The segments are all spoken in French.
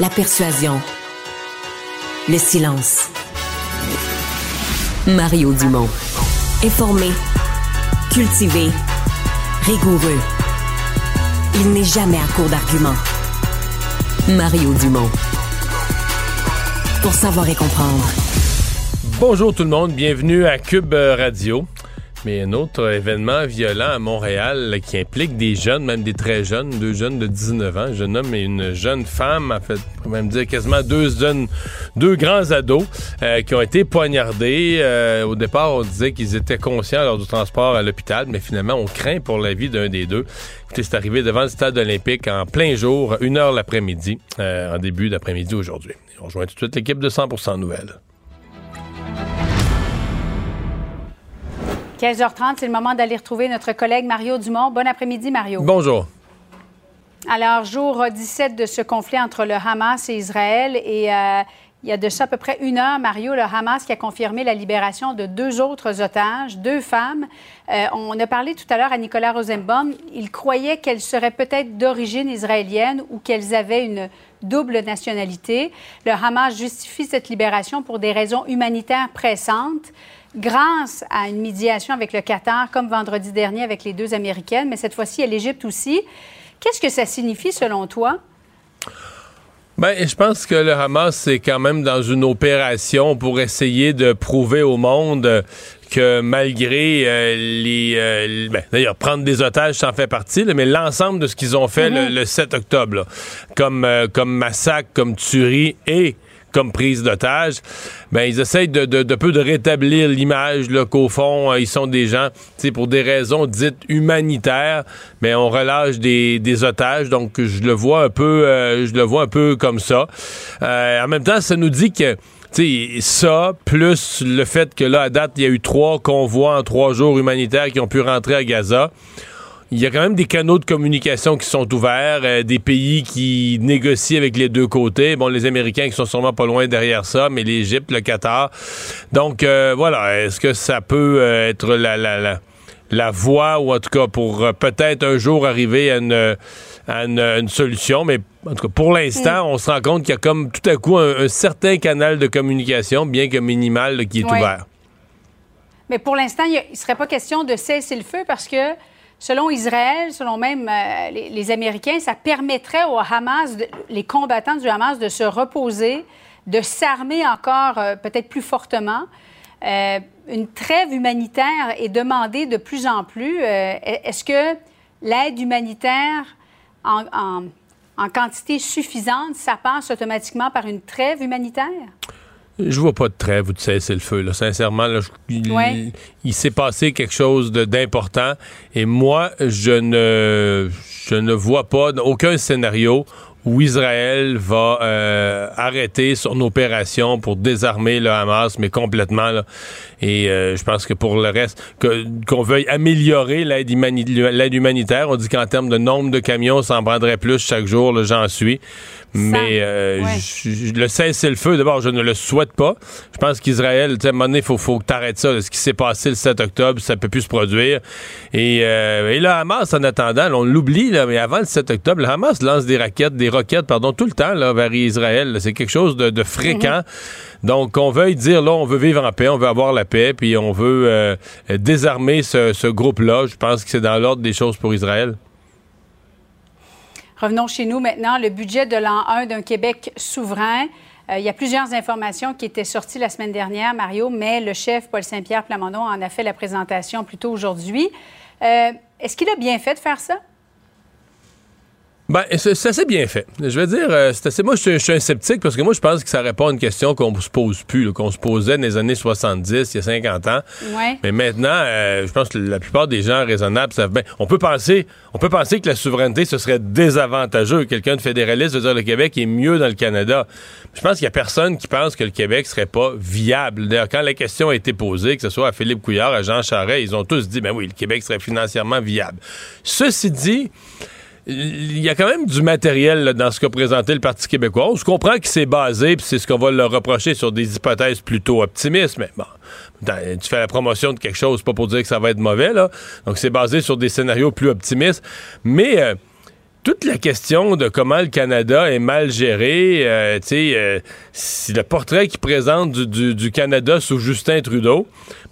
la persuasion, le silence. Mario Dumont. Informé, cultivé, rigoureux. Il n'est jamais à court d'arguments. Mario Dumont. Pour savoir et comprendre. Bonjour tout le monde, bienvenue à Cube Radio. Mais un autre événement violent à Montréal qui implique des jeunes, même des très jeunes, deux jeunes de 19 ans, un jeune homme et une jeune femme, en fait, on même dire quasiment deux jeunes, deux grands ados euh, qui ont été poignardés. Euh, au départ, on disait qu'ils étaient conscients lors du transport à l'hôpital, mais finalement, on craint pour la vie d'un des deux. C'est arrivé devant le stade olympique en plein jour, une heure l'après-midi, euh, en début d'après-midi aujourd'hui. On rejoint tout de suite l'équipe de 100% Nouvelles. 15h30, c'est le moment d'aller retrouver notre collègue Mario Dumont. Bon après-midi, Mario. Bonjour. Alors, jour 17 de ce conflit entre le Hamas et Israël, et euh, il y a de ça à peu près une heure, Mario, le Hamas qui a confirmé la libération de deux autres otages, deux femmes. Euh, on a parlé tout à l'heure à Nicolas Rosenbaum. Il croyait qu'elles seraient peut-être d'origine israélienne ou qu'elles avaient une double nationalité. Le Hamas justifie cette libération pour des raisons humanitaires pressantes grâce à une médiation avec le Qatar, comme vendredi dernier avec les deux Américaines, mais cette fois-ci à l'Égypte aussi. Qu'est-ce que ça signifie selon toi? Ben, je pense que le Hamas est quand même dans une opération pour essayer de prouver au monde que malgré euh, les... Euh, ben, D'ailleurs, prendre des otages, ça en fait partie, mais l'ensemble de ce qu'ils ont fait le, le, 7 octobre, comme, euh, comme massacre, comme tuerie et comme prise d'otage, ben ils essayent de, de, de peu de rétablir l'image qu'au fond euh, ils sont des gens, tu pour des raisons dites humanitaires, mais on relâche des, des otages, donc je le vois un peu, euh, je le vois un peu comme ça. Euh, en même temps, ça nous dit que sais, ça, plus le fait que là, à date, il y a eu trois convois en trois jours humanitaires qui ont pu rentrer à Gaza il y a quand même des canaux de communication qui sont ouverts, euh, des pays qui négocient avec les deux côtés. Bon, les Américains qui sont sûrement pas loin derrière ça, mais l'Égypte, le Qatar. Donc, euh, voilà, est-ce que ça peut euh, être la, la, la, la, voie, ou en tout cas pour peut-être un jour arriver à une, à une, solution, mais en tout cas, pour l'instant, on se rend compte qu'il y a comme tout à coup un, certain canal de communication, bien que minimal, qui est ouvert. Mais pour l'instant, il ne serait pas question de cesser le feu parce que Selon Israël, selon même euh, les, Américains, ça permettrait au Hamas, les combattants du Hamas, de se reposer, de s'armer encore euh, peut-être plus fortement. Euh, une trêve humanitaire est demandée de plus en plus. Est-ce que l'aide humanitaire en, en quantité suffisante, ça passe automatiquement par une trêve humanitaire? Je vois pas de trêve ou de cesser le feu. Là. Sincèrement, là, il, s'est passé quelque chose d'important. Et moi, je ne, je ne vois pas aucun scénario où Israël va euh, arrêter son opération pour désarmer le Hamas, mais complètement. Là. Et euh, je pense que pour le reste, qu'on veuille améliorer l'aide humanitaire, on dit qu'en termes de nombre de camions, ça en prendrait plus chaque jour, j'en suis. Mais euh, le cesser le feu, d'abord, je ne le souhaite pas. Je pense qu'Israël, tu sais, à un moment donné, il faut, faut que tu arrêtes ça. Ce qui s'est passé le 7 octobre, ça peut plus se produire. Et, euh, et le Hamas, en attendant, on l'oublie, mais avant le 7 octobre, le Hamas lance des raquettes, des roquettes, pardon, tout le temps là, vers Israël. C'est quelque chose de, fréquent. Mhm. Donc, on veut dire, là, on veut vivre en paix, on veut avoir la paix, puis on veut euh, désarmer ce, ce groupe-là. Je pense que c'est dans l'ordre des choses pour Israël. Revenons chez nous maintenant. Le budget de l'an 1 d'un Québec souverain. il y a plusieurs informations qui étaient sorties la semaine dernière, Mario, mais le chef Paul Saint-Pierre Plamondon en a fait la présentation plus tôt aujourd'hui. Est-ce qu'il a bien fait de faire ça? Ben, c'est assez bien fait. Je veux dire, euh, c'est assez. Moi, je suis, un sceptique parce que moi, je pense que ça répond à une question qu'on se pose plus, qu'on se posait dans les années 70, il y a 50 ans. Ouais. Mais maintenant, euh, je pense que la plupart des gens raisonnables savent bien. On peut penser, on peut penser que la souveraineté, ce serait désavantageux. Quelqu'un de fédéraliste veut dire le Québec est mieux dans le Canada. Je pense qu'il y a personne qui pense que le Québec serait pas viable. D'ailleurs, quand la question a été posée, que ce soit à Philippe Couillard, à Jean Charest, ils ont tous dit, ben oui, le Québec serait financièrement viable. Ceci dit, il y a quand même du matériel dans ce qu'a présenté le Parti québécois. On se comprend qu'il s'est basé, puis c'est ce qu'on va leur reprocher sur des hypothèses plutôt optimistes, mais bon, tu fais la promotion de quelque chose, pas pour dire que ça va être mauvais, là. Donc c'est basé sur des scénarios plus optimistes. Mais euh, toute la question de comment le Canada est mal géré, euh, tu sais, euh, si le portrait qui présente du, Canada sous Justin Trudeau,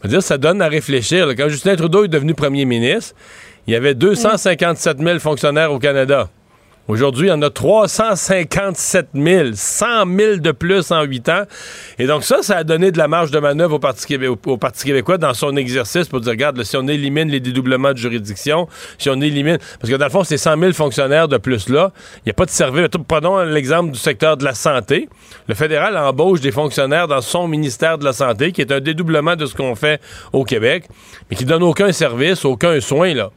dire, ça donne à réfléchir. Quand Justin Trudeau est devenu premier ministre, il y avait 257 000 fonctionnaires au Canada. Aujourd'hui, il y en a 357 000, 100 000 de plus en 8 ans. Et donc ça, ça a donné de la marge de manœuvre au Parti, québécois dans son exercice pour dire, regarde, si on élimine les dédoublements de juridiction, si on élimine... Parce que dans le fond, c'est 100 000 fonctionnaires de plus là. Il n'y a pas de service. Prenons l'exemple du secteur de la santé. Le fédéral embauche des fonctionnaires dans son ministère de la Santé, qui est un dédoublement de ce qu'on fait au Québec, mais qui donne aucun service, aucun soin, là.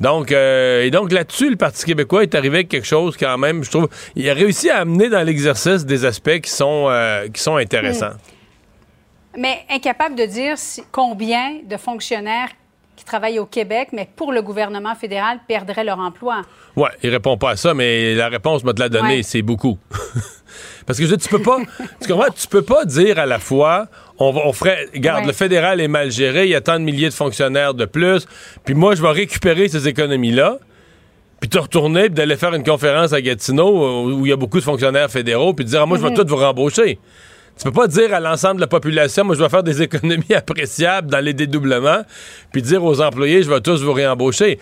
Donc, euh, et donc là-dessus, le Parti québécois est arrivé avec quelque chose quand même, je trouve. Il a réussi à amener dans l'exercice des aspects qui sont, euh, qui sont intéressants. Hmm. Mais incapable de dire combien de fonctionnaires qui travaillent au Québec, mais pour le gouvernement fédéral, perdraient leur emploi. Oui, il répond pas à ça, mais la réponse m'a de la donner, c'est beaucoup. Parce que je, tu peux pas, tu comprends, tu peux pas dire à la fois, on, ferait, regarde, le fédéral est mal géré, il y a tant de milliers de fonctionnaires de plus, puis moi, je vais récupérer ces économies-là, puis te retourner, puis d'aller faire une conférence à Gatineau où il y a beaucoup de fonctionnaires fédéraux, puis dire, ah, moi, je vais mhm. tout vous rembaucher. Tu peux pas dire à l'ensemble de la population, moi, je vais faire des économies appréciables dans les dédoublements, puis dire aux employés, je vais tous vous réembaucher.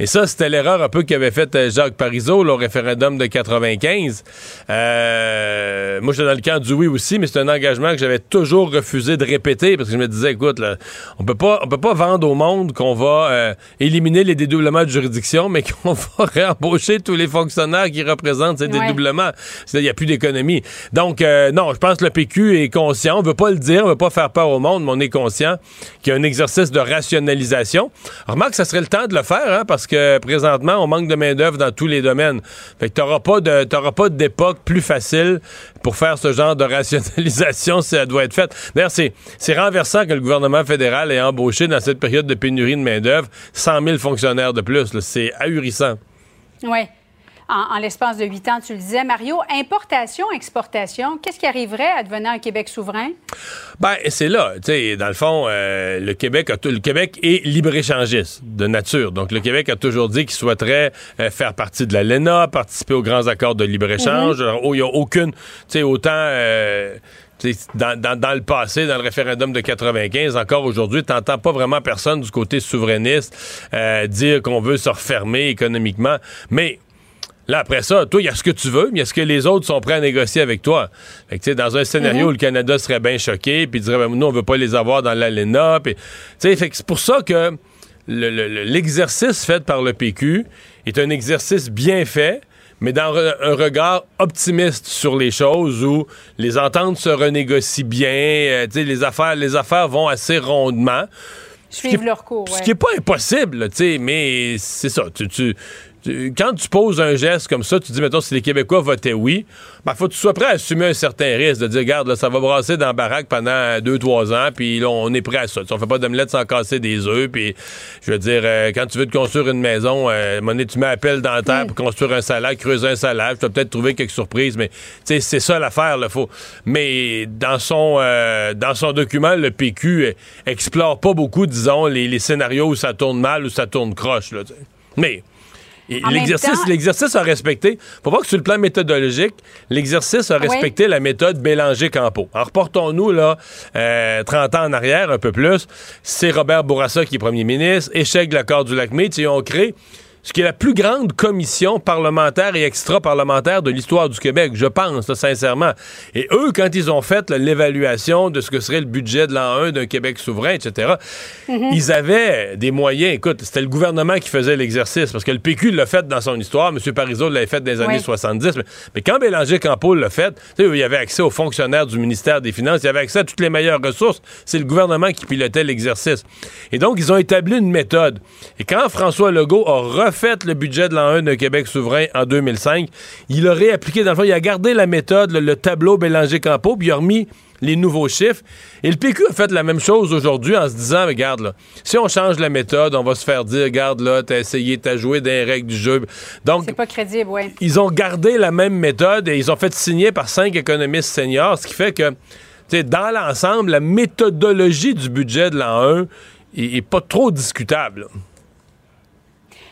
Et ça, c'était l'erreur un peu qu'avait faite euh, Jacques Parizeau au référendum de 95. Euh, moi, j'étais dans le camp du oui aussi, mais c'est un engagement que j'avais toujours refusé de répéter parce que je me disais, écoute, là, on peut pas, on peut pas vendre au monde qu'on va euh, éliminer les dédoublements de juridiction, mais qu'on va réembaucher tous les fonctionnaires qui représentent ces dédoublements. Il n'y a plus d'économie. Donc, euh, non, je pense que le PQ est conscient. On veut pas le dire, on veut pas faire peur au monde, mais on est conscient qu'il y a un exercice de rationalisation. Remarque, ça serait le temps de le faire, hein, parce que présentement, on manque de main-d'œuvre dans tous les domaines. Fait que t'auras pas pas d'époque plus facile pour faire ce genre de rationalisation si ça doit être fait. D'ailleurs, c'est, renversant que le gouvernement fédéral ait embauché dans cette période de pénurie de main-d'œuvre 100 000 fonctionnaires de plus. C'est ahurissant. Oui en, l'espace de huit ans, tu le disais. Mario, importation, exportation, qu'est-ce qui arriverait à devenir un Québec souverain? Ben, c'est là. Tu sais, dans le fond, euh, le, Québec le Québec est libre-échangiste de nature. Donc, le Québec a toujours dit qu'il souhaiterait euh, faire partie de la LENA, participer aux grands accords de libre-échange. Mhm. Il n'y a aucune, tu sais, autant... Euh, dans, dans, le passé, dans le référendum de 95, encore aujourd'hui, tu n'entends pas vraiment personne du côté souverainiste dire qu'on veut se refermer économiquement. Mais Là, après ça, toi, il y a ce que tu veux, mais il y a ce que les autres sont prêts à négocier avec toi. Fait que, dans un scénario mhm. où le Canada serait bien choqué, puis dirait, ben, nous, on veut pas les avoir dans l'ALENA. C'est pour ça que l'exercice fait par le PQ est un exercice bien fait, mais dans un regard optimiste sur les choses où les ententes se renégocient bien, euh, les, affaires, les affaires vont assez rondement. Suivre leur cours. Ce qui n'est pas impossible, mais c'est ça. tu, quand tu poses un geste comme ça, tu dis, mettons, si les Québécois votaient oui, il ben, faut que tu sois prêt à assumer un certain risque, de dire, regarde, ça va brasser dans la baraque pendant deux, trois ans, puis là, on est prêt à ça. On fait pas d'omelette sans casser des œufs, puis je veux dire, euh, quand tu veux te construire une maison, euh, monnaie, tu mets appel dans la terre pour construire un salade, creuser un salade, tu vas peut-être trouver quelques surprises, mais c'est ça l'affaire, là, faut. Mais dans son, euh, dans son document, le PQ explore pas beaucoup, disons, les, scénarios où ça tourne mal ou ça tourne croche, là, Mais L'exercice, l'exercice a respecté. Faut voir que sur le plan méthodologique, l'exercice a respecté la méthode Bélanger-Campo. Alors, reportons-nous là 30 euh, ans en arrière, un peu plus. C'est Robert Bourassa qui est premier ministre. Échec de l'accord du lac Mead. Ils ont créé ce qui est la plus grande commission parlementaire et extra-parlementaire de l'histoire du Québec, je pense, sincèrement. Et eux, quand ils ont fait l'évaluation de ce que serait le budget de l'an 1 d'un Québec souverain, etc., mhm. ils avaient des moyens. Écoute, c'était le gouvernement qui faisait l'exercice, parce que le PQ l'a fait dans son histoire, M. Parizeau l'avait fait dans les années 70, mais, quand Bélanger Campo l'a fait, il y avait accès aux fonctionnaires du ministère des Finances, il y avait accès à toutes les meilleures ressources. C'est le gouvernement qui pilotait l'exercice. Et donc, ils ont établi une méthode. Et quand François Legault a refait le budget de l'an 1 de Québec souverain en 2005, il a réappliqué, dans le fond, il a gardé la méthode, le, tableau Bélanger-Campo, puis il a remis les nouveaux chiffres. Et le PQ a fait la même chose aujourd'hui en se disant, regarde, là, si on change la méthode, on va se faire dire, regarde, là, t'as essayé, t'as joué des règles du jeu. Donc, c'est pas crédible, oui. Ils ont gardé la même méthode et ils ont fait signer par cinq économistes seniors, ce qui fait que, dans l'ensemble, la méthodologie du budget de l'an 1 est, pas trop discutable.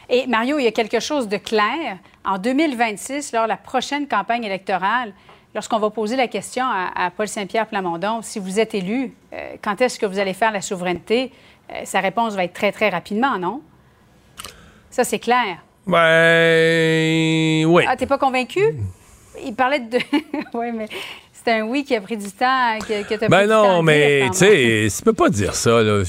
Et Mario, il y a quelque chose de clair. En 2026, lors de la prochaine campagne électorale, lorsqu'on va poser la question à, Paul Saint-Pierre Plamondon, si vous êtes élu, euh, quand est-ce que vous allez faire la souveraineté, euh, sa réponse va être très, très rapidement, non? Ça, c'est clair. Ben, oui. Ah, t'es pas convaincu? Il parlait de... oui, mais c'est un oui qui a pris du temps, qui, qui a Ben non, mais tu sais, tu peux pas dire ça, là.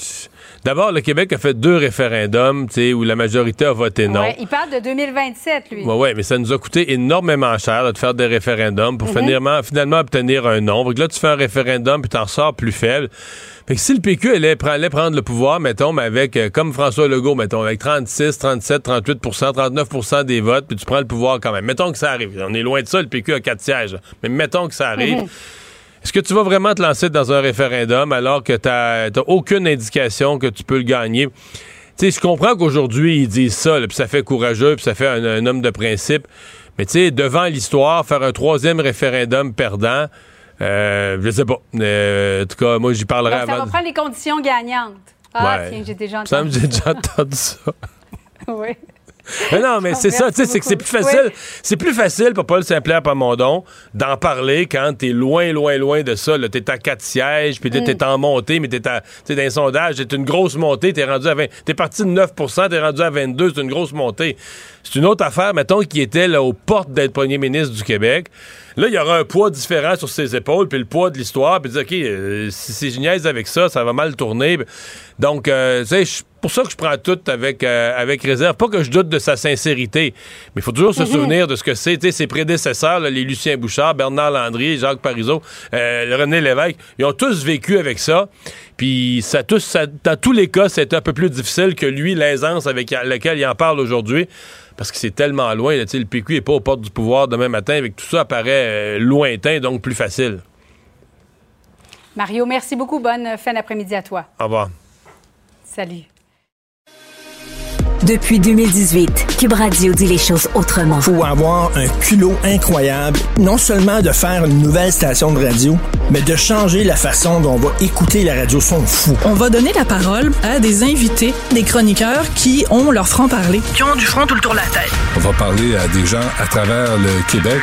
D'abord, le Québec a fait deux référendums où la majorité a voté non. il parle de 2027, lui. Oui, ouais, mais ça nous a coûté énormément cher de faire des référendums pour mhm. finalement, obtenir un non. Donc là, tu fais un référendum puis t'en sors plus faible. Fait que si le PQ allait, prendre le pouvoir, mettons, mais avec, euh, comme François Legault, mettons, avec 36, 37, 38% 39% des votes, puis tu prends le pouvoir quand même. Mettons que ça arrive. On est loin de ça, le PQ a quatre sièges. Mais mettons que ça arrive. Mhm. Est-ce que tu vas vraiment te lancer dans un référendum alors que tu n'as aucune indication que tu peux le gagner? Tu sais, je comprends qu'aujourd'hui, ils disent ça, puis ça fait courageux, puis ça fait un, homme de principe. Mais tu sais, devant l'histoire, faire un troisième référendum perdant, euh, je sais pas. Euh, en tout cas, moi, j'y parlerai avant. Ça va prendre les conditions gagnantes. Ah, tiens, j'ai déjà entendu ça. J'ai déjà entendu ça. oui. Mais non, mais c'est ça, tu sais, c'est que c'est plus facile. C'est plus facile pour Paul Saint-Pierre Pamondon d'en parler quand t'es loin, loin, loin de ça. T'es à quatre sièges, puis t'es mm. en montée, mais t'es dans un sondage, t'es une grosse montée, t'es rendu à 20. T'es parti de 9% t'es rendu à 22, c'est une grosse montée. C'est une autre affaire, mettons, qui était là aux portes d'être premier ministre du Québec. Là, il y aura un poids différent sur ses épaules, puis le poids de l'histoire, puis dire, OK, euh, si c'est génial avec ça, ça va mal tourner. Donc, euh, tu sais, pour ça que je prends tout avec, euh, avec réserve. Pas que je doute de sa sincérité, mais il faut toujours se mhm. souvenir de ce que c'est. Ses prédécesseurs, les Lucien Bouchard, Bernard Landry, Jacques Parizeau, René Lévesque, ils ont tous vécu avec ça. Puis ça, tous, ça, dans tous les cas, c'est un peu plus difficile que lui, l'aisance avec laquelle il en parle aujourd'hui parce que c'est tellement loin. Là, le PQ n'est pas aux portes du pouvoir demain matin. Avec tout ça, apparaît euh, lointain, donc plus facile. Mario, merci beaucoup. Bonne fin d'après-midi à toi. Au revoir. Salut. Depuis 2018, Cube Radio dit les choses autrement. Faut avoir un culot incroyable, non seulement de faire une nouvelle station de radio, mais de changer la façon dont on va écouter la radio. Sont fou. On va donner la parole à des invités, des chroniqueurs qui ont leur franc-parler, qui ont du front tout le tour de la tête. On va parler à des gens à travers le Québec.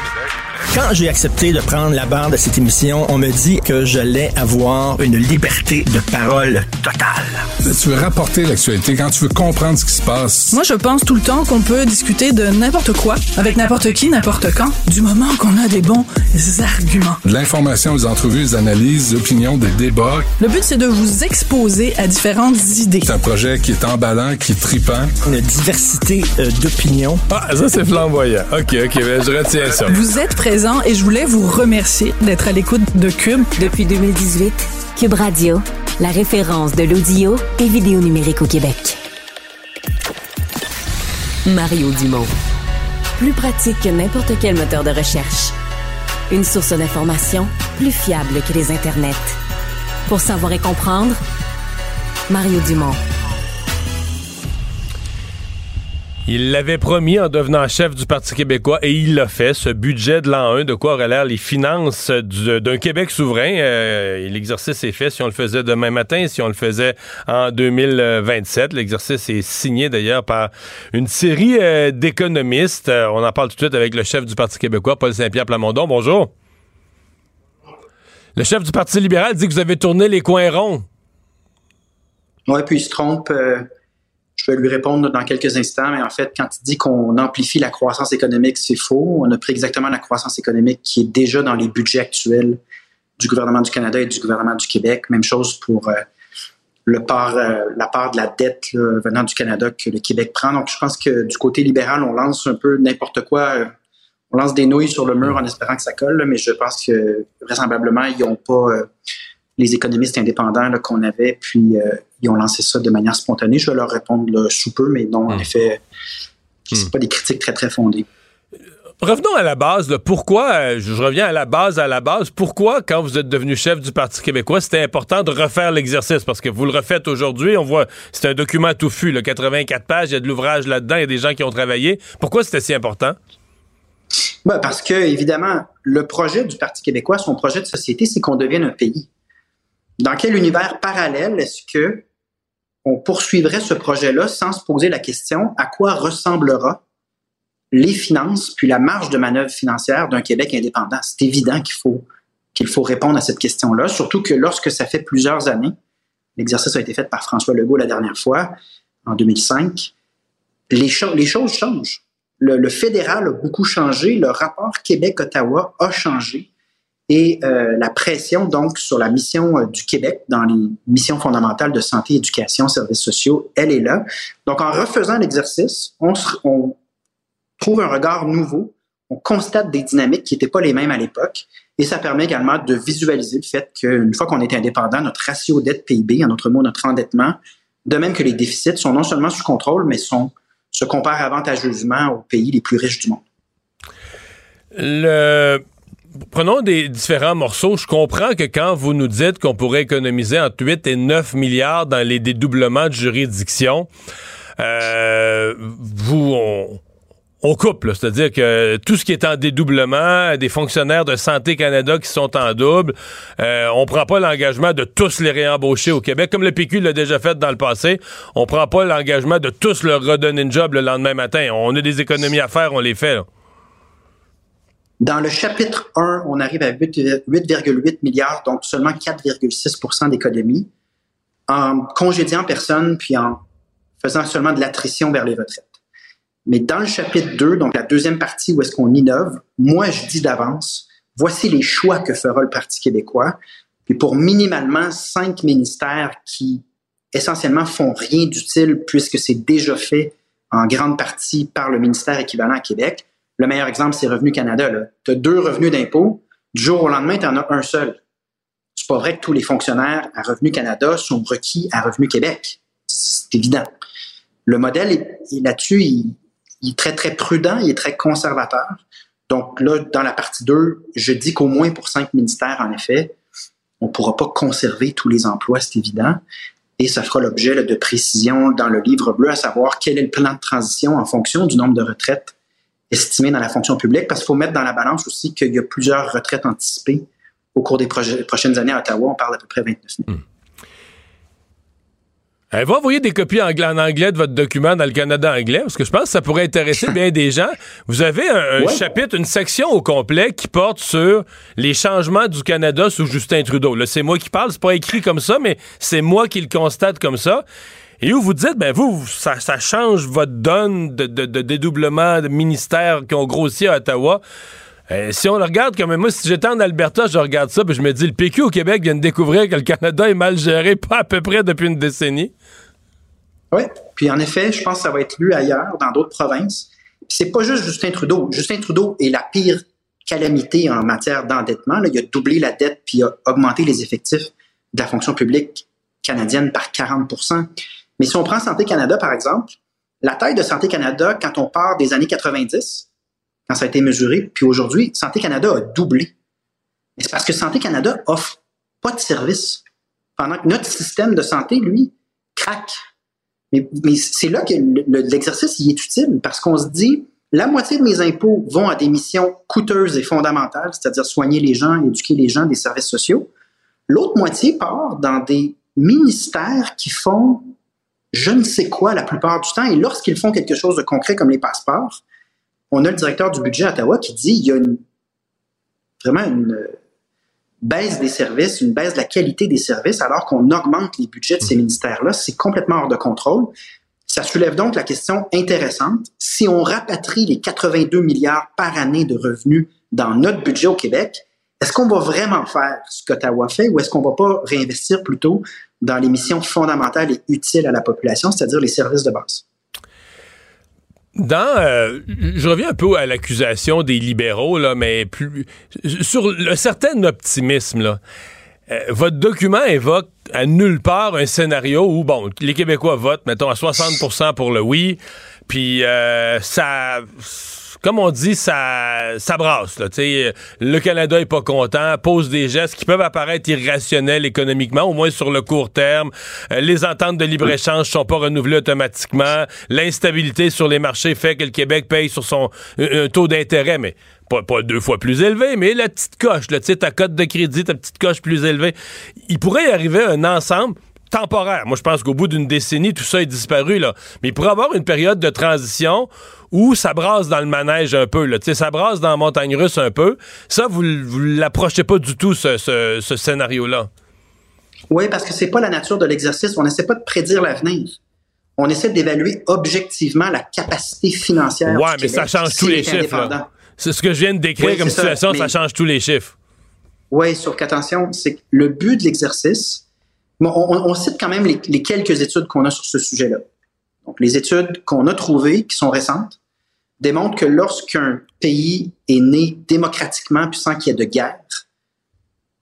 Quand j'ai accepté de prendre la barre de cette émission, on me dit que j'allais avoir une liberté de parole totale. Tu veux rapporter l'actualité quand tu veux comprendre ce qui se passe. Moi, je pense tout le temps qu'on peut discuter de n'importe quoi, avec n'importe qui, n'importe quand, du moment qu'on a des bons arguments. De l'information, des entrevues, des analyses, des opinions, des débats. Le but, c'est de vous exposer à différentes idées. C'est un projet qui est emballant, qui est tripant. Une diversité euh, d'opinions. Ah, ça, c'est flamboyant. OK, OK, ben, je retiens ça. Vous êtes prêts et je voulais vous remercier d'être à l'écoute de Cube. Depuis 2018, Cube Radio, la référence de l'audio et vidéo numérique au Québec. Mario Dumont. Plus pratique que n'importe quel moteur de recherche. Une source d'information plus fiable que les internets. Pour savoir et comprendre, Mario Dumont. Il l'avait promis en devenant chef du Parti québécois et il l'a fait. Ce budget de l'an 1, de quoi auraient l'air les finances d'un Québec souverain? Euh, l'exercice est fait si on le faisait demain matin, si on le faisait en 2027. L'exercice est signé d'ailleurs par une série euh, d'économistes. Euh, on en parle tout de suite avec le chef du Parti québécois, Paul Saint-Pierre Plamondon. Bonjour. Le chef du Parti libéral dit que vous avez tourné les coins ronds. Oui, puis il se trompe Je vais lui répondre dans quelques instants, mais en fait, quand il dit qu'on amplifie la croissance économique, c'est faux. On a pris exactement la croissance économique qui est déjà dans les budgets actuels du gouvernement du Canada et du gouvernement du Québec. Même chose pour euh, le part, euh, la part de la dette venant du Canada que le Québec prend. Donc, je pense que du côté libéral, on lance un peu n'importe quoi. Euh, on lance des nouilles sur le mur en espérant que ça colle, mais je pense que vraisemblablement, ils n'ont pas les économistes indépendants qu'on avait, puis euh, ils ont lancé ça de manière spontanée. Je vais leur répondre sous peu, mais non, en hmm. effet, ce hmm. pas des critiques très, très fondées. Revenons à la base. Pourquoi, euh, je reviens à la base, à la base, pourquoi, quand vous êtes devenu chef du Parti québécois, c'était important de refaire l'exercice? Parce que vous le refaites aujourd'hui, on voit, c'est un document touffu, le 84 pages, il y a de l'ouvrage là-dedans, il y a des gens qui ont travaillé. Pourquoi c'était si important? Ben parce que, évidemment, le projet du Parti québécois, son projet de société, c'est qu'on devienne un pays. Dans quel univers parallèle est-ce que on poursuivrait ce projet-là sans se poser la question à quoi ressemblera les finances puis la marge de manœuvre financière d'un Québec indépendant? C'est évident qu'il faut qu'il faut répondre à cette question-là, surtout que lorsque ça fait plusieurs années, l'exercice a été fait par François Legault la dernière fois, en 2005, les, les choses changent. le, fédéral a beaucoup changé, le rapport Québec-Ottawa a changé et euh, la pression donc sur la mission euh, du Québec dans les missions fondamentales de santé, éducation, services sociaux, elle est là. Donc en refaisant l'exercice, on, trouve un regard nouveau, on constate des dynamiques qui n'étaient pas les mêmes à l'époque, et ça permet également de visualiser le fait qu'une fois qu'on est indépendant, notre ratio dette PIB, en autre mot notre endettement, de même que les déficits sont non seulement sous contrôle, mais sont se comparent avantageusement aux pays les plus riches du monde. Le prenons des différents morceaux. Je comprends que quand vous nous dites qu'on pourrait économiser entre 8 et 9 milliards dans les dédoublements de juridiction, euh, vous, on, coupe. C'est-à-dire que tout ce qui est en dédoublement, des fonctionnaires de Santé Canada qui sont en double, euh, on prend pas l'engagement de tous les réembaucher au Québec, comme le PQ l'a déjà fait dans le passé. On prend pas l'engagement de tous leur redonner une job le lendemain matin. On a des économies à faire, on les fait. Dans le chapitre 1, on arrive à 8,8 milliards, donc seulement 4,6% d'économie, en congédiant personne, puis en faisant seulement de l'attrition vers les retraites. Mais dans le chapitre 2, donc la deuxième partie où est-ce qu'on innove, moi je dis d'avance, voici les choix que fera le Parti québécois. Puis pour minimalement cinq ministères qui essentiellement font rien d'utile puisque c'est déjà fait en grande partie par le ministère équivalent à Québec, le meilleur exemple, c'est Revenu Canada. Tu as deux revenus d'impôt. Du jour au lendemain, tu en as un seul. C'est pas vrai que tous les fonctionnaires à Revenu Canada sont requis à Revenu Québec. C'est évident. Le modèle est, là-dessus, il, est très, très prudent, il est très conservateur. Donc là, dans la partie 2, je dis qu'au moins pour cinq ministères, en effet, on ne pourra pas conserver tous les emplois, c'est évident. Et ça fera l'objet de précisions dans le livre bleu, à savoir quel est le plan de transition en fonction du nombre de retraites estimé dans la fonction publique, parce qu'il faut mettre dans la balance aussi qu'il y a plusieurs retraites anticipées au cours des prochaines années à Ottawa. On parle d'à peu près 29 000. Elle va envoyer des copies en anglais de votre document dans le Canada anglais, parce que je pense que ça pourrait intéresser bien des gens. Vous avez un, chapitre, une section au complet qui porte sur les changements du Canada sous Justin Trudeau. Là, c'est moi qui parle, c'est pas écrit comme ça, mais c'est moi qui le constate comme ça. Et où vous dites, ben vous, ça, change votre donne de, dédoublement de ministères qui ont grossi à Ottawa. Euh, si on le regarde comme moi, si j'étais en Alberta, je regarde ça, puis je me dis, le PQ au Québec vient de découvrir que le Canada est mal géré, pas à peu près depuis une décennie. Oui, puis en effet, je pense que ça va être lu ailleurs, dans d'autres provinces. C'est pas juste Justin Trudeau. Justin Trudeau est la pire calamité en matière d'endettement. Il a doublé la dette puis a augmenté les effectifs de la fonction publique canadienne par 40 mais si on prend Santé Canada, par exemple, la taille de Santé Canada, quand on part des années 90, quand ça a été mesuré, puis aujourd'hui, Santé Canada a doublé. C'est parce que Santé Canada offre pas de service. Pendant que notre système de santé, lui, craque. Mais, c'est là que l'exercice est utile, parce qu'on se dit, la moitié de mes impôts vont à des missions coûteuses et fondamentales, c'est-à-dire soigner les gens, éduquer les gens, des services sociaux. L'autre moitié part dans des ministères qui font je ne sais quoi la plupart du temps. Et lorsqu'ils font quelque chose de concret comme les passeports, on a le directeur du budget à Ottawa qui dit il y a vraiment une baisse des services, une baisse de la qualité des services, alors qu'on augmente les budgets de ces ministères-là. C'est complètement hors de contrôle. Ça soulève donc la question intéressante. Si on rapatrie les 82 milliards par année de revenus dans notre budget au Québec, est-ce qu'on va vraiment faire ce qu'Ottawa fait ou est-ce qu'on va pas réinvestir plutôt dans les missions fondamentales et utiles à la population, c'est-à-dire les services de base? Dans, euh, je reviens un peu à l'accusation des libéraux là, mais plus sur un certain optimisme là. Euh, votre document évoque à nulle part un scénario où bon, les Québécois votent, mettons à 60% pour le oui, puis euh, ça comme on dit, ça, ça brasse. Là, le Canada est pas content, pose des gestes qui peuvent apparaître irrationnels économiquement, au moins sur le court terme. Euh, les ententes de libre-échange sont pas renouvelées automatiquement. L'instabilité sur les marchés fait que le Québec paye sur son un taux d'intérêt, mais pas, pas, deux fois plus élevé, mais la petite coche, là, ta cote de crédit, ta petite coche plus élevée. Il pourrait y arriver un ensemble temporaire. Moi, je pense qu'au bout d'une décennie, tout ça est disparu, là. Mais il pourrait y avoir une période de transition où ça brasse dans le manège un peu, là. Tu sais, ça brasse dans la montagne russe un peu. Ça, vous, vous l'approchez pas du tout, ce, ce, scénario-là. Oui, parce que c'est pas la nature de l'exercice. On n'essaie pas de prédire l'avenir. On essaie d'évaluer objectivement la capacité financière. Ouais, mais ça change tous les chiffres. C'est ce que je viens de décrire comme situation, ça, change tous les chiffres. Oui, sauf qu'attention, c'est que le but de l'exercice, on, cite quand même les, quelques études qu'on a sur ce sujet-là. Donc, les études qu'on a trouvées, qui sont récentes, démontrent que lorsqu'un pays est né démocratiquement puis sans qu'il y ait de guerre,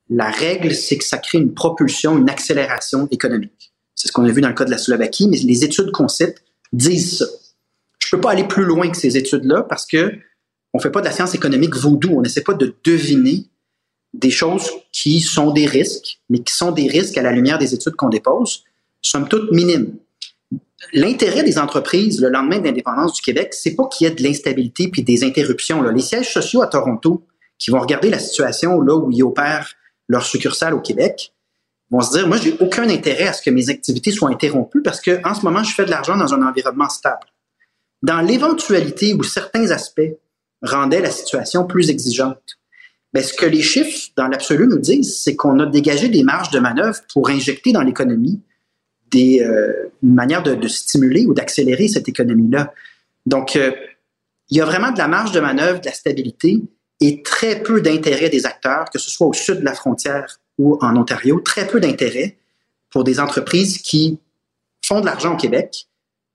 la règle, c'est que ça crée une propulsion, une accélération économique. C'est ce qu'on a vu dans le cas de la Slovaquie, mais les études qu'on cite disent ça. Je peux pas aller plus loin que ces études-là parce que on fait pas de la science économique vaudou. On n'essaie pas de deviner des choses qui sont des risques, mais qui sont des risques à la lumière des études qu'on dépose, somme toute minimes. L'intérêt des entreprises le lendemain de l'indépendance du Québec, c'est pas qu'il y ait de l'instabilité puis des interruptions. Là. Les sièges sociaux à Toronto, qui vont regarder la situation là où ils opèrent leur succursale au Québec, vont se dire, moi, j'ai aucun intérêt à ce que mes activités soient interrompues parce que en ce moment, je fais de l'argent dans un environnement stable. Dans l'éventualité où certains aspects rendaient la situation plus exigeante, ben, ce que les chiffres, dans l'absolu, nous disent, c'est qu'on a dégagé des marges de manœuvre pour injecter dans l'économie des euh, une manière de, stimuler ou d'accélérer cette économie-là. Donc, euh, il y a vraiment de la marge de manœuvre, de la stabilité et très peu d'intérêt des acteurs, que ce soit au sud de la frontière ou en Ontario, très peu d'intérêt pour des entreprises qui font de l'argent au Québec,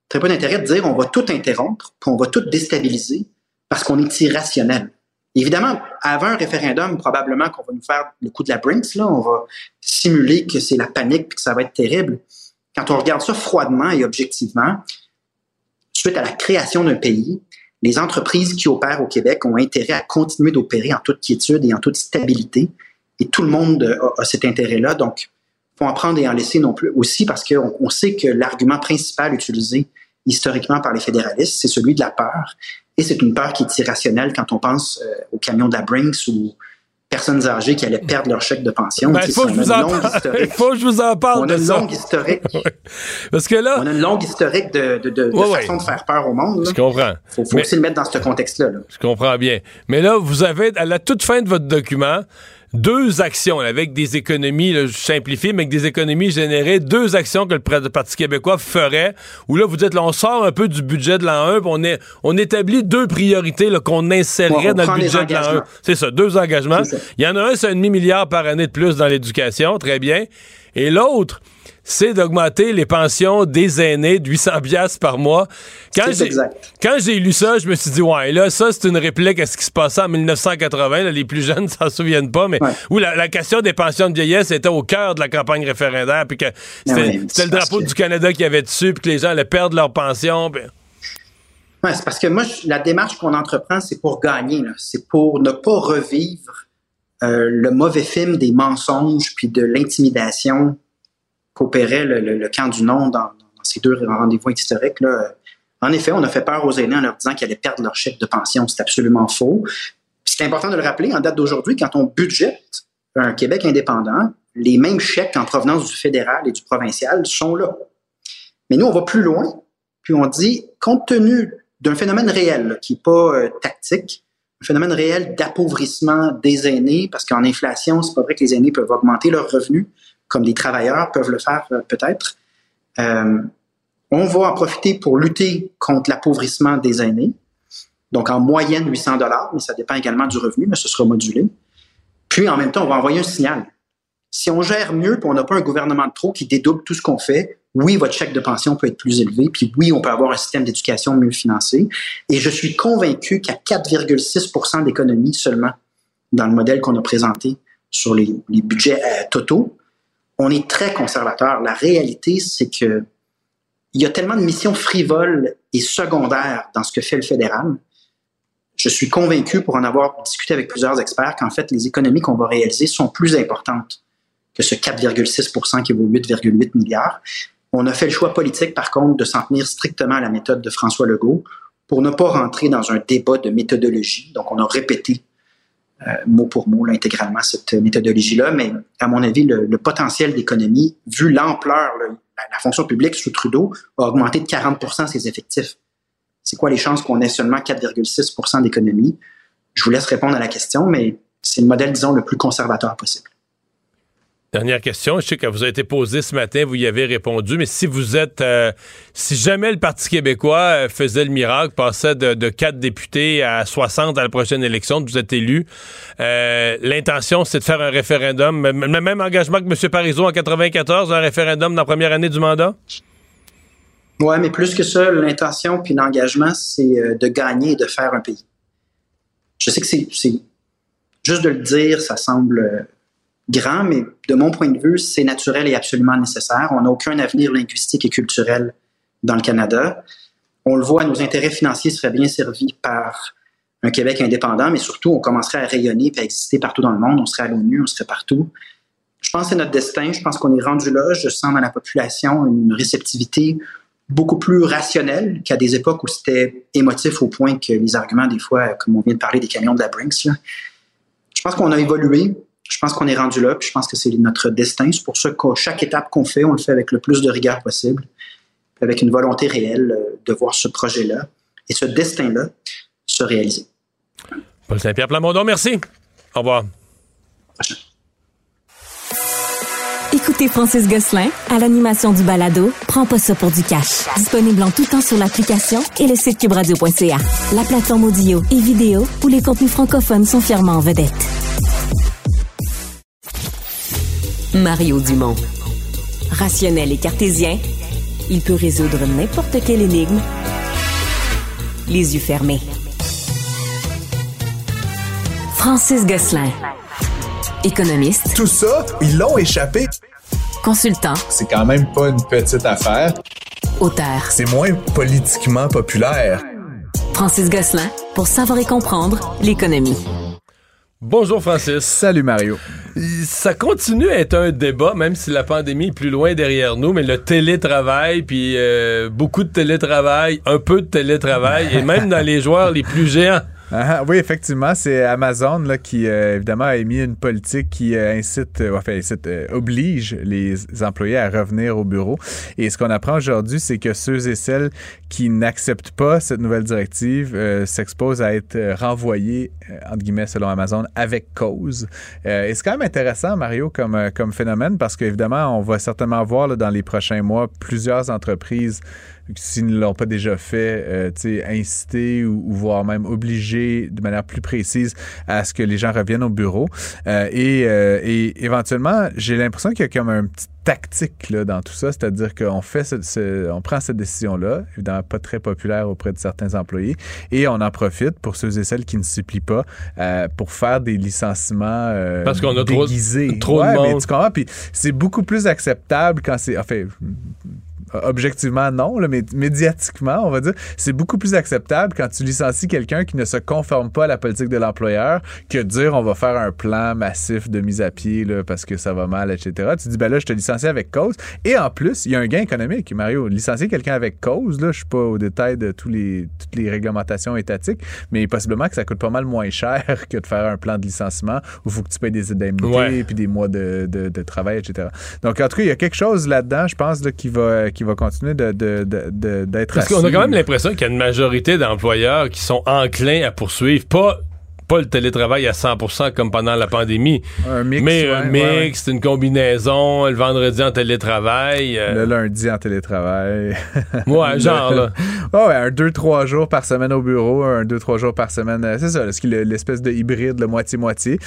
très peu d'intérêt de dire on va tout interrompre, puis on va tout déstabiliser parce qu'on est irrationnel. Évidemment, avant un référendum, probablement qu'on va nous faire le coup de la Brinks, là, on va simuler que c'est la panique et que ça va être terrible. Quand on regarde ça froidement et objectivement, suite à la création d'un pays, les entreprises qui opèrent au Québec ont intérêt à continuer d'opérer en toute quiétude et en toute stabilité. Et tout le monde a, cet intérêt-là. Donc, faut en prendre et en laisser non plus aussi parce qu'on on sait que l'argument principal utilisé historiquement par les fédéralistes, c'est celui de la peur. Et c'est une peur qui est irrationnelle quand on pense euh, au camion de la Brinks ou personnes âgées qui allaient perdre leur chèque de pension. Ben, il faut, que je vous en parle. faut que je vous en parle. On a une longue historique. Parce que là. On a une longue historique de, de, de, façon de faire peur au monde. Je comprends. Faut, faut aussi le mettre dans ce contexte-là. Là. Je comprends bien. Mais là, vous avez, à la toute fin de votre document, deux actions avec des économies, je simplifie, mais avec des économies générées, deux actions que le Parti québécois ferait, où là, vous dites, là, on sort un peu du budget de l'an 1, on, est, on établit deux priorités qu'on insérerait dans le budget de l'an 1. C'est ça, deux engagements. Il y en a un, c'est un demi-milliard par année de plus dans l'éducation, très bien. Et l'autre, c'est d'augmenter les pensions des aînés de 800 pièces par mois. Quand j'ai, quand j'ai lu ça, je me suis dit, ouais, là, ça, c'est une réplique à ce qui se passait en 1980. les plus jeunes s'en souviennent pas, mais où la, question des pensions de vieillesse était au cœur de la campagne référendaire, puis que c'était, le drapeau du Canada qui avait dessus, puis que les gens allaient perdre leur pension. C'est parce que moi, la démarche qu'on entreprend, c'est pour gagner. C'est pour ne pas revivre euh, le mauvais film des mensonges puis de l'intimidation qu'opérait le, camp du non dans, ces deux rendez-vous historiques. Là. En effet, on a fait peur aux aînés en leur disant qu'ils allaient perdre leur chèque de pension. C'est absolument faux. C'est important de le rappeler, en date d'aujourd'hui, quand on budgète un Québec indépendant, les mêmes chèques en provenance du fédéral et du provincial sont là. Mais nous, on va plus loin, puis on dit, compte tenu d'un phénomène réel qui n'est pas euh, tactique, un phénomène réel d'appauvrissement des aînés, parce qu'en inflation, c'est pas vrai que les aînés peuvent augmenter leurs revenus, comme les travailleurs peuvent le faire euh, peut-être. Euh, On va en profiter pour lutter contre l'appauvrissement des aînés. Donc, en moyenne, 800 dollars, mais ça dépend également du revenu, mais ce sera modulé. Puis, en même temps, on va envoyer un signal. Si on gère mieux, puis on n'a pas un gouvernement de trop qui dédouble tout ce qu'on fait, oui, votre chèque de pension peut être plus élevé, puis oui, on peut avoir un système d'éducation mieux financé. Et je suis convaincu qu'à 4,6% d'économie seulement dans le modèle qu'on a présenté sur les, budgets euh, totaux, on est très conservateur. La réalité, c'est que il y a tellement de missions frivoles et secondaires dans ce que fait le fédéral. Je suis convaincu, pour en avoir discuté avec plusieurs experts, qu'en fait, les économies qu'on va réaliser sont plus importantes que ce 4,6% qui vaut 8,8 milliards. On a fait le choix politique, par contre, de s'en tenir strictement à la méthode de François Legault pour ne pas rentrer dans un débat de méthodologie. Donc, on a répété mot pour mot intégralement cette méthodologie-là, mais à mon avis, le, potentiel d'économie, vu l'ampleur, la, fonction publique sous Trudeau a augmenté de 40% ses effectifs. C'est quoi les chances qu'on ait seulement 4,6% d'économie? Je vous laisse répondre à la question, mais c'est le modèle, disons, le plus conservateur possible. Dernière question. Je sais qu'elle vous a été posée ce matin, vous y avez répondu, mais si vous êtes, euh, si jamais le Parti québécois euh, faisait le miracle, passait de, de 4 députés à 60 à la prochaine élection, vous êtes élu, euh, l'intention c'est de faire un référendum, le même engagement que M. Parizeau en 94, un référendum dans la première année du mandat? Oui, mais plus que ça, l'intention puis l'engagement, c'est de gagner et de faire un pays. Je sais que c'est juste de le dire, ça semble grand, mais de mon point de vue, c'est naturel et absolument nécessaire. On n'a aucun avenir linguistique et culturel dans le Canada. On le voit, nos intérêts financiers seraient bien servis par un Québec indépendant, mais surtout, on commencerait à rayonner et à exister partout dans le monde. On serait à l'ONU, on serait partout. Je pense que c'est notre destin. Je pense qu'on est rendu là. Je sens dans la population une réceptivité beaucoup plus rationnelle qu'à des époques où c'était émotif au point que les arguments, des fois, comme on vient de parler des camions de la Brinks, je pense qu'on a évolué je pense qu'on est rendu là, puis je pense que c'est notre destin. C'est pour ça que chaque étape qu'on fait, on le fait avec le plus de rigueur possible, avec une volonté réelle euh, de voir ce projet-là et ce destin-là se réaliser. Paul Saint-Pierre Plamondon, merci. Au revoir. Écoutez Francis Gosselin à l'animation du balado Prends pas ça pour du cash. Disponible en tout temps sur l'application et le site cubradio.ca. La plateforme audio et vidéo où les contenus francophones sont fièrement en vedette. Mario Dumont. Rationnel et cartésien, il peut résoudre n'importe quelle énigme les yeux fermés. Francis Gosselin. Économiste. Tout ça, ils l'ont échappé. Consultant. C'est quand même pas une petite affaire. Auteur. C'est moins politiquement populaire. Francis Gosselin, pour savoir et comprendre l'économie. Bonjour Francis. Salut Mario. Ça continue à être un débat, même si la pandémie est plus loin derrière nous, mais le télétravail, puis euh, beaucoup de télétravail, un peu de télétravail, et même dans les joueurs les plus géants. Ah, oui, effectivement, c'est Amazon là, qui, euh, évidemment, a émis une politique qui euh, incite, euh, enfin, incite, oblige les employés à revenir au bureau. Et ce qu'on apprend aujourd'hui, c'est que ceux et celles qui n'acceptent pas cette nouvelle directive s'exposent à être renvoyés, entre guillemets, selon Amazon, avec cause. et c'est quand même intéressant, Mario, comme, comme phénomène, parce qu'évidemment, on va certainement voir là, dans les prochains mois plusieurs entreprises s'ils ne l'ont pas déjà fait, euh, inciter ou, voire même obliger de manière plus précise à ce que les gens reviennent au bureau. Euh, et, euh, et, éventuellement, j'ai l'impression qu'il y a comme un petit tactique là, dans tout ça, c'est-à-dire qu'on fait ce, on prend cette décision-là, évidemment pas très populaire auprès de certains employés, et on en profite pour ceux et celles qui ne s'y plient pas euh, pour faire des licenciements euh, Parce qu'on a déguisés. trop, trop de monde. Mais Puis c'est beaucoup plus acceptable quand c'est, enfin, objectivement non, mais médiatiquement, on va dire, c'est beaucoup plus acceptable quand tu licencies quelqu'un qui ne se conforme pas à la politique de l'employeur que de dire on va faire un plan massif de mise à pied là, parce que ça va mal, etc. Tu dis ben là, je te licencie avec cause. Et en plus, il y a un gain économique, Mario. Licencier quelqu'un avec cause, là, je suis pas au détail de tous les, toutes les réglementations étatiques, mais possiblement que ça coûte pas mal moins cher que de faire un plan de licenciement où il faut que tu payes des indemnités puis des mois de, de, travail, etc. Donc, en tout cas, il y a quelque chose là-dedans, je pense, là, qui va qui va continuer d'être de, de, Parce qu'on a quand même l'impression qu'il y a une majorité d'employeurs qui sont enclins à poursuivre, pas pas le télétravail à 100% comme pendant la pandémie. Un mix, mais un mix, ouais, ouais. c'est une combinaison, le vendredi en télétravail. euh, Le lundi en télétravail. Ouais, genre, là. Ah ouais, un 2-3 jours par semaine au bureau, un 2-3 jours par semaine. euh, C'est ça, l'espèce de hybride, le moitié-moitié.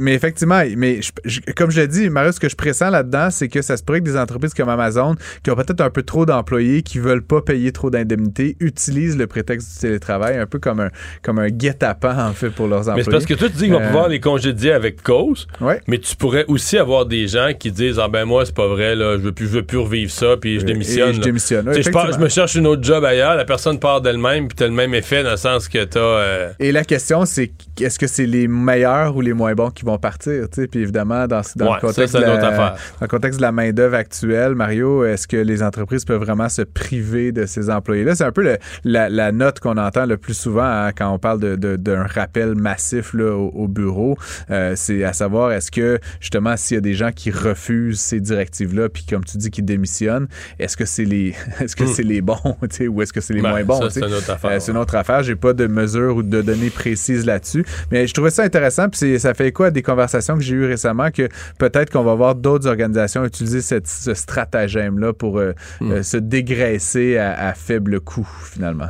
Mais effectivement, mais je- je- comme je l'ai dit, Mario, ce que je pressens là-dedans, c'est que ça se pourrait que des entreprises comme Amazon, qui ont peut-être un peu trop d'employés, qui veulent pas payer trop d'indemnités, utilisent le prétexte du télétravail un peu comme un, comme un guet-apens, en fait, pour leurs employés. Mais parce que toi, tu dis qu'ils vont Euh, pouvoir les congédier avec cause. Ouais. Mais tu pourrais aussi avoir des gens qui disent Ah ben moi, c'est pas vrai, là, je veux plus, je veux plus revivre ça, puis je démissionne. Et je démissionne. Je, pars- je effectivement. me cherche une autre job ailleurs, la personne part d'elle-même, puis t'as le même effet dans le sens que t'as. euh, Et la question, c'est est-ce que c'est les meilleurs ou les moins bons qui vont partir? Puis évidemment, dans, dans Ouais, le contexte ça, de la- dans le contexte de la main-d'œuvre actuelle, Mario, est-ce que les entreprises peuvent vraiment se priver de ces employés-là? C'est un peu le- la, la note qu'on entend le plus souvent hein, quand on parle de- de- d'un rappel massif là, au, au bureau. Euh, c'est à savoir, est-ce que justement, s'il y a des gens qui refusent ces directives-là, puis comme tu dis, qui démissionnent, est-ce que c'est les est-ce que Hmm. c'est les bons, ou est-ce que c'est les Ben, moins bons? c'est une autre affaire, Euh, c'est autre affaire. J'ai pas de mesures ou de données précises là-dessus. Mais je trouvais ça intéressant. Puis ça fait écho à des conversations que j'ai eues récemment que peut-être qu'on va voir d'autres organisations utiliser cette- ce stratagème-là pour euh, Hmm. euh, se dégraisser à, à faible coût, finalement.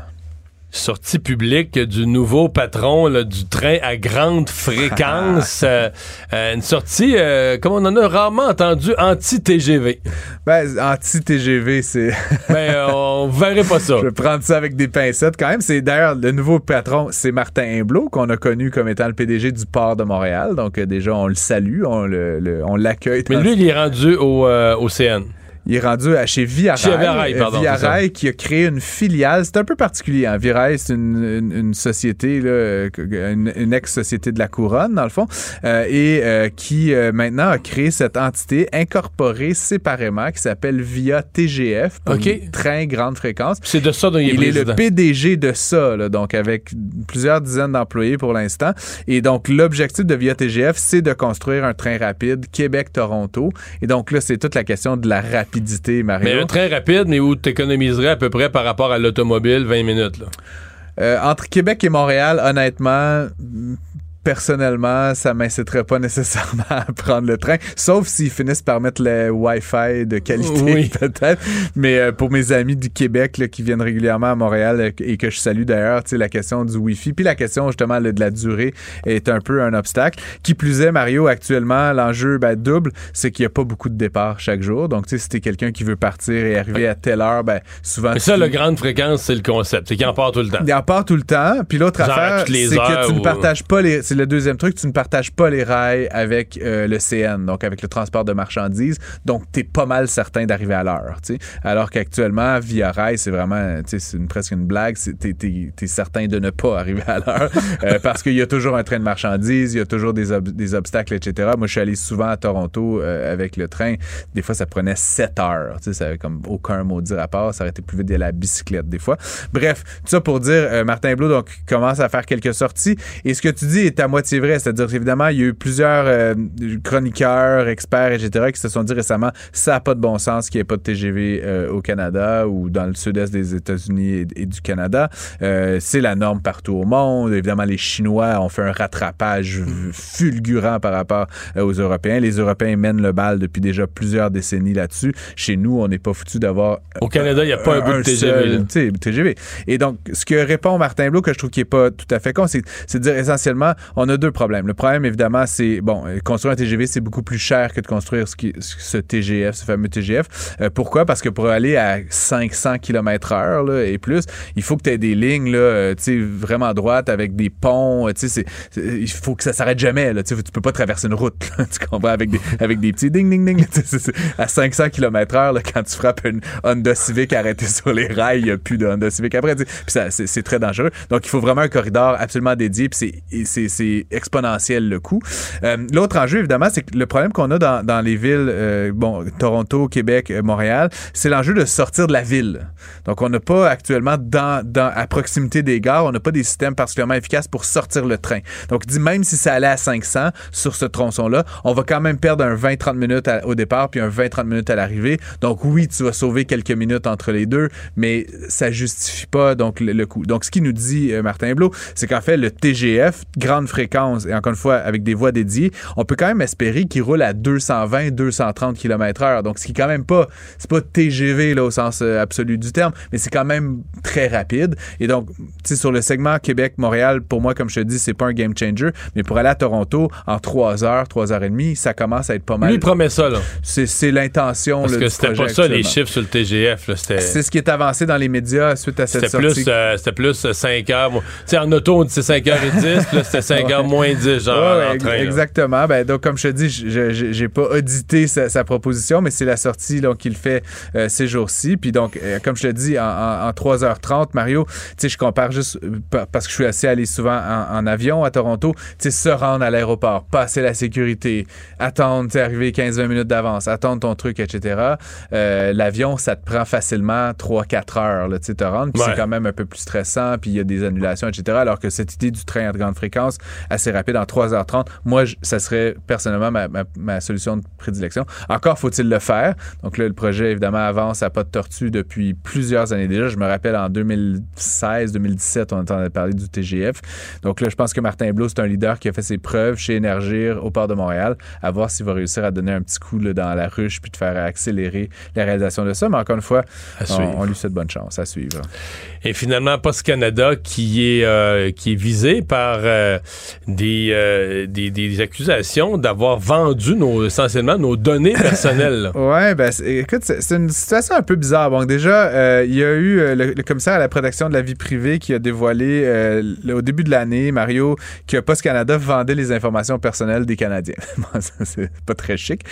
Sortie publique du nouveau patron là, du train à grande fréquence. Euh, euh, une sortie, euh, comme on en a rarement entendu, anti-TGV. Ben, anti-TGV, c'est. Ben, on verrait pas ça. Je vais prendre ça avec des pincettes quand même. C'est d'ailleurs le nouveau patron, c'est Martin Imblot, qu'on a connu comme étant le PDG du port de Montréal. Donc déjà, on le salue, on le- le- on l'accueille. Mais lui, il est rendu au, au CN. Il est rendu à chez Via Chez Via Rail, Euh, pardon, Via c'est ça. Rail qui a créé une filiale. C'est un peu particulier. Hein. Via Rail, c'est une, une- une société, là, une, une ex-société de la couronne, dans le fond, euh, et euh, qui euh, maintenant a créé cette entité incorporée séparément qui s'appelle Via TGF, pour OK. train grande fréquence. C'est de ça dont il est Il est le. PDG de ça, là, donc avec plusieurs dizaines d'employés pour l'instant. Et donc, l'objectif de Via TGF, c'est de construire un train rapide Québec-Toronto. Et donc là, c'est toute la question de la rapidité, Mario. Mais un train rapide, mais où tu économiserais à peu près par rapport à l'automobile 20 minutes. Là? Euh, entre Québec et Montréal, honnêtement, personnellement, ça m'inciterait pas nécessairement à prendre le train, sauf s'ils finissent par mettre le Wi-Fi de qualité, Oui. peut-être. Mais euh, pour mes amis du Québec là, qui viennent régulièrement à Montréal euh, et que je salue d'ailleurs, tu la question du Wi-Fi, puis la question justement là, de la durée est un peu un obstacle. Qui plus est, Mario, actuellement, l'enjeu ben, double, c'est qu'il n'y a pas beaucoup de départs chaque jour. Donc, tu si t'es quelqu'un qui veut partir et arriver à telle heure, ben, souvent... Mais ça, tu- le grande fréquence, c'est le concept. C'est qu'il en part tout le temps. il en part tout le temps. Puis l'autre affaire, c'est que tu ne partages pas les. Le deuxième truc, tu ne partages pas les rails avec euh, le CN, donc avec le transport de marchandises. Donc, tu es pas mal certain d'arriver à l'heure. Alors qu'actuellement, via rail, c'est vraiment, c'est presque une blague. Tu es, certain de ne pas arriver à l'heure euh, parce qu'il y a toujours un train de marchandises, il y a toujours des, ob- des obstacles, etc. Moi, je suis allé souvent à Toronto euh, avec le train. Des fois, ça prenait 7 heures. Ça avait comme aucun maudit rapport. Ça aurait été plus vite d'aller la bicyclette des fois. Bref, tout ça pour dire, euh, Martin Blou donc, commence à faire quelques sorties. Et ce que tu dis est à moitié vrai. C'est-à-dire évidemment, il y a eu plusieurs euh, chroniqueurs, experts, etc., qui se sont dit récemment, ça n'a pas de bon sens qu'il n'y ait pas de TGV euh, au Canada ou dans le sud-est des États-Unis et, et du Canada. Euh, c'est la norme partout au monde. Évidemment, les Chinois ont fait un rattrapage fulgurant par rapport aux Européens. Les Européens mènent le bal depuis déjà plusieurs décennies là-dessus. Chez nous, on n'est pas foutu d'avoir Au Canada, il n'y a pas un, bout de TGV. seul, TGV. Et donc, ce que répond Martin Blou, que je trouve qui est pas tout à fait con, c'est de dire essentiellement, on a deux problèmes. Le problème, évidemment, c'est, bon, euh, construire un TGV, c'est beaucoup plus cher que de construire ce, qui, ce TGF, ce fameux TGF. Euh, pourquoi? Parce que pour aller à 500 km heure et plus, il faut que tu aies des lignes, là, euh, vraiment droites avec des ponts, euh, tu sais, c'est- c'est- il faut que ça s'arrête jamais, là, tu peux pas traverser une route, tu comprends, avec des, avec des petits ding, ding, ding, c'est- c'est- à 500 km heure, là, quand tu frappes une Honda Civic arrêtée sur les rails, il n'y a plus de Honda Civic après, c'est, très dangereux. Donc, il faut vraiment un corridor absolument dédié, puis c'est, c'est, exponentiel le coût. Euh, l'autre enjeu, évidemment, c'est que le problème qu'on a dans, dans les villes, euh, bon, Toronto, Québec, euh, Montréal, c'est l'enjeu de sortir de la ville. Donc, on n'a pas actuellement dans, à proximité des gares, on n'a pas des systèmes particulièrement efficaces pour sortir le train. Donc, dit même si ça allait à 500 sur ce tronçon-là, on va quand même perdre un 20-30 minutes au départ puis un 20-30 minutes à l'arrivée. Donc, oui, tu vas sauver quelques minutes entre les deux, mais ça justifie pas donc le, coût. Donc, ce qu'il nous dit, Martin Blot, c'est qu'en fait, le TGF, grande fréquence, et encore une fois, avec des voies dédiées, on peut quand même espérer qu'il roule à 220, 230 km heure. Donc, ce qui est quand même pas, c'est pas TGV, là, au sens euh, absolu du terme, mais c'est quand même très rapide. Et donc, tu sais, sur le segment Québec-Montréal, pour moi, comme je te dis, c'est pas un game changer, mais pour aller à Toronto, en 3 heures, 3 heures et demie, ça commence à être pas mal. Lui, il promet ça, là. C'est l'intention. Parce là, que c'était pas ça, les chiffres sur le TGF. C'est ce qui est avancé dans les médias suite à cette sortie. plus, euh, c'était plus euh, 5 heures. Tu sais, en auto, on dit c'est 5h10, puis là, c'était 5 heures moins 10, genre, Ouais, en ouais, train, là. exactement. Ben, donc, comme je te dis, j'ai pas audité sa, sa proposition, mais c'est la sortie qu'il fait euh, ces jours-ci. Puis donc, euh, comme je te dis, en, en- en 3h30, Mario, tu sais, je compare juste euh, pa- parce que je suis assez allé souvent en, en avion à Toronto, tu sais, se rendre à l'aéroport, passer la sécurité, attendre, tu arriver 15-20 minutes d'avance, attendre ton truc, etc. Euh, L'avion, ça te prend facilement 3-4 heures, là, tu sais, te rendre. Puis Ouais. c'est quand même un peu plus stressant, puis il y a des annulations, etc. Alors que cette idée du train à grande fréquence, assez rapide, en 3h30, moi, je- ça serait personnellement ma, ma- ma solution de prédilection. Encore faut-il le faire. Donc là, le projet, évidemment, avance à pas de tortue depuis plusieurs années déjà. Je me rappelle en 2016-2017, on entendait parler du TGF. Donc là, je pense que Martin Blot, c'est un leader qui a fait ses preuves chez Énergir au port de Montréal, à voir s'il va réussir à donner un petit coup là, dans la ruche puis de faire accélérer la réalisation de ça. Mais encore une fois, on lui souhaite bonne chance à suivre. Et finalement, Post Canada qui est euh, qui est visé par euh, des, euh, des des accusations d'avoir vendu nos essentiellement nos données personnelles. Ouais, ben, écoute, c'est une situation un peu bizarre. Bon, déjà, euh, il y a eu euh, le, le commissaire à la protection de la vie privée qui a dévoilé le- au début de l'année, Mario, que Post Canada vendait les informations personnelles des Canadiens. Bon, ça, c'est pas très chic.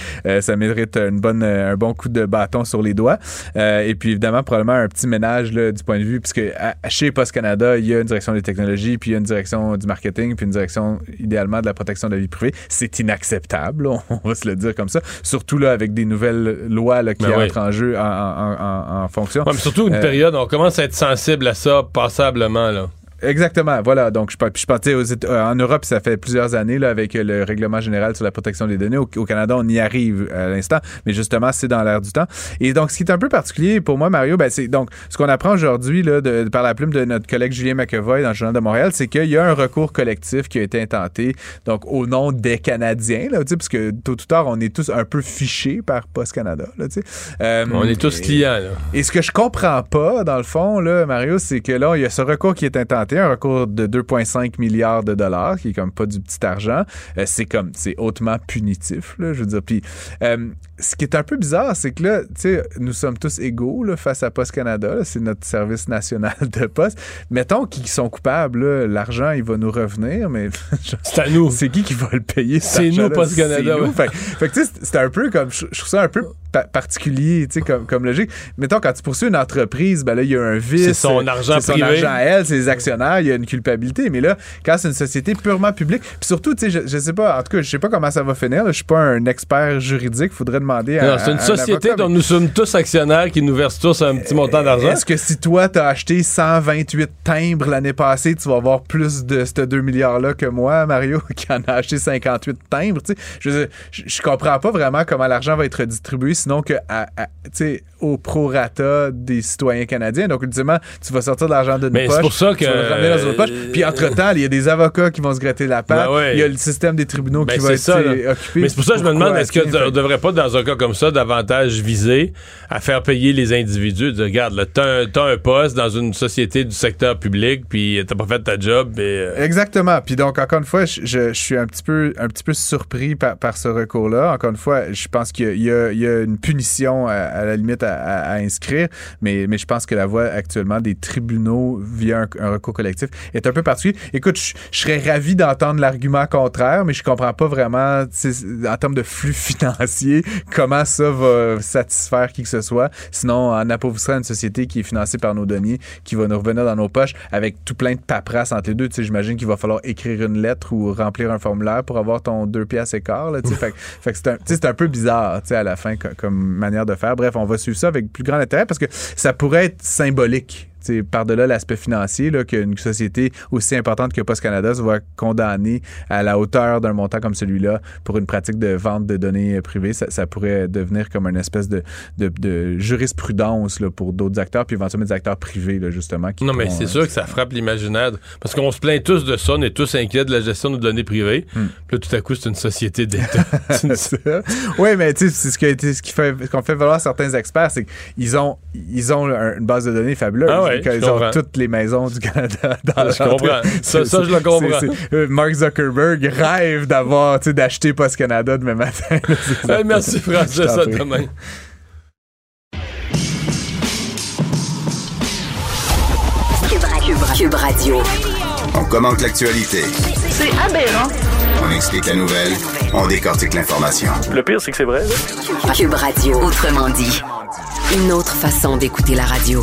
Ça mérite une bonne, un bon coup de bâton sur les doigts. Et puis, évidemment, probablement un petit ménage là, du point de vue, puisque à- chez Post Canada, il y a une direction des technologies, puis il y a une direction du marketing, puis une direction idéalement de la protection de la vie privée. C'est inacceptable, on, on va se le dire comme ça. Surtout là avec des nouvelles lois là, qui Ben oui. entrent en jeu en, en- en- en fonction. Ouais, mais surtout une Euh, période, on commence à être sensible à ça passablement là. Exactement, voilà. Donc, je, je partais aux euh, en Europe, ça fait plusieurs années là, avec euh, le règlement général sur la protection des données. Au, au Canada, on y arrive à l'instant, mais justement, c'est dans l'air du temps. Et donc, ce qui est un peu particulier pour moi, Mario, ben, c'est donc ce qu'on apprend aujourd'hui là, de, de- par la plume de notre collègue Julien McEvoy dans le Journal de Montréal, c'est qu'il y a un recours collectif qui a été intenté, donc au nom des Canadiens, là, tu sais, parce que tôt ou tard, on est tous un peu fichés par Post Canada, là. Euh, On est tous et- clients là. et ce que je comprends pas, dans le fond, là, Mario, c'est que là, il y a ce recours qui est intenté, un recours de 2,5 milliards de dollars, qui est comme pas du petit argent. Euh, c'est comme, c'est hautement punitif, là, je veux dire. Puis, euh, ce qui est un peu bizarre, c'est que là, tu sais, nous sommes tous égaux là, face à Post Canada. C'est notre service national de poste. Mettons qu'ils sont coupables, l'argent, il va nous revenir, mais C'est à nous. c'est qui qui va le payer? C'est nous, argent-là? Post Canada, C'est nous. ouais. Fait, fait que, tu sais, c'est- c'est un peu comme, je, trouve ça un peu pa- particulier, tu sais, comme, comme logique. Mettons, quand tu poursuis une entreprise, ben là, il y a un vice. C'est son argent C'est son privé. argent à elle, ses actionnaires, il y a une culpabilité. Mais là, quand c'est une société purement publique, puis surtout, tu sais, je, je sais pas, en tout cas, je sais pas comment ça va finir. Je suis pas un expert juridique. Faudrait demander à. Non, c'est une à société dont nous sommes tous actionnaires qui nous versent tous un petit montant d'argent. Est-ce que si toi, t'as acheté 128 timbres l'année passée, tu vas avoir plus de ces 2 milliards-là que moi, Mario, qui en a acheté 58 timbres? Je, je, je comprends pas vraiment comment l'argent va être distribué, sinon que à, au prorata des citoyens canadiens. Donc, ultimement, tu vas sortir de l'argent d'une poche. c'est pour ça Tu vas le que- ramener dans une autre poche. Puis, entre-temps, il y a des avocats qui vont se gratter la patte. Ben ouais. Il y a le système des tribunaux Ben, qui va être ça, occupé. Mais c'est pour ça que je me demande, est-ce que tu sais, on devrait pas, dans un cas comme ça, davantage viser à faire payer les individus? Dire, regarde, t'as un, un poste dans une société du secteur public, puis t'as pas fait ta job, et, euh, Exactement. Puis donc, encore une fois, je, je- je suis un petit peu, un petit peu surpris par, par ce recours-là. Encore une fois, je pense qu'il y a une punition à, à la limite à, à- à inscrire, mais, mais je pense que la voie actuellement des tribunaux via un, un recours collectif est un peu particulier. Écoute, je, je serais ravi d'entendre l'argument contraire, mais je comprends pas vraiment, en termes de flux financiers, comment ça va satisfaire qui que ce soit. Sinon, en appauvrissant une société qui est financée par nos deniers, qui va nous revenir dans nos poches avec tout plein de paperasse entre les deux. J'imagine qu'il va falloir écrire une lettre ou remplir un formulaire pour avoir ton deux pièces et quart. Là, fait, fait c'est un, peu bizarre à la fin co- comme, manière de faire. Bref, on va suivre ça avec plus grand intérêt parce que ça pourrait être symbolique. Tu par-delà l'aspect financier, là, qu'une société aussi importante que Post Canada se voit condamnée à la hauteur d'un montant comme celui-là pour une pratique de vente de données privées, ça, pourrait devenir comme une espèce de, de, jurisprudence là, pour d'autres acteurs, puis éventuellement des acteurs privés, là, justement. non, mais c'est sûr que ça frappe l'imaginaire. Parce qu'on se plaint tous de ça, on est tous inquiets de la gestion de données privées. Hmm. Puis là, tout à coup, c'est une société d'État. oui, mais tu sais, c'est ce, fait, qu'on fait valoir certains experts, c'est qu'ils ont, ils ont une base de données fabuleuse. Ah ouais, ils ont toutes les maisons du Canada dans Je comprends. Ça, ça, je le comprends. Euh, Mark Zuckerberg rêve d'avoir, tu sais, d'acheter Post Canada demain matin. merci, Francis. À demain. Cube Radio. On commente l'actualité. C'est aberrant. On explique la nouvelle, on décortique l'information. Le pire, c'est que c'est vrai. Cube Radio. Autrement dit, une autre façon d'écouter la radio.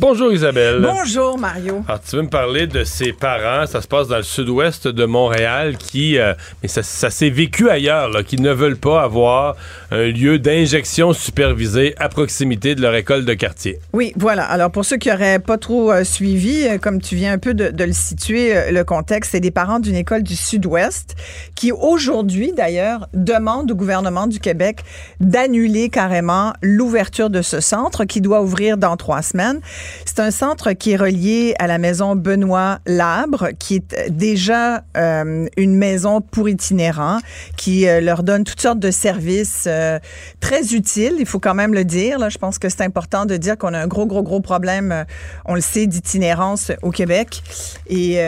Bonjour Isabelle. Bonjour Mario. Alors, tu veux me parler de ses parents, ça se passe dans le sud-ouest de Montréal, qui, euh, mais ça, s'est vécu ailleurs, là, qui ne veulent pas avoir un lieu d'injection supervisée à proximité de leur école de quartier. Oui, voilà. Alors pour ceux qui n'auraient pas trop euh, suivi, euh, comme tu viens un peu de, de le situer, le contexte, c'est des parents d'une école du sud-ouest qui aujourd'hui d'ailleurs demandent au gouvernement du Québec d'annuler carrément l'ouverture de ce centre qui doit ouvrir dans trois semaines. C'est un centre qui est relié à la maison Benoît Labre, qui est déjà euh, une maison pour itinérants, qui euh, leur donne toutes sortes de services euh, très utiles. Il faut quand même le dire. Là. Je pense que c'est important de dire qu'on a un gros, gros, gros problème, on le sait, d'itinérance au Québec et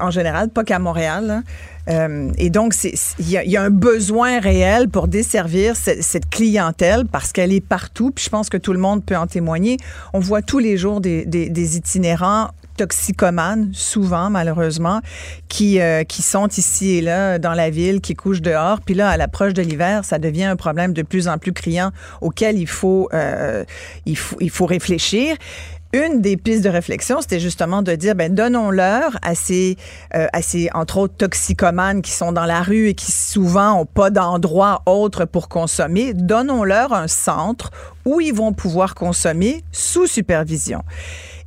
en général, pas qu'à Montréal. Hein. Euh, et donc, il y, a un besoin réel pour desservir cette, clientèle parce qu'elle est partout. Puis je pense que tout le monde peut en témoigner. On voit tous les jours des, itinérants toxicomanes, souvent malheureusement, qui, euh, qui sont ici et là dans la ville, qui couchent dehors. Puis là, à l'approche de l'hiver, ça devient un problème de plus en plus criant auquel il faut, euh, il faut, il faut réfléchir une des pistes de réflexion, c'était justement de dire, ben, donnons-leur à ces, euh, à ces, entre autres, toxicomanes qui sont dans la rue et qui souvent ont pas d'endroit autre pour consommer, donnons-leur un centre où ils vont pouvoir consommer sous supervision.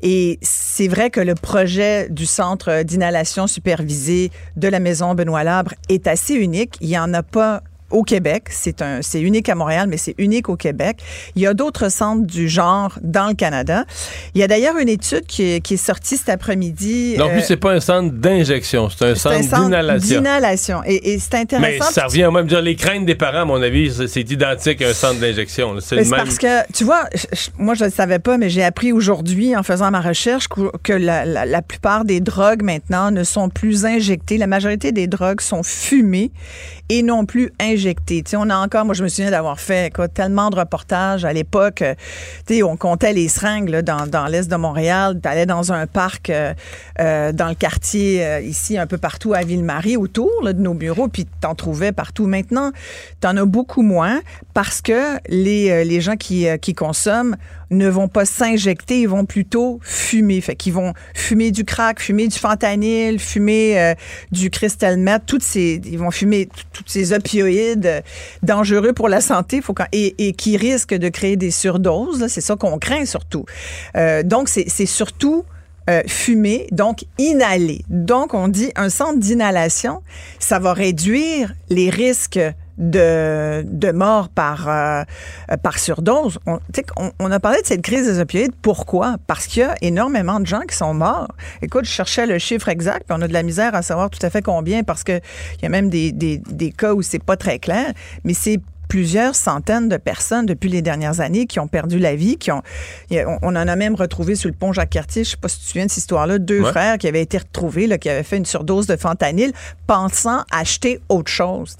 Et c'est vrai que le projet du centre d'inhalation supervisée de la maison Benoît Labre est assez unique. Il n'y en a pas au Québec. C'est un, c'est unique à Montréal, mais c'est unique au Québec. Il y a d'autres centres du genre dans le Canada. Il y a d'ailleurs une étude qui est, qui est sortie cet après-midi. Non, plus, euh, c'est pas un centre d'injection, c'est un centre, d'inhalation. D'inhalation. Et, c'est intéressant. Mais ça revient à même dire les craintes des parents, à mon avis, c'est identique à un centre d'injection. C'est même... parce que, tu vois, moi, je ne savais pas, mais j'ai appris aujourd'hui, en faisant ma recherche, que la, la, la plupart des drogues maintenant ne sont plus injectées. La majorité des drogues sont fumées et non plus injectées. On a encore, moi je me souviens d'avoir fait tellement de reportages à l'époque. Euh, on comptait les seringues dans, l'est de Montréal. Tu allais dans un parc euh, euh, dans le quartier ici, un peu partout à Ville-Marie, autour de nos bureaux, puis t'en trouvais partout. Maintenant, t'en as beaucoup moins parce que les, gens qui, consomment ne vont pas s'injecter, ils vont plutôt fumer. Fait qu'ils vont fumer du crack, fumer du fentanyl, fumer du crystal meth, toutes ces, ils vont fumer tous ces opioïdes euh, dangereux pour la santé faut et, qui risquent de créer des surdoses. C'est ça qu'on craint surtout. Euh, donc, c'est surtout fumer, donc inhaler. Donc, on dit un centre d'inhalation, ça va réduire les risques de, de mort par, euh, par surdose. On, on, on, a parlé de cette crise des opioïdes. Pourquoi? Parce qu'il y a énormément de gens qui sont morts. Écoute, je cherchais le chiffre exact, puis on a de la misère à savoir tout à fait combien, parce qu'il y a même des, des, des cas où c'est pas très clair, mais c'est plusieurs centaines de personnes depuis les dernières années qui ont perdu la vie, qui ont, on en a même retrouvé sur le pont Jacques-Cartier, je sais pas si tu te souviens de cette histoire-là, deux frères qui avaient été retrouvés, là, qui avaient fait une surdose de fentanyl, pensant acheter autre chose.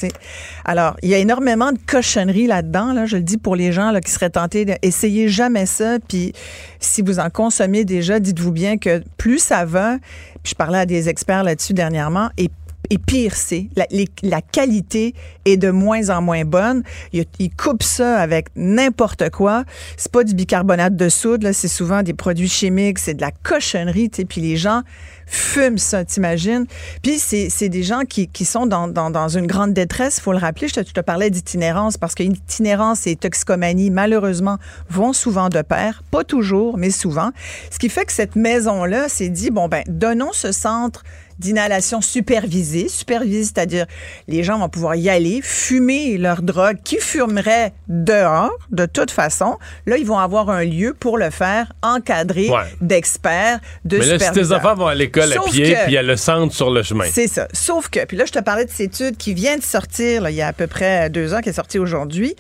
Alors, il y a énormément de cochonneries là-dedans, là, je le dis pour les gens là, qui seraient tentés d'essayer jamais ça, puis si vous en consommez déjà, dites-vous bien que plus ça va, puis je parlais à des experts là-dessus dernièrement, et Et pire, c'est la, la qualité est de moins en moins bonne. Ils, coupent ça avec n'importe quoi. C'est pas du bicarbonate de soude, là, c'est souvent des produits chimiques, c'est de la cochonnerie, tu. Puis les gens fument ça, t'imagines? Puis c'est c'est des gens qui, qui sont dans, dans, dans une grande détresse, faut le rappeler. Je te, parlais d'itinérance parce que itinérance et toxicomanie, malheureusement, vont souvent de pair. Pas toujours, mais souvent. Ce qui fait que cette maison-là s'est dit, bon, ben, donnons ce centre d'inhalation supervisée. Supervisée, c'est-à-dire les gens vont pouvoir y aller, fumer leur drogue qui fumerait dehors, de toute façon. Là, ils vont avoir un lieu pour le faire, encadré Ouais. d'experts, de Mais là, si tes enfants vont à l'école à pied, puis il y a le centre sur le chemin. c'est ça. Sauf que, puis là, je te parlais de cette étude qui vient de sortir, là, il y a à peu près deux ans, qui est sortie aujourd'hui,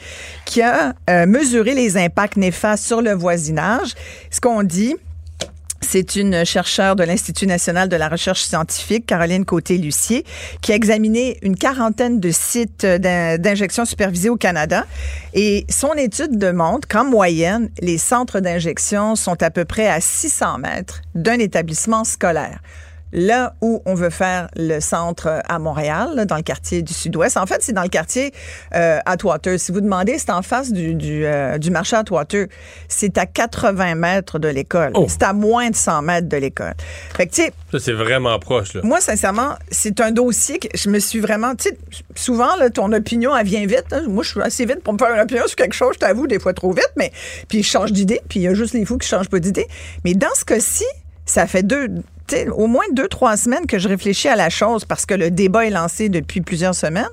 qui a euh, mesuré les impacts néfastes sur le voisinage. Ce qu'on dit, c'est une chercheure de l'Institut national de la recherche scientifique, Caroline Côté-Lucier, qui a examiné une quarantaine de sites d'in- d'injection supervisée au Canada. Et son étude démontre qu'en moyenne, les centres d'injection sont à peu près à 600 mètres d'un établissement scolaire. Là où on veut faire le centre à Montréal, là, dans le quartier du Sud-Ouest, en fait, c'est dans le quartier euh, Atwater. Si vous demandez, c'est en face du, du, euh, du marché Atwater. C'est à 80 mètres de l'école. Oh. C'est à moins de 100 mètres de l'école. Fait que, tu sais, Ça, c'est vraiment proche, là. moi, sincèrement, c'est un dossier que je me suis vraiment. Tu sais, souvent, là, ton opinion, elle vient vite. hein. Moi, je suis assez vite pour me faire une opinion sur quelque chose, je t'avoue, des fois trop vite, mais. Puis je change d'idée, puis il y a juste les fous qui changent pas d'idée. Mais dans ce cas-ci, ça fait deux. Au moins deux, trois semaines que je réfléchis à la chose parce que le débat est lancé depuis plusieurs semaines.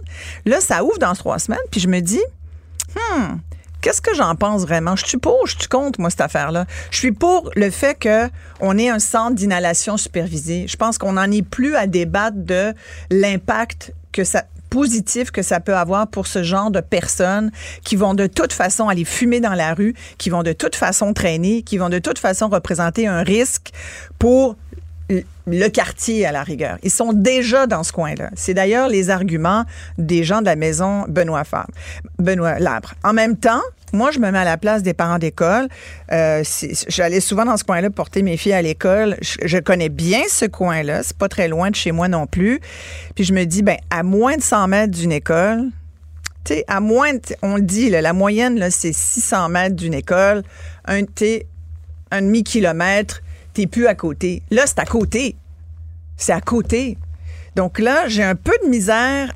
Là, ça ouvre dans trois semaines, puis je me dis, hmm, Qu'est-ce que j'en pense vraiment? Je suis pour, je suis contre, moi, cette affaire-là? Je suis pour le fait que on ait un centre d'inhalation supervisé. Je pense qu'on n'en est plus à débattre de l'impact que ça positif que ça peut avoir pour ce genre de personnes qui vont de toute façon aller fumer dans la rue, qui vont de toute façon traîner, qui vont de toute façon représenter un risque pour le quartier à la rigueur. Ils sont déjà dans ce coin-là. C'est d'ailleurs les arguments des gens de la maison Benoît Fabre, Benoît Labre. En même temps, moi, je me mets à la place des parents d'école. Euh, J'allais souvent dans ce coin-là porter mes filles à l'école. Je, connais bien ce coin-là. C'est pas très loin de chez moi non plus. Puis je me dis, ben, à moins de 100 mètres d'une école, tu sais, à moins, de- on le dit, là, la moyenne, c'est 600 mètres d'une école. Un, un demi-kilomètre, t'es plus à côté. Là, c'est à côté. C'est à côté. Donc là, j'ai un peu de misère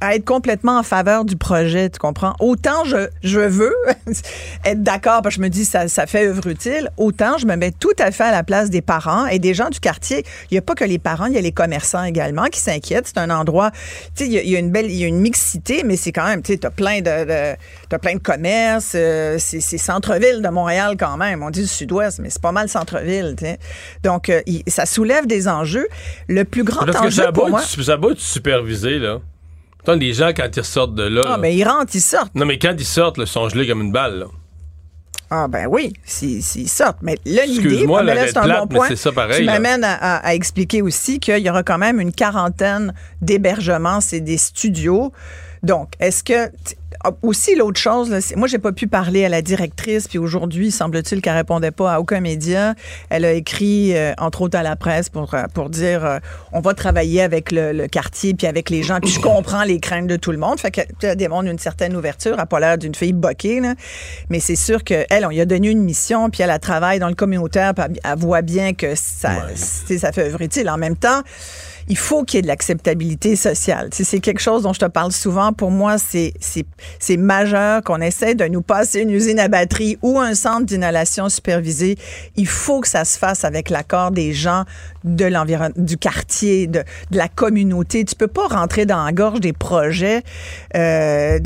à être complètement en faveur du projet, tu comprends? Autant je, je veux être d'accord, parce que je me dis ça, ça fait œuvre utile, autant je me mets tout à fait à la place des parents et des gens du quartier. Il n'y a pas que les parents, il y a les commerçants également qui s'inquiètent. C'est un endroit, tu sais, il y a- il y, a une belle, il y a une mixité, mais c'est quand même, tu sais, t'as plein de, de- t'as plein de commerces, euh, c'est c'est centre-ville de Montréal quand même. On dit sud-ouest, mais c'est pas mal centre-ville, tu sais. Donc, euh, ça soulève des enjeux. Le plus grand Parce que enjeu ça a pour beau moi... être- ça a beau être supervisé, là. Les gens, quand ils ressortent de là. Ah, mais ils rentrent, ils sortent. Non, mais quand ils sortent, ils sont gelés comme une balle, là. Ah ben oui, s'ils s'ils sortent. Mais là, l'idée, là, c'est un plate, bon mais point. c'est ça pareil, Tu m'amènes à, à- à expliquer aussi qu'il y aura quand même une quarantaine d'hébergements, c'est des studios. Donc, est-ce que ah, aussi l'autre chose, là, c'est- moi j'ai pas pu parler à la directrice, puis aujourd'hui semble-t-il qu'elle répondait pas à aucun média. Elle a écrit euh, entre autres à la presse pour euh, pour dire euh, on va travailler avec le, le quartier puis avec les gens, puis je comprends les craintes de tout le monde. Fait qu'elle démontre une certaine ouverture, elle a pas l'air d'une fille boquée, là. mais c'est sûr qu'elle, on lui a donné une mission, puis elle, elle travaille dans le communautaire, puis elle, elle voit bien que ça, ça fait œuvre utile. En même temps, il faut qu'il y ait de l'acceptabilité sociale. C'est quelque chose dont je te parle souvent. Pour moi, c'est majeur qu'on essaie de nous passer une usine à batterie ou un centre d'inhalation supervisé. Il faut que ça se fasse avec l'accord des gens de l'environnement, du quartier, de, de la communauté. Tu peux pas rentrer dans la gorge des projets. Euh,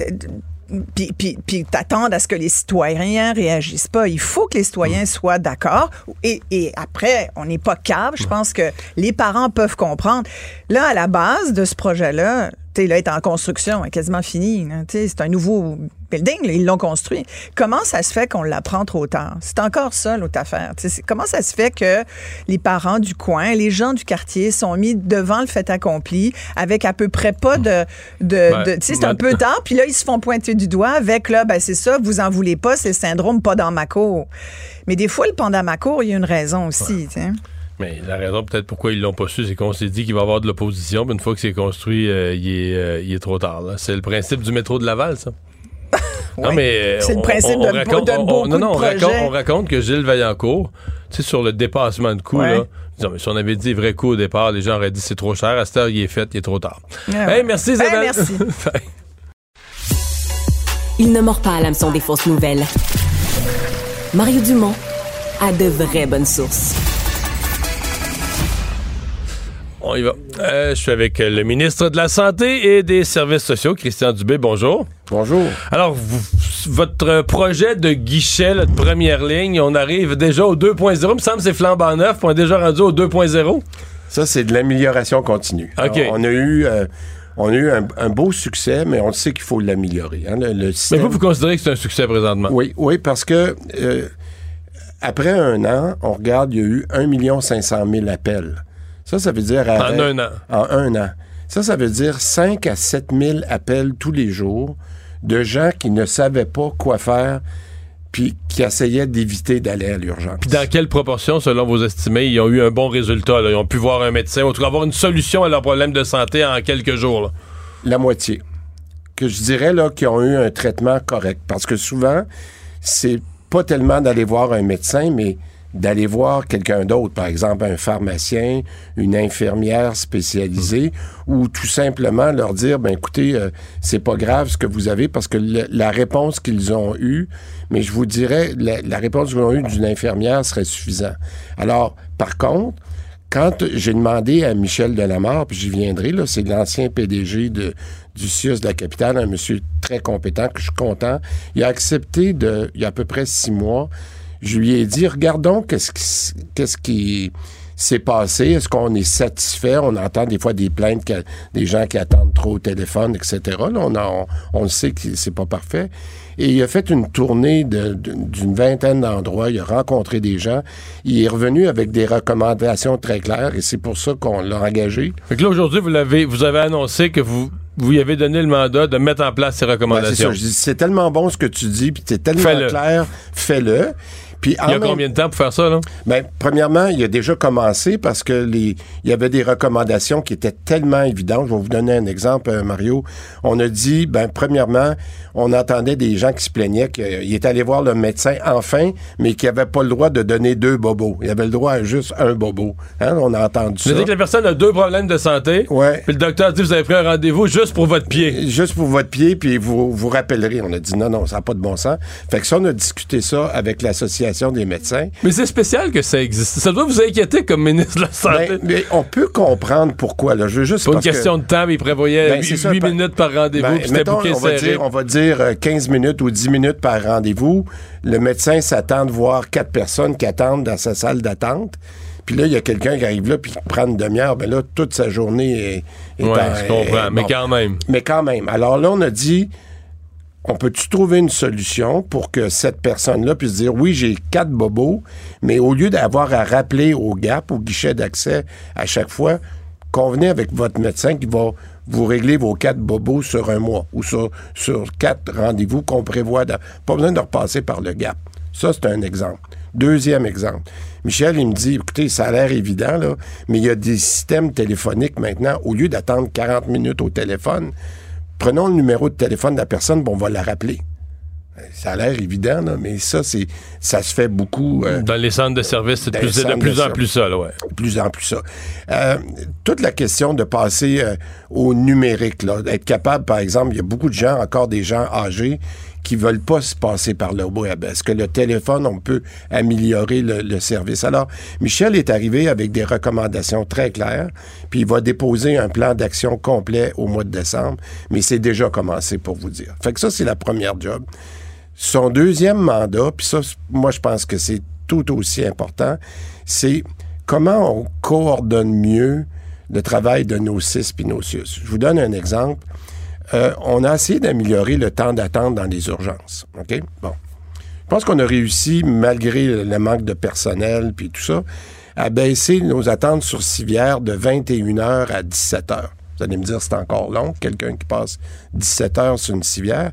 puis, puis, puis t'attendre à ce que les citoyens réagissent pas. Il faut que les citoyens soient d'accord. Et, et après, on n'est pas cave. Je pense que les parents peuvent comprendre. Là, à la base de ce projet-là, sais, là, est en construction, est quasiment fini. C'est un nouveau building, là, ils l'ont construit. Comment ça se fait qu'on l'apprend trop tard? C'est encore ça, l'autre affaire. Comment ça se fait que les parents du coin, les gens du quartier sont mis devant le fait accompli avec à peu près pas de... de, Ouais. de- tu sais, c'est un peu tard, puis là, ils se font pointer du doigt avec, là, ben c'est ça, vous en voulez pas, c'est le syndrome pas dans ma cour. Mais des fois, le pas dans ma cour, il y a une raison aussi. Mais la raison peut-être pourquoi ils l'ont pas su, c'est qu'on s'est dit qu'il va y avoir de l'opposition, puis une fois que c'est construit, euh, il, est, euh, il est trop tard. C'est le principe du métro de Laval, ça. Non, mais euh, C'est le on- principe on, de- on raconte, de on- beaucoup non, non, de on raconte, on raconte que Gilles Vaillancourt, tu sais, sur le dépassement de coûts, Ouais. là, disons, mais si on avait dit les vrais coûts au départ, les gens auraient dit c'est trop cher. À cette heure, il est fait, il est trop tard. Ah Hey, ouais. merci Hey, Isabelle. merci. Il ne mord pas à l'hameçon des fausses nouvelles. Mario Dumont a de vraies bonnes sources. On y va. Euh, je suis avec euh, le ministre de la Santé et des Services sociaux, Christian Dubé. Bonjour. Bonjour. Alors, vous- votre projet de guichet là, de première ligne, on arrive déjà au 2.0. Il me semble que c'est flambant neuf. On est déjà rendu au 2.0. Ça, c'est de l'amélioration continue. OK. Alors, on a eu, euh, on a eu un, un beau succès, mais on sait qu'il faut l'améliorer. hein. Le, le Mais vous, vous considérez que c'est un succès présentement? Oui, oui, parce que euh, après un an, on regarde, il y a eu 1 500 000 appels. Ça, ça veut dire... En un an. En un an. Ça, ça veut dire 5 à 7 000 appels tous les jours de gens qui ne savaient pas quoi faire puis qui essayaient d'éviter d'aller à l'urgence. Puis dans quelle proportion, selon vos estimés, ils ont eu un bon résultat? là? Ils ont pu voir un médecin, ou en tout cas avoir une solution à leurs problèmes de santé en quelques jours. là? La moitié. Que je dirais là qui ont eu un traitement correct. Parce que souvent, c'est pas tellement d'aller voir un médecin, mais d'aller voir quelqu'un d'autre, par exemple un pharmacien, une infirmière spécialisée, ou tout simplement leur dire, ben écoutez, euh, c'est pas grave ce que vous avez, parce que la réponse qu'ils ont eue, mais je vous dirais, la, réponse qu'ils ont eue d'une infirmière serait suffisante. Alors, par contre, quand j'ai demandé à Michel Delamarre, puis j'y viendrai, là, c'est l'ancien PDG du CIUS de la capitale, un monsieur très compétent, que je suis content, il a accepté, de, il y a à peu près six mois, je lui ai dit, regardons qu'est-ce qui, s- qu'est-ce qui s'est passé, est-ce qu'on est satisfait, on entend des fois des plaintes, que- des gens qui attendent trop au téléphone, etc. Là, on, a- on, sait que c'est pas parfait. Et il a fait une tournée de- de- d'une vingtaine d'endroits. Il a rencontré des gens. Il est revenu avec des recommandations très claires et c'est pour ça qu'on l'a engagé. Fait que là, aujourd'hui, vous, l'avez, vous avez annoncé que vous, vous y avez donné le mandat de mettre en place ces Ben, c'est recommandations. ça. Je dis, C'est tellement bon ce que tu dis, puis c'est tellement Fais-le. clair, fais-le. Puis Il y a même- combien de temps pour faire ça, là? Ben, premièrement, il a déjà commencé parce que les, il y avait des recommandations qui étaient tellement évidentes. Je vais vous donner un exemple, euh, Mario. On a dit, ben, premièrement, on entendait des gens qui se plaignaient qu'ils étaient allés voir le médecin enfin, mais qui n'avaient pas le droit de donner deux bobos. Ils avaient le droit à juste un bobo. Hein? On a entendu ça. C'est-à-dire que la personne a deux problèmes de santé. Ouais. Puis le docteur dit vous avez pris un rendez-vous juste pour votre pied. Juste pour votre pied, puis vous vous rappellerez. On a dit non, non, ça n'a pas de bon sens. Fait que ça, on a discuté ça avec l'Association des médecins. Mais c'est spécial que ça existe. Ça doit vous inquiéter comme ministre de la Santé. Ben, mais on peut comprendre pourquoi. Là. Je veux juste Pas une que- question de temps, mais il prévoyait Ben, 8, c'est ça, par- minutes par rendez-vous, Ben, mettons, on, va dire, on va dire euh, 15 minutes ou 10 minutes par rendez-vous. Le médecin s'attend de voir quatre personnes qui attendent dans sa salle d'attente. Puis là, il y a quelqu'un qui arrive là puis qui prend une demi-heure. Ben là, toute sa journée est... est Ouais, en- je comprends, est- mais quand même. Mais quand même. Alors là, on a dit, on peut-tu trouver une solution pour que cette personne-là puisse dire, oui, j'ai quatre bobos, mais au lieu d'avoir à rappeler au GAP, au guichet d'accès à chaque fois, convenez avec votre médecin qui va vous régler vos quatre bobos sur un mois ou sur, sur quatre rendez-vous qu'on prévoit. pas besoin de repasser par le GAP. Ça, c'est un exemple. Deuxième exemple. Michel, il me dit, écoutez, ça a l'air évident, là, mais il y a des systèmes téléphoniques maintenant, au lieu d'attendre 40 minutes au téléphone, prenons le numéro de téléphone de la personne, bon, on va la rappeler. Ça a l'air évident, là, mais ça, c'est, ça se fait beaucoup. euh, Dans les centres de services, c'est de plus, de plus de en plus ça, là, ouais. De plus en plus ça. Euh, toute la question de passer euh, au numérique, là, être capable, par exemple, il y a beaucoup de gens, encore des gens âgés, qui veulent pas se passer par le web. Est-ce que le téléphone, on peut améliorer le, service? Alors, Michel est arrivé avec des recommandations très claires, puis il va déposer un plan d'action complet au mois de décembre, mais c'est déjà commencé pour vous dire. Fait que ça, c'est la première job. Son deuxième mandat, puis ça, moi, je pense que c'est tout aussi important, c'est comment on coordonne mieux le travail de nos CIS et. Je vous donne un exemple. Euh, on a essayé d'améliorer le temps d'attente dans les urgences. OK? Bon. Je pense qu'on a réussi, malgré le manque de personnel puis tout ça, à baisser nos attentes sur civière de 21 heures à 17 heures. Vous allez me dire, c'est encore long, quelqu'un qui passe 17 heures sur une civière.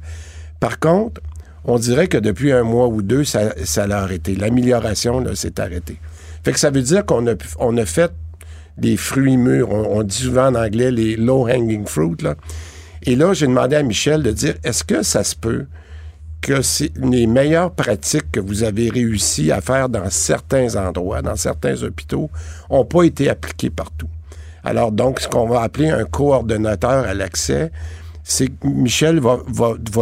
Par contre, on dirait que depuis un mois ou deux, ça, l'a arrêté. L'amélioration, là, s'est arrêtée. Fait que ça veut dire qu'on a, fait des fruits mûrs. On, on dit souvent en anglais les low-hanging fruit. Là. Et là, j'ai demandé à Michel de dire est-ce que ça se peut que les meilleures pratiques que vous avez réussi à faire dans certains endroits, dans certains hôpitaux, n'ont pas été appliquées partout? Alors donc, ce qu'on va appeler un coordonnateur à l'accès, c'est que Michel va,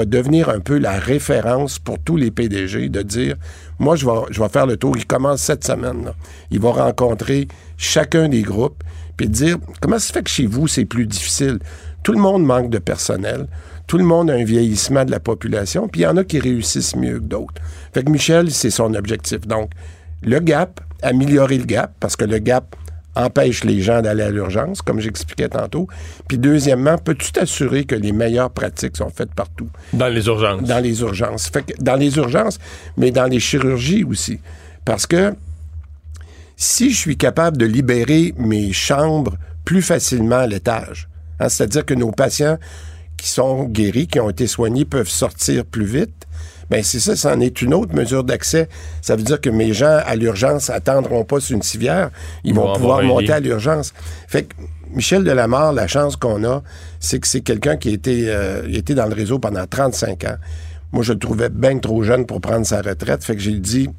devenir un peu la référence pour tous les PDG de dire, moi, je vais, je vais faire le tour. Il commence cette semaine. Là. Il va rencontrer chacun des groupes, puis dire, comment ça se fait que chez vous, c'est plus difficile? Tout le monde manque de personnel. Tout le monde a un vieillissement de la population, puis il y en a qui réussissent mieux que d'autres. Fait que Michel, c'est son objectif. Donc, le gap, améliorer le gap, parce que le gap, empêche les gens d'aller à l'urgence, comme j'expliquais tantôt. Puis deuxièmement, peux-tu t'assurer que les meilleures pratiques sont faites partout? Dans les urgences. Dans les urgences. Fait que dans les urgences, mais dans les chirurgies aussi. Parce que si je suis capable de libérer mes chambres plus facilement à l'étage, hein, c'est-à-dire que nos patients qui sont guéris, qui ont été soignés, peuvent sortir plus vite, ben c'est ça, c'en est une autre mesure d'accès. Ça veut dire que mes gens à l'urgence attendront pas sur une civière, ils, ils vont, vont pouvoir monter à l'urgence. Fait que Michel Delamarre, la chance qu'on a, c'est que c'est quelqu'un qui a été, euh, été dans le réseau pendant 35 ans. Moi, je le trouvais bien trop jeune pour prendre sa retraite. Fait que j'ai dit,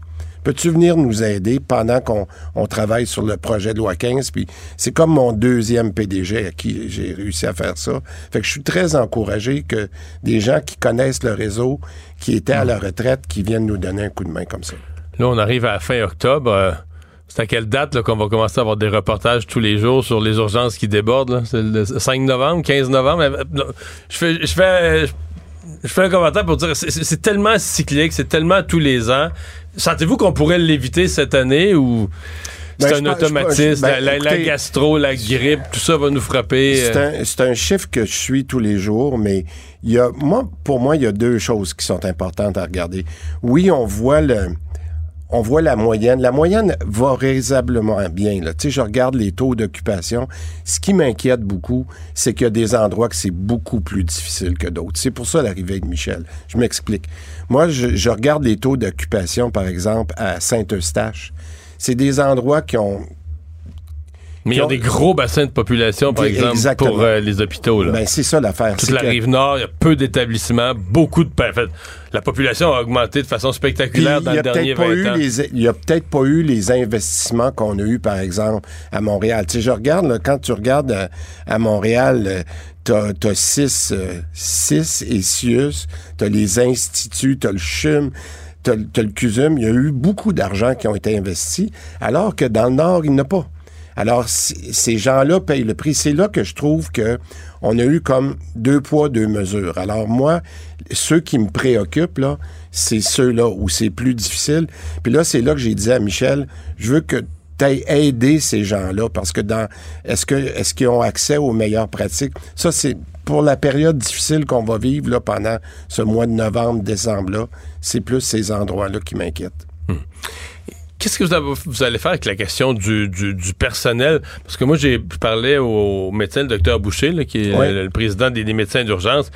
peux-tu venir nous aider pendant qu'on on travaille sur le projet de loi 15? Puis c'est comme mon deuxième PDG à qui j'ai réussi à faire ça. Fait que je suis très encouragé que des gens qui connaissent le réseau, qui étaient à la retraite, qui viennent nous donner un coup de main comme ça. Là, on arrive à la fin octobre. Euh, c'est à quelle date qu'on va commencer à avoir des reportages tous les jours sur les urgences qui débordent? C'est le 5 novembre, 15 novembre? Je fais... Je fais je fais un commentaire pour dire c'est tellement cyclique, c'est tellement tous les ans. Sentez-vous qu'on pourrait l'éviter cette année ou c'est ben, un automatisme? Ben, la, écoutez, la, gastro, la grippe, tout ça va nous frapper. C'est un, un, chiffre que je suis tous les jours, mais il y a, moi, pour moi, il y a deux choses qui sont importantes à regarder. Oui, on voit le on voit la moyenne. La moyenne va raisonnablement bien. Tu sais, je regarde les taux d'occupation. Ce qui m'inquiète beaucoup, c'est qu'il y a des endroits que c'est beaucoup plus difficile que d'autres. C'est pour ça l'arrivée de Michel. Je m'explique. Moi, je, regarde les taux d'occupation, par exemple, à Saint-Eustache. C'est des endroits qui ont, mais il y a des gros bassins de population, par exemple, Exactement. pour euh, les hôpitaux. Là. Ben, c'est ça l'affaire. Toute la que... rive nord, il y a peu d'établissements, beaucoup de... En fait, la population a augmenté de façon spectaculaire dans le dernier 20 ans. Les, il n'y a peut-être pas eu les investissements qu'on a eu, par exemple, à Montréal. Tu sais, je regarde, là, quand tu regardes à, à Montréal, t'as as six, euh, six et Sius, t'as les instituts, t'as le CHUM, t'as as le CUSUM. Il y a eu beaucoup d'argent qui ont été investis, alors que dans le Nord, il n'y en a pas. Alors, ces gens-là payent le prix. C'est là que je trouve que on a eu comme deux poids, deux mesures. Alors, moi, ceux qui me préoccupent, là, c'est ceux-là où c'est plus difficile. Puis là, c'est là que j'ai dit à Michel, je veux que aidé ces gens-là parce que dans est-ce que est-ce qu'ils ont accès aux meilleures pratiques? Ça c'est pour la période difficile qu'on va vivre là pendant ce mois de novembre décembre là c'est plus ces endroits là qui m'inquiètent hum. Qu'est-ce que vous allez faire avec la question du, du, du personnel? Parce que moi, j'ai parlé au médecin, le docteur Boucher, là, qui est oui. le, le, président des, des médecins d'urgence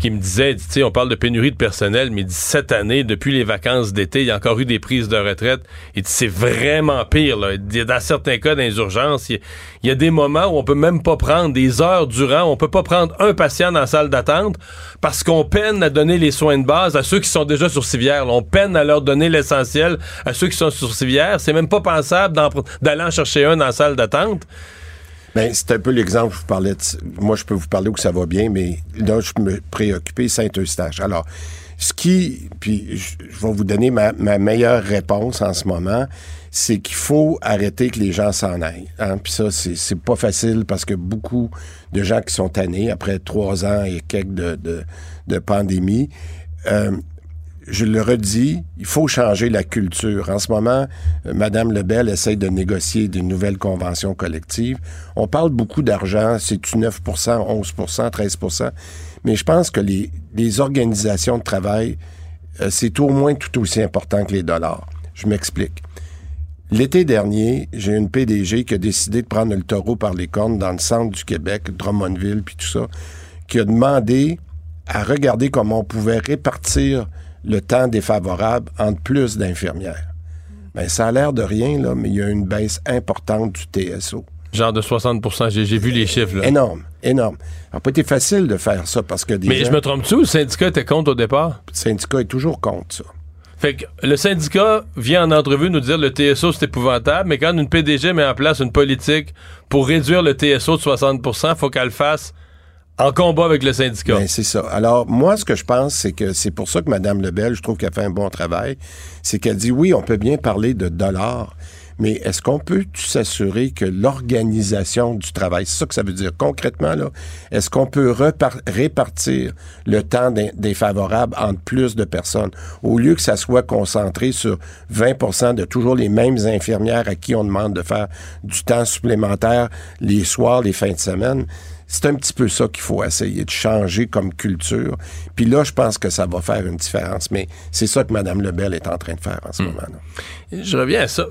qui me disait, tu sais, on parle de pénurie de personnel, mais cette année, depuis les vacances d'été, il y a encore eu des prises de retraite. Dit c'est vraiment pire. Dans certains cas, dans les urgences, il, y a des moments où on peut même pas prendre des heures durant, on peut pas prendre un patient dans la salle d'attente parce qu'on peine à donner les soins de base à ceux qui sont déjà sur civière. On peine à leur donner l'essentiel à ceux qui sont sur civière. C'est même pas pensable d'aller en chercher un dans la salle d'attente. Ben, c'est un peu l'exemple que je vous parlais. De, moi, je peux vous parler où ça va bien, mais là, je me préoccupé Saint-Eustache. Alors, ce qui, puis je, je vais vous donner ma, ma, meilleure réponse en ce moment, c'est qu'il faut arrêter que les gens s'en aillent. Hein? Puis ça, c'est pas facile parce que beaucoup de gens qui sont tannés après trois ans et quelques de, de, de pandémie, euh, je le redis, il faut changer la culture. En ce moment, euh, Mme Lebel essaye de négocier des nouvelles conventions collectives. On parle beaucoup d'argent, c'est-tu 9% 11% 13% mais je pense que les, les organisations de travail, euh, c'est au moins tout aussi important que les dollars. Je m'explique. L'été dernier, j'ai une PDG qui a décidé de prendre le taureau par les cornes dans le centre du Québec, Drummondville, puis tout ça, qui a demandé à regarder comment on pouvait répartir le temps défavorable entre plus d'infirmières. Ben, ça a l'air de rien, là, mais il y a une baisse importante du TSO. Genre de 60 j'ai, vu les chiffres. Là. Énorme, énorme. Ça n'a pas été facile de faire ça parce que des Mais gens- je me trompe-tu? Ou le syndicat était contre au départ? Le syndicat est toujours contre ça. Fait que le syndicat vient en entrevue nous dire le TSO c'est épouvantable, mais quand une PDG met en place une politique pour réduire le TSO de 60% faut qu'elle le fasse en combat avec le syndicat. Ben, c'est ça. Alors, moi, ce que je pense, c'est que c'est pour ça que Mme Lebel, je trouve qu'elle fait un bon travail, c'est qu'elle dit, oui, on peut bien parler de dollars, mais est-ce qu'on peut s'assurer que l'organisation du travail, c'est ça que ça veut dire concrètement, là, est-ce qu'on peut répartir le temps favorables entre plus de personnes, au lieu que ça soit concentré sur 20% de toujours les mêmes infirmières à qui on demande de faire du temps supplémentaire les soirs, les fins de semaine? C'est un petit peu ça qu'il faut essayer de changer comme culture. Puis là, je pense que ça va faire une différence. Mais c'est ça que Mme Lebel est en train de faire en ce moment. là Je reviens à ça.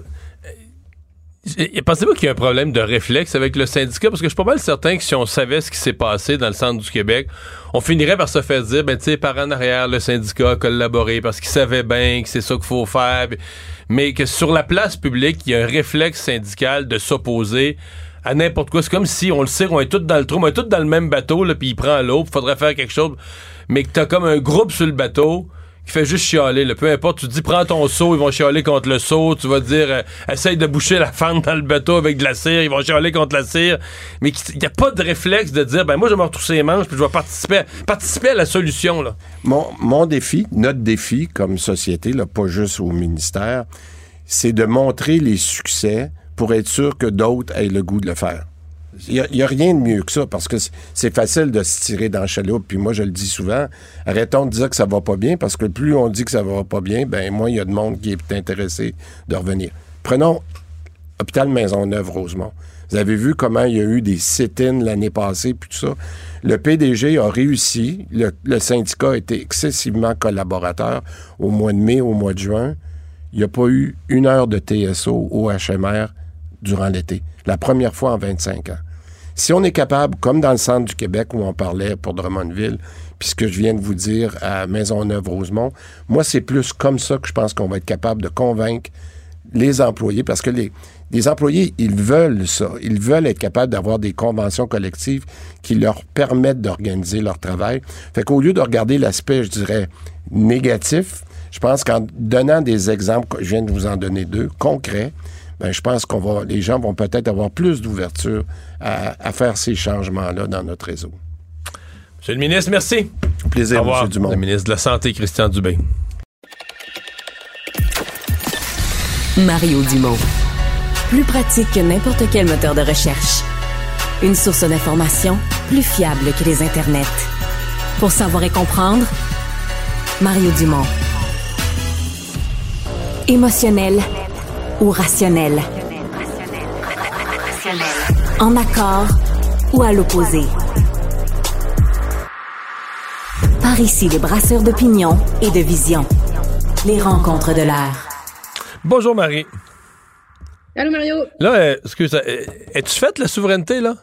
Euh, Pensez-vous qu'il y a un problème de réflexe avec le syndicat? Parce que je suis pas mal certain que si on savait ce qui s'est passé dans le centre du Québec, on finirait par se faire dire, ben, tu sais, par en arrière, le syndicat a collaboré parce qu'il savait bien que c'est ça qu'il faut faire. Mais que sur la place publique, il y a un réflexe syndical de s'opposer à n'importe quoi. C'est comme si on le sait, on est tous dans le trou, on est tous dans le même bateau, puis il prend l'eau, puis faudrait faire quelque chose. Mais que t'as comme un groupe sur le bateau qui fait juste chialer. Peu importe, tu dis prends ton seau, ils vont chialer contre le seau. Tu vas dire euh, essaye de boucher la fente dans le bateau avec de la cire, ils vont chialer contre la cire. Mais il n'y a pas de réflexe de dire ben moi je vais me retrousser les manches puis je vais participer, participer à la solution. Mon défi, notre défi comme société, là, pas juste au ministère, c'est de montrer les succès pour être sûr que d'autres aient le goût de le faire. Il n'y a, rien de mieux que ça parce que c'est- facile de se tirer dans le chaloupe. Puis moi, je le dis souvent, arrêtons de dire que ça va pas bien parce que plus on dit que ça va pas bien, ben moins il y a de monde qui est intéressé de revenir. Prenons Hôpital Maisonneuve-Rosemont. Vous avez vu comment il y a eu des sit-ins l'année passée, puis tout ça? Le PDG a réussi. Le, le syndicat a été excessivement collaborateur au mois de mai, au mois de juin. Il n'y a pas eu une heure de TSO au HMR durant l'été. La première fois en 25 ans. Si on est capable, comme dans le centre du Québec où on parlait pour Drummondville, puis ce que je viens de vous dire à Maisonneuve-Rosemont, moi, c'est plus comme ça que je pense qu'on va être capable de convaincre les employés, parce que les, les employés, ils veulent ça. Ils veulent être capables d'avoir des conventions collectives qui leur permettent d'organiser leur travail. Fait qu'au lieu de regarder l'aspect, je dirais, négatif, je pense qu'en donnant des exemples, je viens de vous en donner deux, concrets, ben, je pense qu'on va, les gens vont peut-être avoir plus d'ouverture à, à faire ces changements-là dans notre réseau. Monsieur le ministre, merci. Au plaisir, Au revoir, M. Dumont. Le ministre de la Santé, Christian Dubé. Mario Dumont. Plus pratique que n'importe quel moteur de recherche. Une source d'information plus fiable que les internets. Pour savoir et comprendre, Mario Dumont. Émotionnel ou rationnel? En accord ou à l'opposé? Par ici, les brasseurs d'opinion et de vision. Les rencontres de l'air. Bonjour Marie. Allô, Mario? Là, euh, excuse, euh, es-tu faite la souveraineté, là?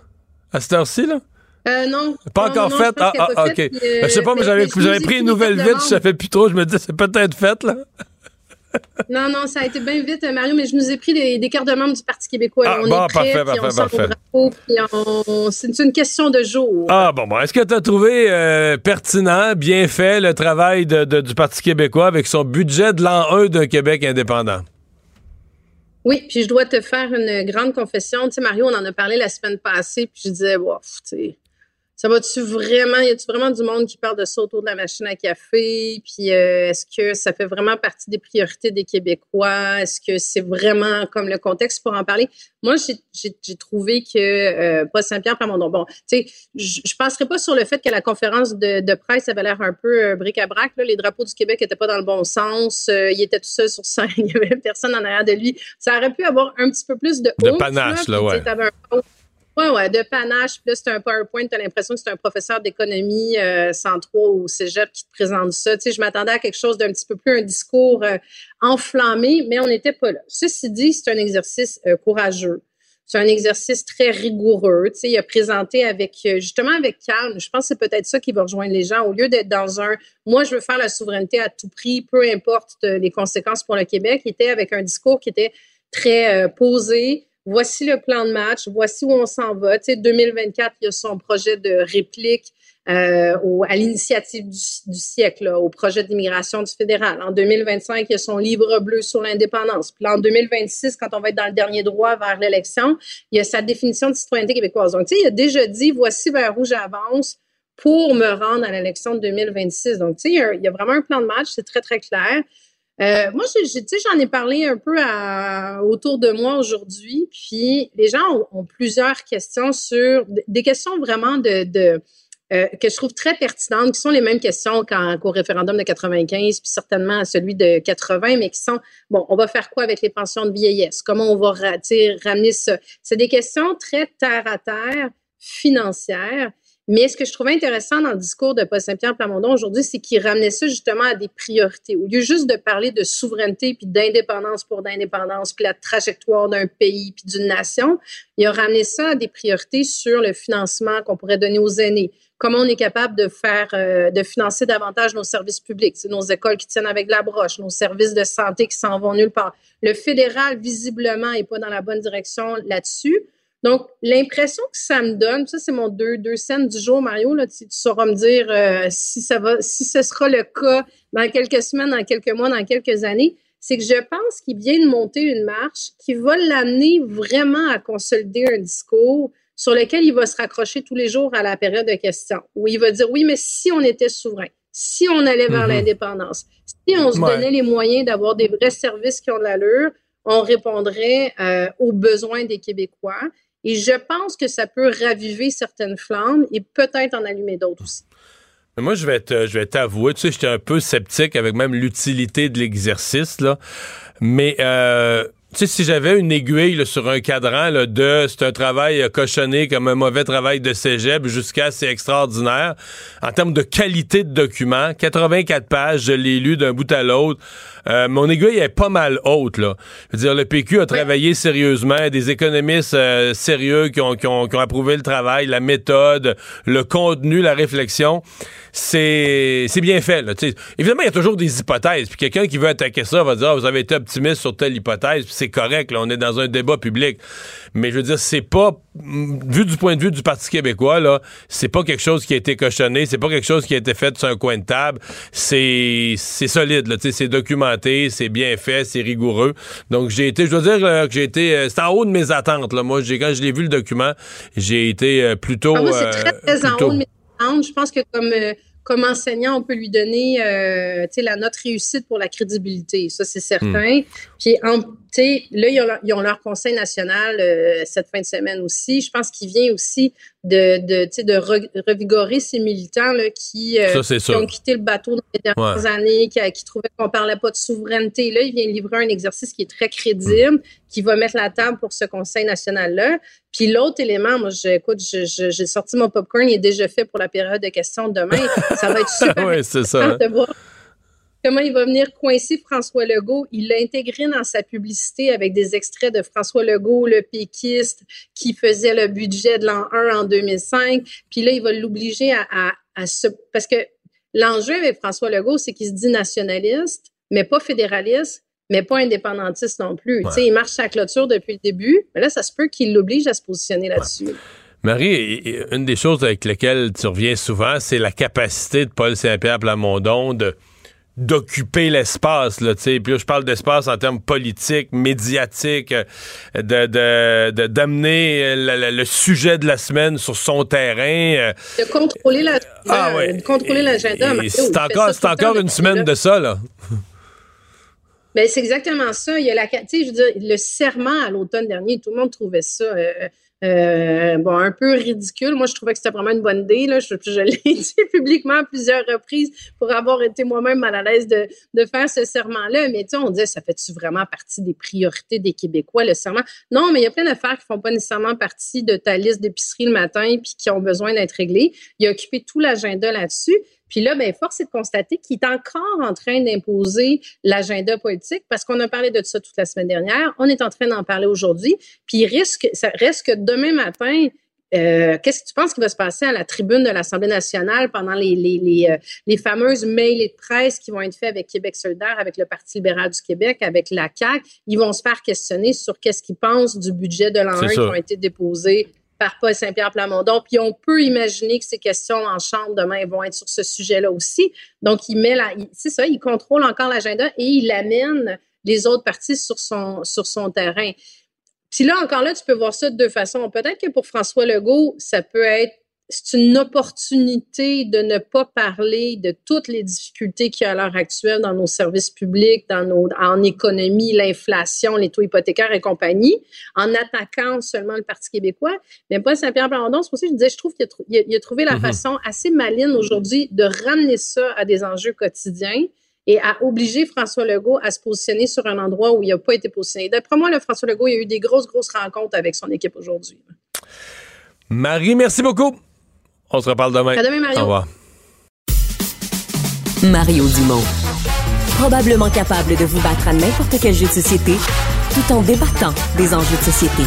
À cette heure-ci, là? Euh, non. Pas Non, encore non, faite? Ah, ah, OK. Ben, je sais pas, mais mais- j'avais pris une nouvelle vite, je savais plus trop. Je me disais, c'est peut-être faite, là. Non, non, ça a été bien vite, Mario, mais je nous ai pris des, des cartes de membres du Parti québécois. Ah, on bon, est prêts, parfait, puis parfait, on sort au parfait. drapeau, puis on... c'est une question de jour. Ah, bon, bon. Est-ce que tu as trouvé euh, pertinent, bien fait, le travail de- de- du Parti québécois avec son budget de l'an 1 d'un Québec indépendant? Oui, puis je dois te faire une grande confession. Tu sais, Mario, on en a parlé la semaine passée, puis je disais, wow, tu sais, ça va-tu vraiment, y a-tu vraiment du monde qui parle de ça autour de la machine à café? Puis euh, est-ce que ça fait vraiment partie des priorités des Québécois? Est-ce que c'est vraiment comme le contexte pour en parler? Moi, j'ai- trouvé que euh, pas Saint-Pierre Plamondon. Bon, tu sais, je passerai pas sur le fait que la conférence de, de presse avait l'air un peu euh, bric-à-brac. là. Les drapeaux du Québec étaient pas dans le bon sens. Euh, il était tout seul sur scène. Il y avait personne en arrière de lui. Ça aurait pu avoir un petit peu plus de De panache, là, ouais. Ouais, ouais, de panache. Puis là, c'est un PowerPoint. Tu as l'impression que c'est un professeur d'économie euh, 103 au cégep qui te présente ça. Tu sais, je m'attendais à quelque chose d'un petit peu plus, un discours euh, enflammé, mais on n'était pas là. Ceci dit, c'est un exercice euh, courageux C'est un exercice très rigoureux. Tu sais, il a présenté avec, euh, justement avec calme. Je pense que c'est peut-être ça qui va rejoindre les gens. Au lieu d'être dans un, moi, je veux faire la souveraineté à tout prix, peu importe euh, les conséquences pour le Québec, il était avec un discours qui était très euh, posé. Voici le plan de match, voici où on s'en va. Tu sais, 2024, il y a son projet de réplique euh, à l'initiative du, siècle, au projet d'immigration du fédéral. En 2025, il y a son livre bleu sur l'indépendance. Puis en 2026, quand on va être dans le dernier droit vers l'élection, il y a sa définition de citoyenneté québécoise. Donc, tu sais, il a déjà dit, voici vers où j'avance pour me rendre à l'élection de 2026. Donc, tu sais, il y, a, vraiment un plan de match, c'est très, très clair. Euh, moi, j'en ai parlé un peu à, autour de moi aujourd'hui, puis les gens ont, ont, plusieurs questions sur des questions vraiment de, de euh, que je trouve très pertinentes, qui sont les mêmes questions qu'au référendum de 95, puis certainement à celui de 80, mais qui sont, bon, on va faire quoi avec les pensions de vieillesse? Comment on va ramener ça? C'est des questions très terre à terre, financières, mais ce que je trouvais intéressant dans le discours de Paul Saint-Pierre Plamondon aujourd'hui, c'est qu'il ramenait ça justement à des priorités. Au lieu juste de parler de souveraineté puis d'indépendance pour d'indépendance, puis la trajectoire d'un pays puis d'une nation, il a ramené ça à des priorités sur le financement qu'on pourrait donner aux aînés. Comment on est capable de faire, euh, de financer davantage nos services publics, nos écoles qui tiennent avec la broche, nos services de santé qui s'en vont nulle part. Le fédéral, visiblement, est pas dans la bonne direction là-dessus. Donc, l'impression que ça me donne, ça c'est mon deux, deux scènes du jour, Mario, là, tu, tu sauras me dire euh, si ça va, si ce sera le cas dans quelques semaines, dans quelques mois, dans quelques années, c'est que je pense qu'il vient de monter une marche qui va l'amener vraiment à consolider un discours sur lequel il va se raccrocher tous les jours à la période de questions, où il va dire oui, mais si on était souverain, si on allait vers mm-hmm. l'indépendance, si on se ouais. donnait les moyens d'avoir des vrais services qui ont de l'allure, on répondrait euh, aux besoins des Québécois. Et je pense que ça peut raviver certaines flammes et peut-être en allumer d'autres aussi. Moi, je vais je vais t'avouer, tu sais, j'étais un peu sceptique avec même l'utilité de l'exercice, là. Mais, euh, sais, si j'avais une aiguille là, sur un cadran là, de c'est un travail cochonné comme un mauvais travail de cégep jusqu'à c'est extraordinaire, en termes de qualité de document, 84 pages, je l'ai lu d'un bout à l'autre. Euh, mon aiguille est pas mal haute, là. Je veux dire, le PQ a travaillé sérieusement, des économistes euh, sérieux qui ont, qui, ont, qui ont approuvé le travail, la méthode, le contenu, la réflexion. C'est bien fait, là. T'sais, évidemment, il y a toujours des hypothèses. Puis quelqu'un qui veut attaquer ça va dire, ah, vous avez été optimiste sur telle hypothèse, puis c'est correct, là, on est dans un débat public. Mais je veux dire, c'est pas, vu du point de vue du Parti québécois, là, c'est pas quelque chose qui a été cochonné, c'est pas quelque chose qui a été fait sur un coin de table. C'est solide, là, c'est documenté, c'est bien fait, c'est rigoureux. Donc, j'ai été, je dois dire euh, que j'ai été, euh, c'est en haut de mes attentes, là. Moi, quand je l'ai vu le document, j'ai été euh, plutôt. Ah, moi, c'est très, très plutôt... en haut de mes Je pense que comme comme enseignant, on peut lui donner euh, la note réussite pour la crédibilité. Ça, c'est certain. Mm. Puis, en, là, ils ont, leur, ils ont, leur conseil national euh, cette fin de semaine aussi. Je pense qu'il vient aussi de, de, de re, revigorer ces militants là, qui, euh, ça, qui ont quitté le bateau dans les dernières ouais. années, qui, qui trouvaient qu'on parlait pas de souveraineté. Là, il vient livrer un exercice qui est très crédible, qui va mettre la table pour ce conseil national-là. Puis l'autre élément, moi, j'écoute, j'ai sorti mon popcorn, il est déjà fait pour la période de questions de demain. Ça va être super ouais, ça. de voir comment il va venir coincer François Legault? Il l'a intégré dans sa publicité avec des extraits de François Legault, le péquiste, qui faisait le budget de l'an 1 en 2005. Puis là, il va l'obliger à, à, à se... Parce que l'enjeu avec François Legault, c'est qu'il se dit nationaliste, mais pas fédéraliste, mais pas indépendantiste non plus. Ouais. Il marche sa clôture depuis le début, mais là, ça se peut qu'il l'oblige à se positionner là-dessus. Ouais. Marie, une des choses avec lesquelles tu reviens souvent, c'est la capacité de Paul Saint-Pierre Plamondon de d'occuper l'espace là tu sais puis là, je parle d'espace en termes politiques médiatiques de de d'amener le, le, sujet de la semaine sur son terrain de contrôler la ah, euh, ouais. de contrôler l'agenda c'est encore c'est encore une semaine de ça là ben, c'est exactement ça. Il y a la, tu sais, je veux dire, le serment à l'automne dernier, tout le monde trouvait ça euh, euh, bon, un peu ridicule. Moi, je trouvais que c'était vraiment une bonne idée. Là. Je, l'ai dit publiquement à plusieurs reprises pour avoir été moi-même mal à l'aise de, de faire ce serment-là. Mais tu sais, on disait, ça fait-tu vraiment partie des priorités des Québécois, le serment? Non, mais il y a plein d'affaires qui font pas nécessairement partie de ta liste d'épicerie le matin puis qui ont besoin d'être réglées. Il a occupé tout l'agenda là-dessus. Puis là, ben, force est de constater qu'il est encore en train d'imposer l'agenda politique parce qu'on a parlé de ça toute la semaine dernière. On est en train d'en parler aujourd'hui. Puis il risque, ça reste que demain matin, euh, qu'est-ce que tu penses qui va se passer à la tribune de l'Assemblée nationale pendant les, les, les, euh, les, fameuses mails et de presse qui vont être faits avec Québec solidaire, avec le Parti libéral du Québec, avec la CAQ? Ils vont se faire questionner sur qu'est-ce qu'ils pensent du budget de l'an 1 qui ont été déposés par Paul Saint-Pierre Plamondon. Puis on peut imaginer que ces questions en chambre demain vont être sur ce sujet-là aussi. Donc, il met la, c'est ça, il contrôle encore l'agenda et il amène les autres partis sur son, sur son terrain. Puis là, encore là, tu peux voir ça de deux façons. Peut-être que pour François Legault, ça peut être c'est une opportunité de ne pas parler de toutes les difficultés qu'il y a à l'heure actuelle dans nos services publics, dans nos, en économie, l'inflation, les taux hypothécaires et compagnie, en attaquant seulement le Parti québécois. Mais pas Saint-Pierre Blandon, c'est pour ça que je disais, je trouve qu'il a, a, trouvé la mm-hmm. façon assez maligne aujourd'hui de ramener ça à des enjeux quotidiens et à obliger François Legault à se positionner sur un endroit où il n'a pas été positionné. D'après moi, le François Legault, il a eu des grosses, grosses rencontres avec son équipe aujourd'hui. Marie, merci beaucoup. On se reparle demain. À demain, Mario. Au revoir. Mario Dumont. Probablement capable de vous battre à n'importe quel jeu de société tout en débattant des enjeux de société.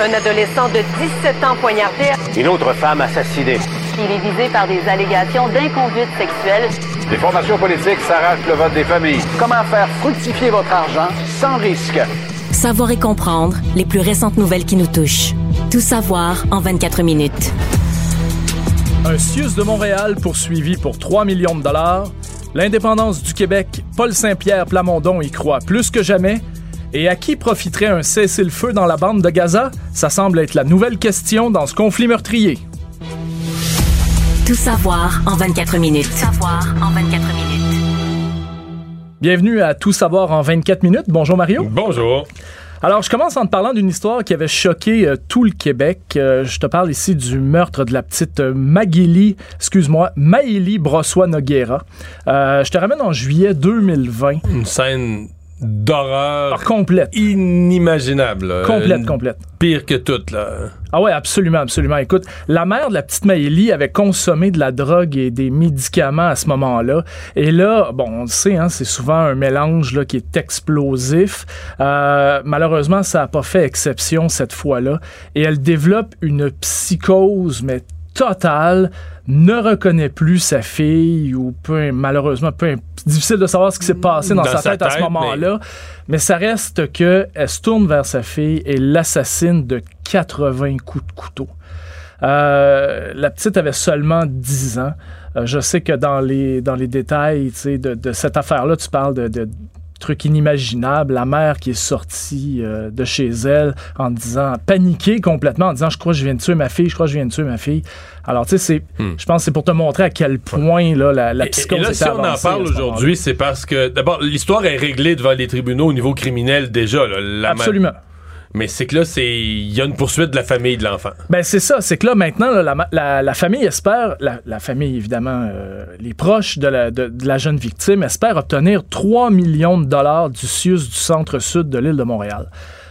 Un adolescent de 17 ans poignardé. Une autre femme assassinée. Il est visé par des allégations d'inconduite sexuelle. Des formations politiques s'arrachent le vote des familles. Comment faire fructifier votre argent sans risque? Savoir et comprendre les plus récentes nouvelles qui nous touchent. Tout savoir en 24 minutes. Un CIUS de Montréal poursuivi pour 3 millions de dollars. L'indépendance du Québec, Paul Saint-Pierre Plamondon y croit plus que jamais. Et à qui profiterait un cessez-le-feu dans la bande de Gaza? Ça semble être la nouvelle question dans ce conflit meurtrier. Tout savoir en 24 minutes. Tout savoir en 24 minutes. Bienvenue à Tout savoir en 24 minutes. Bonjour Mario. Bonjour. Alors, je commence en te parlant d'une histoire qui avait choqué euh, tout le Québec. Euh, je te parle ici du meurtre de la petite euh, Maguili, excuse-moi, Maïli Brossois-Noguera. je te ramène en juillet 2020. Une scène d'horreur ah, complète. inimaginable complète complète. pire que toute là. Ah ouais absolument absolument. Écoute la mère de la petite Maëlie avait consommé de la drogue et des médicaments à ce moment-là. Et là bon on le sait hein, c'est souvent un mélange là qui est explosif. Euh, malheureusement ça a pas fait exception cette fois-là. Et elle développe une psychose mais totale ne reconnaît plus sa fille ou peu, malheureusement peu difficile de savoir ce qui s'est passé dans, sa, tête, à ce moment-là mais... ça reste que elle se tourne vers sa fille et l'assassine de 80 coups de couteau euh, la petite avait seulement 10 ans. Euh, je sais que dans les, dans les détails de, de cette affaire-là, tu parles de, de truc inimaginable. La mère qui est sortie euh, de chez elle en disant, paniquée complètement, en disant, je crois que je viens de tuer ma fille, je crois que je viens de tuer ma fille. Alors, tu sais, c'est, hmm. je pense que c'est pour te montrer à quel point là, la, la psychose et, là, si on en parle aujourd'hui, c'est parce que, d'abord, l'histoire est réglée devant les tribunaux au niveau criminel déjà. Là, Absolument. Mais c'est que là, c'est il y a une poursuite de la famille de l'enfant. Ben c'est ça, c'est que là maintenant, la, famille espère, la, famille évidemment, euh, les proches de la, de, la, jeune victime espèrent obtenir 3 millions de dollars du CIUS du centre-sud de l'île de Montréal.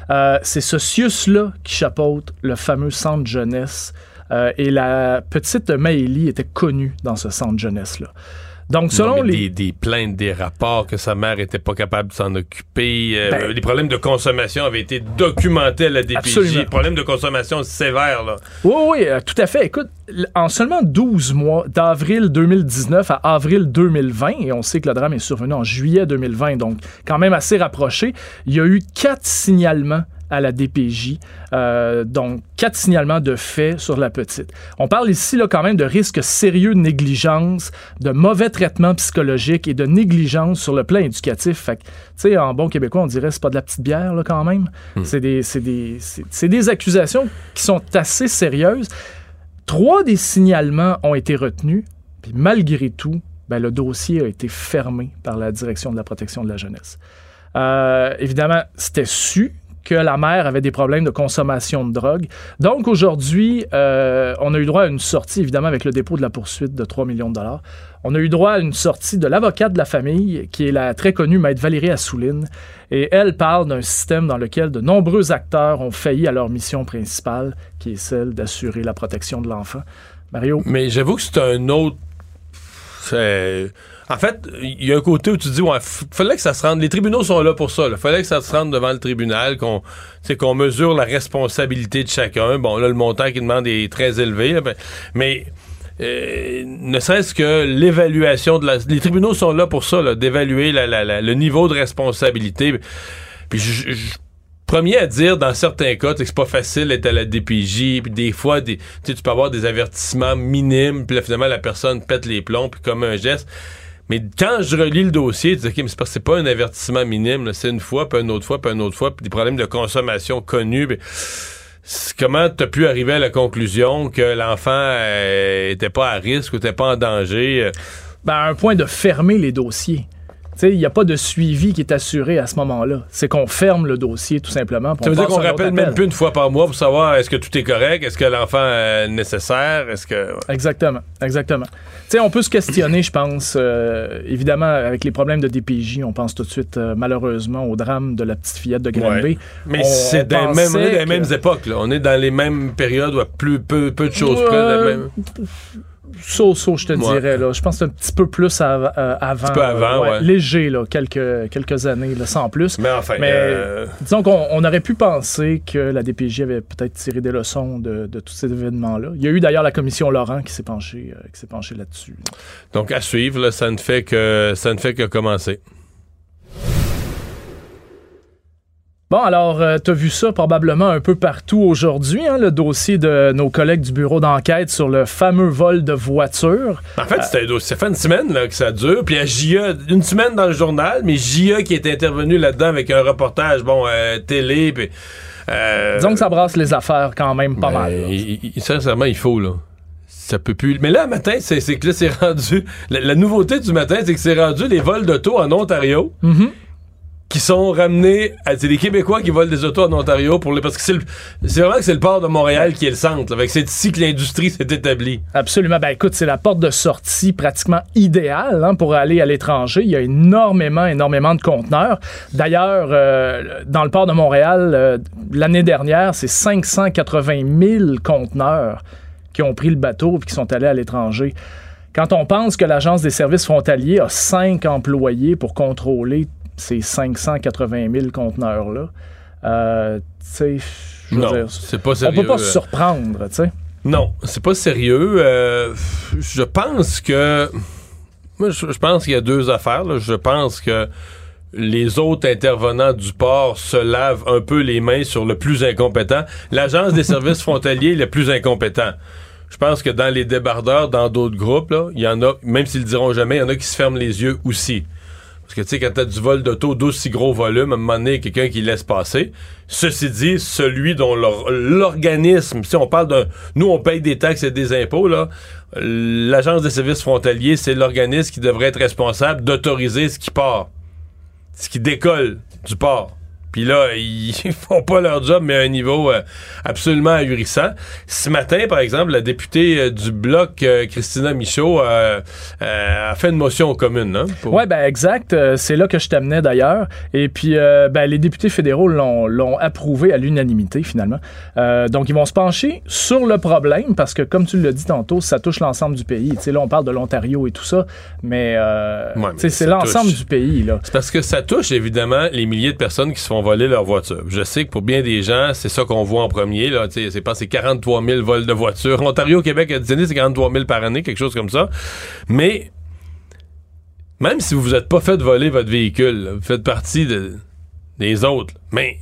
Euh, c'est ce CIUS-là qui chapeaute le fameux centre jeunesse. Euh, et la petite Maëlie était connue dans ce centre jeunesse-là. Donc, selon les... Des, plaintes, des rapports que sa mère était pas capable de s'en occuper. Euh, ben- les problèmes de consommation avaient été documentés à la DPJ. Absolument. Problèmes de consommation sévères, là. Oui, oui, euh, tout à fait. Écoute, en seulement 12 mois, d'avril 2019 à avril 2020, et on sait que le drame est survenu en juillet 2020, donc quand même assez rapproché, il y a eu quatre signalements à la DPJ. Euh, donc, quatre signalements de faits sur la petite. On parle ici là, quand même de risques sérieux de négligence, de mauvais traitement psychologique et de négligence sur le plan éducatif. Fait tu sais, en bon québécois, on dirait c'est pas de la petite bière là, quand même. Hmm. C'est des, des, des accusations qui sont assez sérieuses. Trois des signalements ont été retenus, puis malgré tout, ben, le dossier a été fermé par la direction de la protection de la jeunesse. Euh, évidemment, c'était su que la mère avait des problèmes de consommation de drogue. Donc aujourd'hui, euh, on a eu droit à une sortie, évidemment, avec le dépôt de la poursuite de 3 millions de dollars. On a eu droit à une sortie de l'avocate de la famille, qui est la très connue maître Valérie Assouline. Et elle parle d'un système dans lequel de nombreux acteurs ont failli à leur mission principale, qui est celle d'assurer la protection de l'enfant. Mario? Mais j'avoue que c'est un autre En fait, il y a un côté où tu dis, ouais, fallait que ça se rende. Les tribunaux sont là pour ça. Il fallait que ça se rende devant le tribunal, qu'on qu'on mesure la responsabilité de chacun. Bon, là, le montant qu'il demande est très élevé. là, ben, mais euh, ne serait-ce que l'évaluation de la. Les tribunaux sont là pour ça, d'évaluer la- la- la- le niveau de responsabilité. Puis je, je- premier à dire dans certains cas que c'est pas facile d'être à la DPJ puis des fois des, tu peux avoir des avertissements minimes puis là finalement la personne pète les plombs puis comme un geste mais quand je relis le dossier tu dis ok mais c'est pas un avertissement minime c'est une fois puis une autre fois puis une autre fois puis des problèmes de consommation connus c'est- comment t'as pu arriver à la conclusion que l'enfant euh, était pas à risque ou était pas en danger euh? Ben, à un point de fermer les dossiers. Il n'y a pas de suivi qui est assuré à ce moment-là. C'est qu'on ferme le dossier, tout simplement. Ça veut dire qu'on rappelle même plus une fois par mois pour savoir est-ce que tout est correct, est-ce que l'enfant est nécessaire, est-ce que... Exactement, exactement. Sais, on peut se questionner, je pense. euh, évidemment, avec les problèmes de DPJ, on pense tout de suite, euh, malheureusement, au drame de la petite fillette de Granby. Ouais. Mais On- c'est dans, les mêmes- on est dans les que- mêmes époques. Là. On est dans les mêmes périodes où plus, peu, peu de choses près. la même- So, so, je te Ouais. dirais. Là. Je pense que c'est un petit peu plus av- euh, avant. petit peu avant, ouais. Léger, là, quelques, quelques années, là, sans plus. Mais enfin, Mais euh, disons qu'on on aurait pu penser que la DPJ avait peut-être tiré des leçons de, de tous ces événements-là. Il y a eu d'ailleurs la commission Laurent qui s'est penchée, euh, penchée là-dessus. donc à suivre, là, ça ne fait que ça ne fait que commencer. Bon, alors, euh, tu as vu ça probablement un peu partout aujourd'hui, hein, le dossier de nos collègues du bureau d'enquête sur le fameux vol de voiture. En fait, dossier- ça fait une semaine là, que ça dure. Puis il y a JA, une semaine dans le journal, mais JA qui est intervenu là-dedans avec un reportage, bon, euh, télé. Puis, euh, Disons que ça brasse les affaires quand même pas ben, mal. il- il- sincèrement, il faut, là. Ça peut plus. Mais là, le matin, c'est que là, c'est rendu. La, la nouveauté du matin, c'est que c'est rendu les vols d'auto en Ontario. Mhm. Qui sont ramenés. C'est les Québécois qui volent des autos en Ontario pour les. Parce que c'est c'est vraiment que c'est le port de Montréal qui est le centre. que c'est ici que l'industrie s'est établie. Absolument. Ben écoute, c'est la porte de sortie pratiquement idéale hein, pour aller à l'étranger. Il y a énormément, énormément de conteneurs. D'ailleurs, euh, dans le port de Montréal, euh, l'année dernière, c'est 580 000 conteneurs qui ont pris le bateau et qui sont allés à l'étranger. Quand on pense que l'Agence des services frontaliers a cinq employés pour contrôler ces 580 000 conteneurs-là, euh, tu sais, Non, c'est pas on sérieux. peut pas se surprendre, tu sais. Non, c'est pas sérieux. Euh, je pense que. Moi, je, je pense qu'il y a deux affaires. là. Je pense que les autres intervenants du port se lavent un peu les mains sur le plus incompétent. L'Agence des services frontaliers est le plus incompétent. Je pense que dans les débardeurs, dans d'autres groupes, il y en a, même s'ils le diront jamais, il y en a qui se ferment les yeux aussi. Que, tu sais, quand t'as du vol d'auto d'aussi gros volume, à un moment donné, quelqu'un qui laisse passer. Ceci dit, celui dont l'or- l'organisme, si on parle d'un... Nous, on paye des taxes et des impôts, là. L'Agence des services frontaliers, c'est l'organisme qui devrait être responsable d'autoriser ce qui part. Ce qui décolle du port. Puis là, ils font pas leur job, mais à un niveau euh, absolument ahurissant. Ce matin, par exemple, la députée euh, du Bloc, euh, Christina Michaud, a fait une motion commune. Hein, pour- Oui, ben exact. C'est là que je t'amenais d'ailleurs. Et puis, ben, les députés fédéraux l'ont approuvé à l'unanimité, finalement. Donc, ils vont se pencher sur le problème parce que, comme tu l'as dit tantôt, ça touche l'ensemble du pays. Tu sais, là, on parle de l'Ontario et tout ça, mais, Ouais, mais c'est l'ensemble du pays. Là. C'est parce que ça touche évidemment les milliers de personnes qui se font voler leur voiture. Je sais que pour bien des gens, c'est ça qu'on voit en premier. Là, c'est pas c'est 43 000 vols de voitures. Ontario, Québec, à 10 années, c'est 43 000 par année, quelque chose comme ça. Mais même si vous vous êtes pas fait voler votre véhicule, là, vous faites partie de- des autres. Mais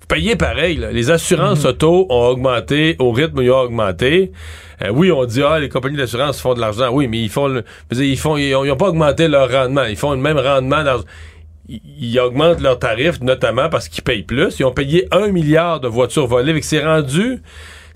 vous payez pareil. là. Les assurances auto ont augmenté au rythme où ils ont augmenté. Euh, oui, on dit ah les compagnies d'assurance font de l'argent. Oui, mais ils font le, dire, ils font ils ont, ils ont pas augmenté leur rendement. Ils font le même rendement. Dans, ils, augmentent leurs tarifs notamment parce qu'ils payent plus. Ils ont payé un milliard de voitures volées. Fait que c'est rendu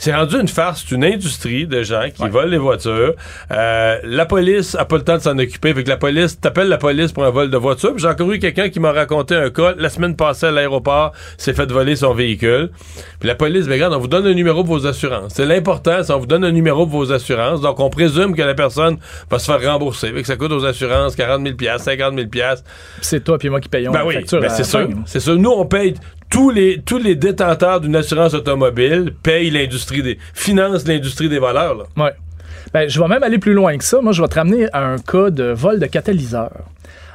c'est rendu une farce, c'est une industrie de gens qui volent les voitures. Euh, la police a pas le temps de s'en occuper. Fait que la police, t'appelles la police pour un vol de voiture. Puis J'ai encore eu quelqu'un qui m'a raconté un cas. La semaine passée à l'aéroport, s'est fait voler son véhicule. Puis la police, ben, regarde, on vous donne un numéro pour vos assurances. C'est l'important, c'est on vous donne un numéro pour vos assurances. Donc on présume que la personne va se faire rembourser. Fait que ça coûte aux assurances 40 000 50 000 C'est toi puis moi qui payons ben la oui, facture. ben c'est sûr. C'est sûr. Nous, on paye tous les, tous les détenteurs d'une assurance automobile payent l'industrie des. financent l'industrie des voleurs, là. Ben, je vais même aller plus loin que ça. Moi, je vais te ramener à un cas de vol de catalyseur.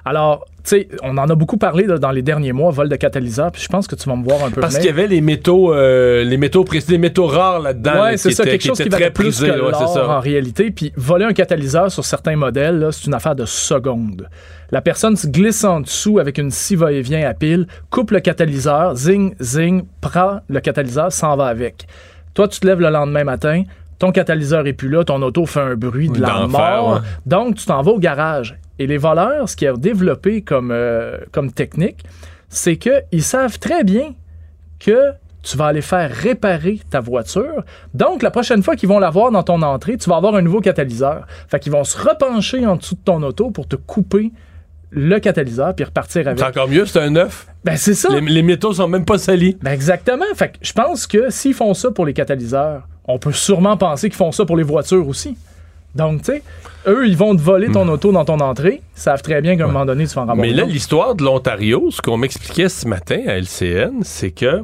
Alors, tu sais, on en a beaucoup parlé là, dans les derniers mois, vol de catalyseur, puis je pense que tu vas me voir un peu Parce qu'il y avait les métaux, euh, les métaux précis, les métaux rares là-dedans. Ouais, là, c'est ça, quelque chose qui très valait plus prisés, que ouais, l'or en réalité. Puis voler un catalyseur sur certains modèles, c'est une affaire de secondes. La personne se glisse en dessous avec une scie va-et-vient à pile, coupe le catalyseur, zing, zing, prend le catalyseur, s'en va avec. Toi, tu te lèves le lendemain matin, ton catalyseur est plus là, ton auto fait un bruit de la mort. ouais. Donc, tu t'en vas au garage. Et les voleurs, ce qu'ils ont développé comme, euh, comme technique, c'est qu'ils savent très bien que tu vas aller faire réparer ta voiture. Donc, la prochaine fois qu'ils vont la voir dans ton entrée, tu vas avoir un nouveau catalyseur. Fait qu'ils vont se repencher en dessous de ton auto pour te couper le catalyseur puis repartir avec. C'est encore mieux, c'est un neuf. Ben, c'est ça. Les, les métaux sont même pas salis. Ben, exactement. Fait que je pense que s'ils font ça pour les catalyseurs, on peut sûrement penser qu'ils font ça pour les voitures aussi. Donc, tu sais, eux, ils vont te voler ton auto dans ton entrée. Ils savent très bien qu'à un moment donné, tu vas en ramasser. Mais là, l'histoire de l'Ontario, ce qu'on m'expliquait ce matin à LCN, c'est que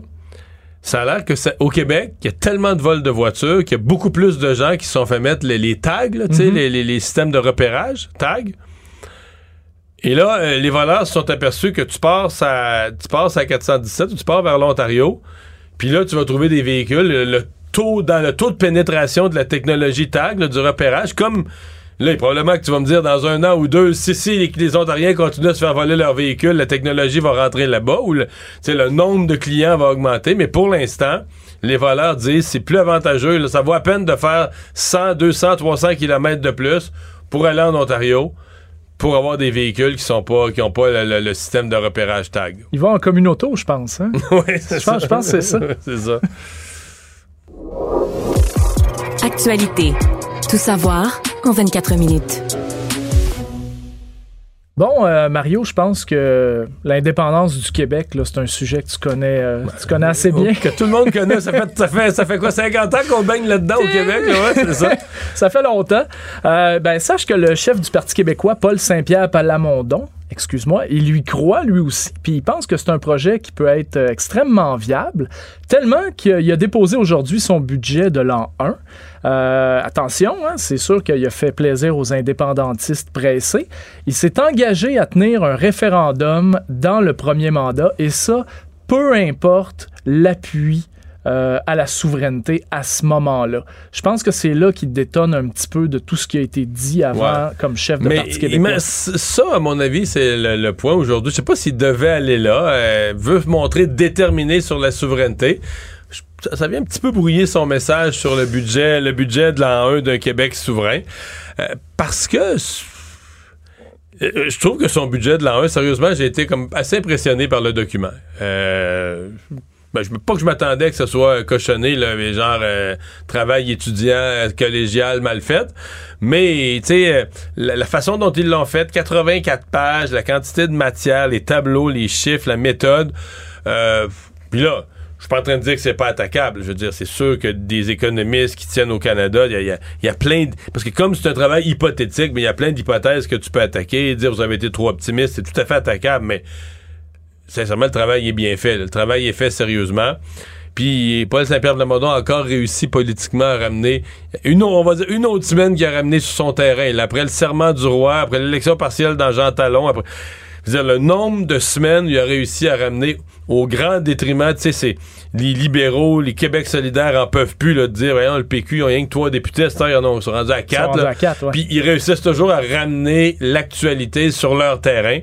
ça a l'air que ça- au Québec, il y a tellement de vols de voitures qu'il y a beaucoup plus de gens qui se sont fait mettre les, les tags, là, tu sais, Mhm. les, les- les systèmes de repérage, tags. Et là, euh, les voleurs se sont aperçus que tu passes à, tu passes à 417 ou tu pars vers l'Ontario, puis là, tu vas trouver des véhicules, le, taux, dans le taux de pénétration de la technologie tag, là, du repérage, comme Là, probablement que tu vas me dire dans un an ou deux, si, si les, Ontariens continuent à se faire voler leur véhicule, la technologie va rentrer là-bas ou le, le nombre de clients va augmenter. Mais pour l'instant, les voleurs disent c'est plus avantageux. là. ça vaut à peine de faire 100, 200, 300 kilomètres de plus pour aller en Ontario pour avoir des véhicules qui sont pas qui ont pas le, le- le système de repérage tag. Ils vont en communauto, je pense. Hein? oui, c'est je pense, je pense que c'est ça. c'est ça. Actualité. Tout savoir en 24 minutes. Bon, euh, Mario, je pense que l'indépendance du Québec, c'est un sujet que tu connais, euh, tu connais assez bien. Que tout le monde connaît. Ça fait, ça fait, ça fait quoi, 50 ans qu'on baigne là-dedans au Québec? ouais, c'est ça. ça fait longtemps. Euh, ben, sache que le chef du Parti québécois, Paul Saint-Pierre Palamondon, excuse-moi, il lui croit lui aussi, puis il pense que c'est un projet qui peut être euh, extrêmement viable, tellement qu'il a déposé aujourd'hui son budget de l'an 1. Euh, attention, hein, c'est sûr qu'il a fait plaisir aux indépendantistes pressés. Il s'est engagé à tenir un référendum dans le premier mandat, et ça, peu importe l'appui euh, à la souveraineté à ce moment-là. Je pense que c'est là qu'il détonne un petit peu de tout ce qui a été dit avant Ouais. comme chef de Mais Parti québécois. m'a- c- ça, à mon avis, c'est le, le point aujourd'hui. Je sais pas s'il devait aller là. euh, veut montrer déterminé sur la souveraineté. Je- Ça, ça vient un petit peu brouiller son message sur le budget, le budget de l'an 1 d'un Québec souverain. Euh, parce que euh, je trouve que son budget de l'an 1, sérieusement, j'ai été comme assez impressionné par le document. Euh, ben, je, pas que je m'attendais que ce soit cochonné, là, mais genre euh, travail étudiant, euh, collégial mal fait. Mais, tu sais, euh, la, la façon dont ils l'ont fait, 84 pages, la quantité de matière, les tableaux, les chiffres, la méthode. Euh, Puis là, je suis pas en train de dire que c'est pas attaquable. Je veux dire, c'est sûr que des économistes qui tiennent au Canada, il y a, y y a plein de... Parce que comme c'est un travail hypothétique, mais il y a plein d'hypothèses que tu peux attaquer. Dire vous avez été trop optimiste, c'est tout à fait attaquable, mais sincèrement, le travail est bien fait. là. Le travail est fait sérieusement. Puis Paul Saint-Pierre de Lamondon a encore réussi politiquement à ramener une, on va dire, une autre semaine qu'il a ramené sur son terrain. là, après le serment du roi, après l'élection partielle dans Jean Talon, après je veux dire, le nombre de semaines il a réussi à ramener au grand détriment, tu sais, c'est les libéraux, les Québec solidaires en peuvent plus là, de dire, voyons, le PQ, ils ont rien que trois députés, heure, ils en ont- ils sont rendus à quatre. Puis ils réussissent toujours à ramener l'actualité sur leur terrain.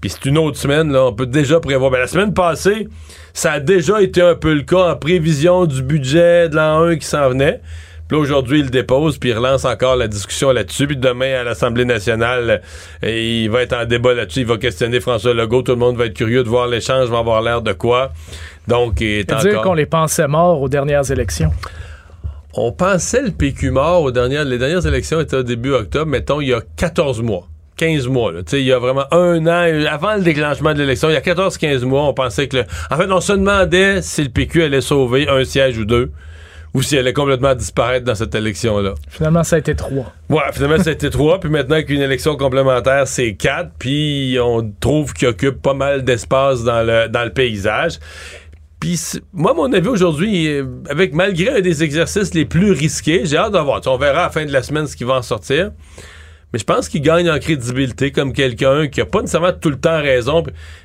Puis c'est une autre semaine, là, on peut déjà prévoir. Ben, la semaine passée, ça a déjà été un peu le cas en prévision du budget de l'an 1 qui s'en venait. Puis là, aujourd'hui, il le dépose, puis il relance encore la discussion là-dessus. Puis demain, à l'Assemblée nationale, euh, il va être en débat là-dessus. Il va questionner François Legault. Tout le monde va être curieux de voir l'échange, va avoir l'air de quoi. Donc, il est encore... qu'on les pensait morts aux dernières élections. On pensait le PQ mort aux dernières, les dernières élections étaient au début octobre, mettons, il y a 14 mois. 15 mois, il y a vraiment un an, avant le déclenchement de l'élection, il y a 14-15 mois, on pensait que le... En fait, on se demandait si le PQ allait sauver un siège ou deux, ou s'il allait complètement disparaître dans cette élection-là. Finalement, ça a été trois. Ouais, finalement, c'était trois, puis maintenant qu'une élection complémentaire, c'est quatre, puis on trouve qu'il occupe pas mal d'espace dans le, dans le paysage. Puis moi, mon avis aujourd'hui, euh, avec malgré un des exercices les plus risqués, j'ai hâte de voir. Tu sais, On verra à la fin de la semaine ce qui va en sortir. Mais je pense qu'il gagne en crédibilité comme quelqu'un qui a pas nécessairement tout le temps raison,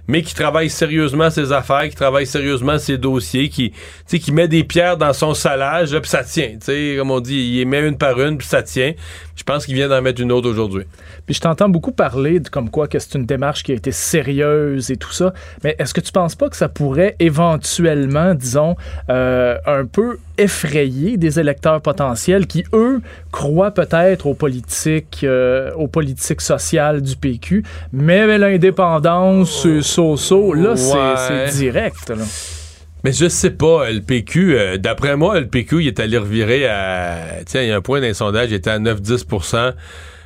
mais qui travaille sérieusement ses affaires, qui travaille sérieusement ses dossiers, qui, tu sais, qui met des pierres dans son salage, puis ça tient. Tu sais, comme on dit, il les met une par une, puis ça tient. Je pense qu'il vient d'en mettre une autre aujourd'hui. Puis je t'entends beaucoup parler de comme quoi que c'est une démarche qui a été sérieuse et tout ça. Mais est-ce que tu penses pas que ça pourrait éventuellement, disons, euh, un peu effrayer des électeurs potentiels qui, eux, croient peut-être aux politiques, euh, aux politiques sociales du PQ, mais l'indépendance, c'est so-so, là, c'est- Ouais. c'est direct. Là. Mais je sais pas, le PQ, euh, d'après moi, le PQ, il est allé revirer à. Tiens, il y a un point d'un sondage, il était à 9-10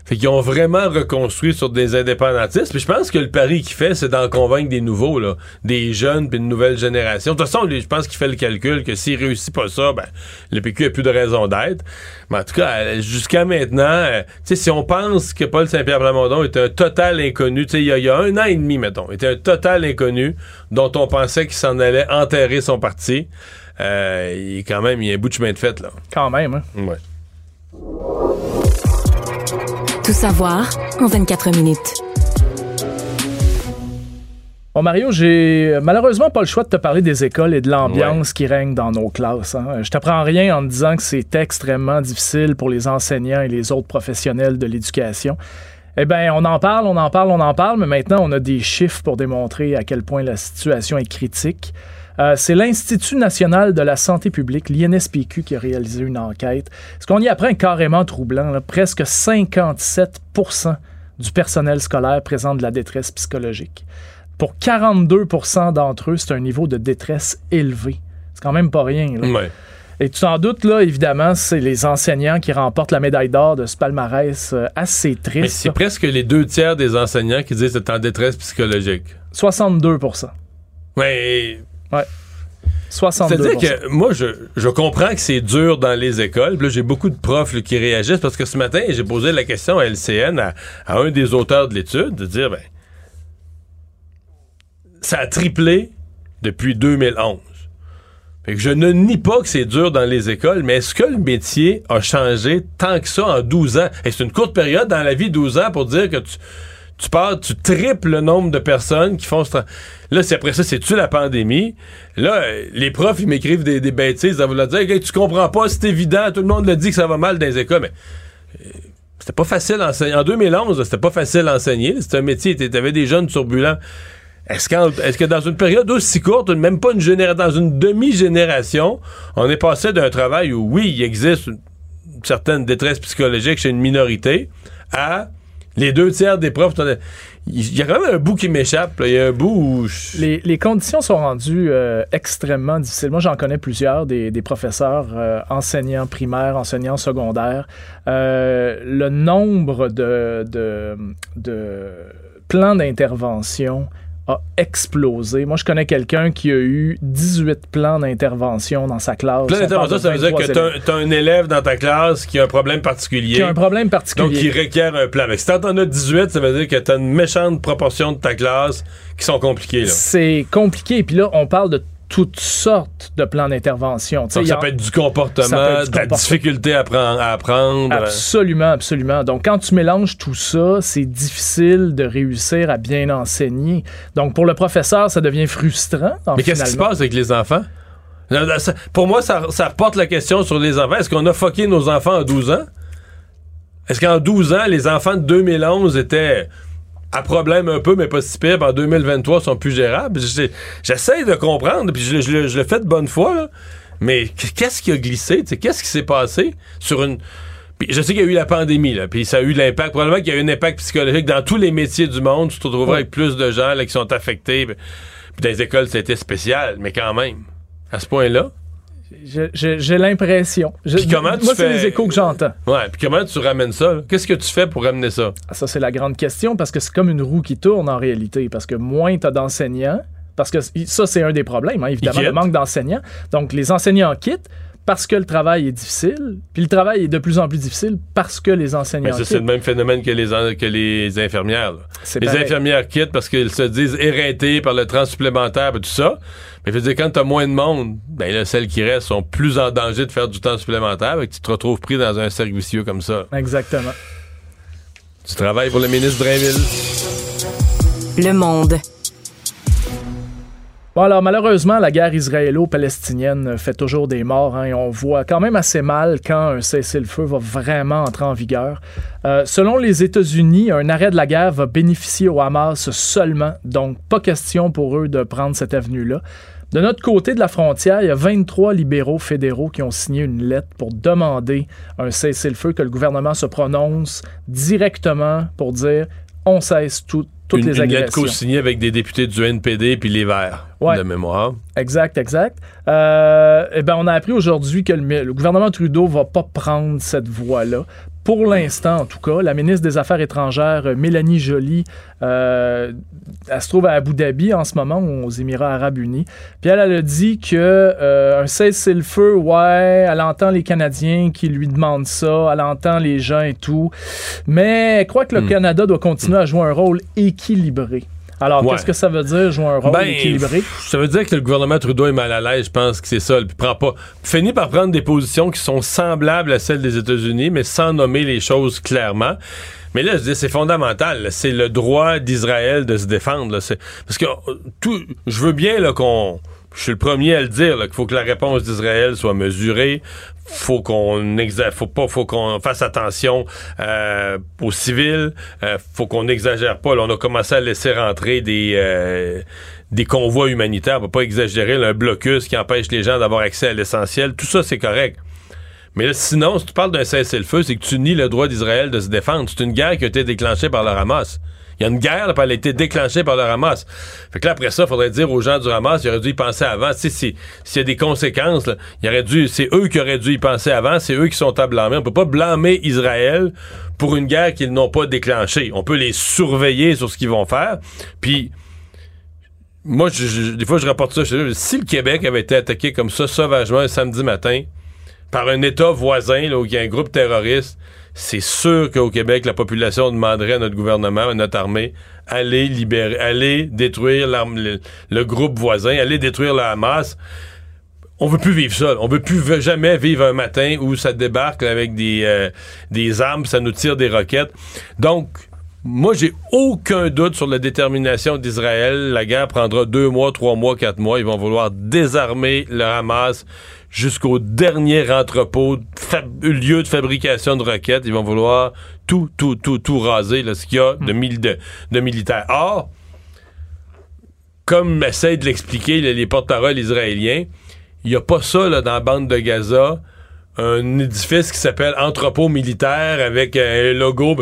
Fait qu'ils ont vraiment reconstruit sur des indépendantistes. Puis je pense que le pari qu'il fait, c'est d'en convaincre des nouveaux, là, des jeunes, puis une nouvelle génération. De toute façon, je pense qu'il fait le calcul que s'il réussit pas ça, ben, le PQ a plus de raison d'être. Mais en tout cas, euh, jusqu'à maintenant, euh, tu sais, si on pense que Paul Saint-Pierre Plamondon est un total inconnu, tu sais, il y, a- il y a un an et demi, mettons, était un total inconnu dont on pensait qu'il s'en allait enterrer son parti. Euh, il est quand même, il y a un bout de chemin de fait, là. Quand même, hein? Ouais. Tout savoir en 24 minutes. Bon, Mario, j'ai malheureusement pas le choix de te parler des écoles et de l'ambiance qui règne dans nos classes. hein. Je t'apprends rien en te disant que c'est extrêmement difficile pour les enseignants et les autres professionnels de l'éducation. Eh bien, on en parle, on en parle, on en parle, mais maintenant, on a des chiffres pour démontrer à quel point la situation est critique. Euh, c'est l'Institut national de la santé publique, l'INSPQ, qui a réalisé une enquête. Ce qu'on y apprend est carrément troublant. là. Presque 57% du personnel scolaire présente de la détresse psychologique. Pour 42% d'entre eux, c'est un niveau de détresse élevé. C'est quand même pas rien. là. Ouais. Et tu t'en doutes, là, évidemment, c'est les enseignants qui remportent la médaille d'or de ce palmarès euh, assez Mais triste. c'est presque les deux tiers des enseignants qui disent que c'est en détresse psychologique. 62% Ouais. Ouais. 62 C'est-à-dire que moi, je, je comprends que c'est dur dans les écoles. Puis là, j'ai beaucoup de profs là, qui réagissent parce que ce matin, j'ai posé la question à LCN, à, à un des auteurs de l'étude, de dire, ben, ça a triplé depuis 2011. Fait que je ne nie pas que c'est dur dans les écoles, mais est-ce que le métier a changé tant que ça en 12 ans? Et c'est une courte période dans la vie, 12 ans, pour dire que tu, tu pars, tu triples le nombre de personnes qui font ce Là, c'est après ça, c'est-tu la pandémie? Là, les profs, ils m'écrivent des, bêtises à vouloir dire, Hey, tu comprends pas, c'est évident, tout le monde le dit que ça va mal dans les écoles, mais euh, c'était pas facile enseigner. En 2011, là, c'était pas facile à enseigner. C'était un métier, t'avais des jeunes turbulents. Est-ce, est-ce que dans une période aussi courte, même pas une génération, dans une demi-génération, on est passé d'un travail où, oui, il existe une certaine détresse psychologique chez une minorité, à les deux tiers des profs. Il y a quand même un bout qui m'échappe. Il y a un bout où. Les, conditions sont rendues euh, extrêmement difficiles. Moi, j'en connais plusieurs, des, professeurs euh, enseignants primaires, enseignants secondaires. Euh, le nombre de plans d'intervention a explosé. Moi, je connais quelqu'un qui a eu 18 plans d'intervention dans sa classe. Plein On parle d'interventions, de ça veut dire 23 que t'as élèves. un- élève dans ta classe qui a un problème particulier. Qui a un problème particulier. Donc, qui requiert un plan. Mais si t'en as 18, ça veut dire que t'as une méchante proportion de ta classe qui sont compliquées. C'est compliqué. Puis là, on parle de toutes sortes de plans d'intervention. Ça a- peut être du comportement, Ça peut être du de la difficulté à, prendre- à apprendre. Absolument, absolument. Donc, quand tu mélanges tout ça, c'est difficile de réussir à bien enseigner. Donc, pour le professeur, ça devient frustrant. Mais qu'est-ce qui se passe avec les enfants? Ça- Pour moi, ça, ça reporte la question sur les enfants. Est-ce qu'on a fucké nos enfants en 12 ans? Est-ce qu'en 12 ans, les enfants de 2011 étaient à problème un peu, mais pas si pire, en 2023, sont plus gérables? J'essaie de comprendre, puis je, le- fais de bonne foi, mais qu'est-ce qui a glissé? Qu'est-ce qui s'est passé sur une... Je sais qu'il y a eu la pandémie, là, puis ça a eu l'impact, probablement qu'il y a eu un impact psychologique dans tous les métiers du monde. Tu te retrouveras avec plus de gens qui sont affectés. Dans les écoles, c'était spécial, mais quand même, à ce point-là. J'ai l'impression. Moi, c'est les échos que j'entends. Ouais, puis comment tu ramènes ça? Qu'est-ce que tu fais pour ramener ça? Ah, Ça, c'est la grande question parce que c'est comme une roue qui tourne en réalité. Parce que moins tu as d'enseignants, parce que ça, c'est un des problèmes, hein, évidemment, le manque d'enseignants. Donc, les enseignants quittent. Parce que le travail est difficile, puis le travail est de plus en plus difficile parce que les enseignants Mais ça, c'est le même phénomène que les, en- que les infirmières. Les pareil. infirmières quittent parce qu'elles se disent éreintés par le temps supplémentaire et tout ça. Mais je veux dire, quand t'as moins de monde, ben là, celles qui restent sont plus en danger de faire du temps supplémentaire et que tu te retrouves pris dans un cercle vicieux comme ça. Exactement. Tu travailles pour le ministre Drainville. Le monde. Alors malheureusement, la guerre israélo-palestinienne fait toujours des morts hein, et on voit quand même assez mal quand un cessez-le-feu va vraiment entrer en vigueur. Euh, selon les États-Unis, un arrêt de la guerre va bénéficier au Hamas seulement, donc pas question pour eux de prendre cette avenue-là. De notre côté de la frontière, il y a 23 libéraux fédéraux qui ont signé une lettre pour demander un cessez-le-feu, que le gouvernement se prononce directement pour dire on cesse tout- toutes une, les une lettre co-signée avec des députés du NPD puis les Verts Ouais. de mémoire. Exact, exact. Euh, eh ben, on a appris aujourd'hui que le, le gouvernement Trudeau va pas prendre cette voie-là. Pour l'instant, en tout cas, la ministre des Affaires étrangères, Mélanie Joly, euh, elle se trouve à Abu Dhabi en ce moment, aux Émirats arabes unis. Puis elle, elle a dit que euh, un cessez-le-feu, ouais, elle entend les Canadiens qui lui demandent ça, elle entend les gens et tout. Mais elle croit que le Hmm. Canada doit continuer à jouer un rôle équilibré. Alors, Ouais. qu'est-ce que ça veut dire, jouer un rôle Ben, équilibré? Ça veut dire que le gouvernement Trudeau est mal à l'aise, je pense que c'est ça. Puis prend pas, finit par prendre des positions qui sont semblables à celles des États-Unis, mais sans nommer les choses clairement. Mais là, je dis, c'est fondamental. C'est le droit d'Israël de se défendre. là. Parce que euh, tout, je veux bien qu'on. Je suis le premier à le dire, qu'il faut que la réponse d'Israël soit mesurée. Faut qu'on faut pas, faut qu'on fasse attention euh, aux civils. Euh, faut qu'on n'exagère pas. Là, on a commencé à laisser rentrer des euh, des convois humanitaires. On va pas exagérer. là, un blocus qui empêche les gens d'avoir accès à l'essentiel. Tout ça, c'est correct. Mais là, sinon, si tu parles d'un cessez-le-feu, c'est que tu nies le droit d'Israël de se défendre. C'est une guerre qui a été déclenchée par le Hamas. Il y a une guerre, là, elle a été déclenchée par le Hamas. Fait que là, après ça, il faudrait dire aux gens du Hamas, ils auraient dû y penser avant. Sais, si- s'il y a des conséquences, là, il aurait dû, c'est eux qui auraient dû y penser avant, c'est eux qui sont à blâmer. On peut pas blâmer Israël pour une guerre qu'ils n'ont pas déclenchée. On peut les surveiller sur ce qu'ils vont faire. Puis, moi, je- des fois, je rapporte ça. je dis, si le Québec avait été attaqué comme ça, sauvagement, un samedi matin, par un État voisin, où il y a un groupe terroriste, c'est sûr qu'au Québec, la population demanderait à notre gouvernement, à notre armée, aller libérer, aller détruire le, groupe voisin, aller détruire le Hamas. On veut plus vivre ça. On veut plus jamais vivre un matin où ça débarque avec des, euh, des armes, ça nous tire des roquettes. Donc, moi, j'ai aucun doute sur la détermination d'Israël. La guerre prendra deux mois, trois mois, quatre mois. Ils vont vouloir désarmer le Hamas jusqu'au dernier entrepôt, lieu de fabrication de roquettes. Ils vont vouloir tout, tout, tout, tout raser, là, ce qu'il y a de, mil- de, de militaires. Or, comme essayent de l'expliquer là, les porte-paroles israéliens, il n'y a pas ça là, dans la bande de Gaza, un édifice qui s'appelle entrepôt militaire avec un logo.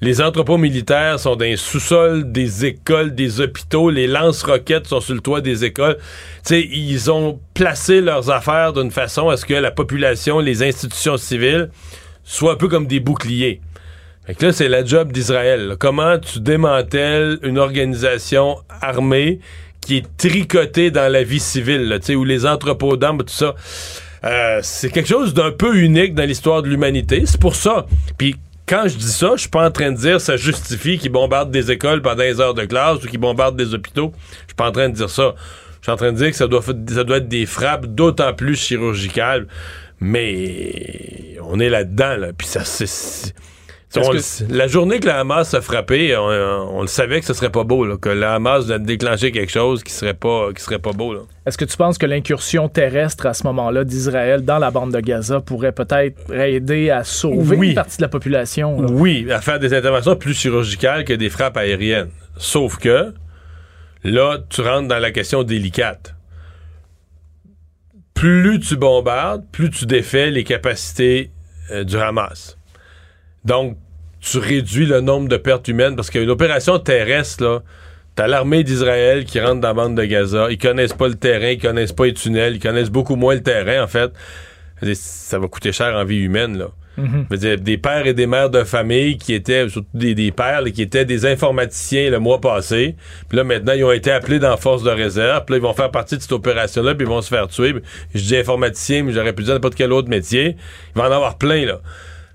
Les entrepôts militaires sont dans les sous-sols des écoles, des hôpitaux. Les lance-roquettes sont sur le toit des écoles. Ils ont placé leurs affaires d'une façon à ce que la population, les institutions civiles soient un peu comme des boucliers. Fait que là, c'est la job d'Israël. Comment tu démantèles une organisation armée qui est tricotée dans la vie civile, là, où les entrepôts d'armes, tout ça. Euh, c'est quelque chose d'un peu unique dans l'histoire de l'humanité. C'est pour ça. Puis quand je dis ça, je suis pas en train de dire ça justifie qu'ils bombardent des écoles pendant les heures de classe ou qu'ils bombardent des hôpitaux. Je suis pas en train de dire ça. Je suis en train de dire que ça doit, ça doit être des frappes d'autant plus chirurgicales. Mais on est là-dedans, là. Puis ça, c'est... que- la journée que la Hamas a frappé, on, on le savait que ce serait pas beau, là, que la Hamas a déclenché quelque chose qui serait pas, qui serait pas beau. Est-ce que tu penses que l'incursion terrestre à ce moment-là d'Israël dans la bande de Gaza pourrait peut-être aider à sauver Oui. une partie de la population? là? Oui, à faire des interventions plus chirurgicales que des frappes aériennes. Sauf que là, tu rentres dans la question délicate. Plus tu bombardes, plus tu défais les capacités euh, du Hamas. Donc, tu réduis le nombre de pertes humaines parce qu'une opération terrestre, là, t'as l'armée d'Israël qui rentre dans la bande de Gaza. Ils connaissent pas le terrain, ils connaissent pas les tunnels, ils connaissent beaucoup moins le terrain, en fait. Ça va coûter cher en vie humaine, là. Mhm. Dire, des pères et des mères de famille qui étaient, surtout des, des pères, là, qui étaient des informaticiens le mois passé. Puis là, maintenant, ils ont été appelés dans force de réserve. Puis là, ils vont faire partie de cette opération-là, puis ils vont se faire tuer. Puis je dis informaticien, mais j'aurais pu dire n'importe quel autre métier. Il va en avoir plein, là.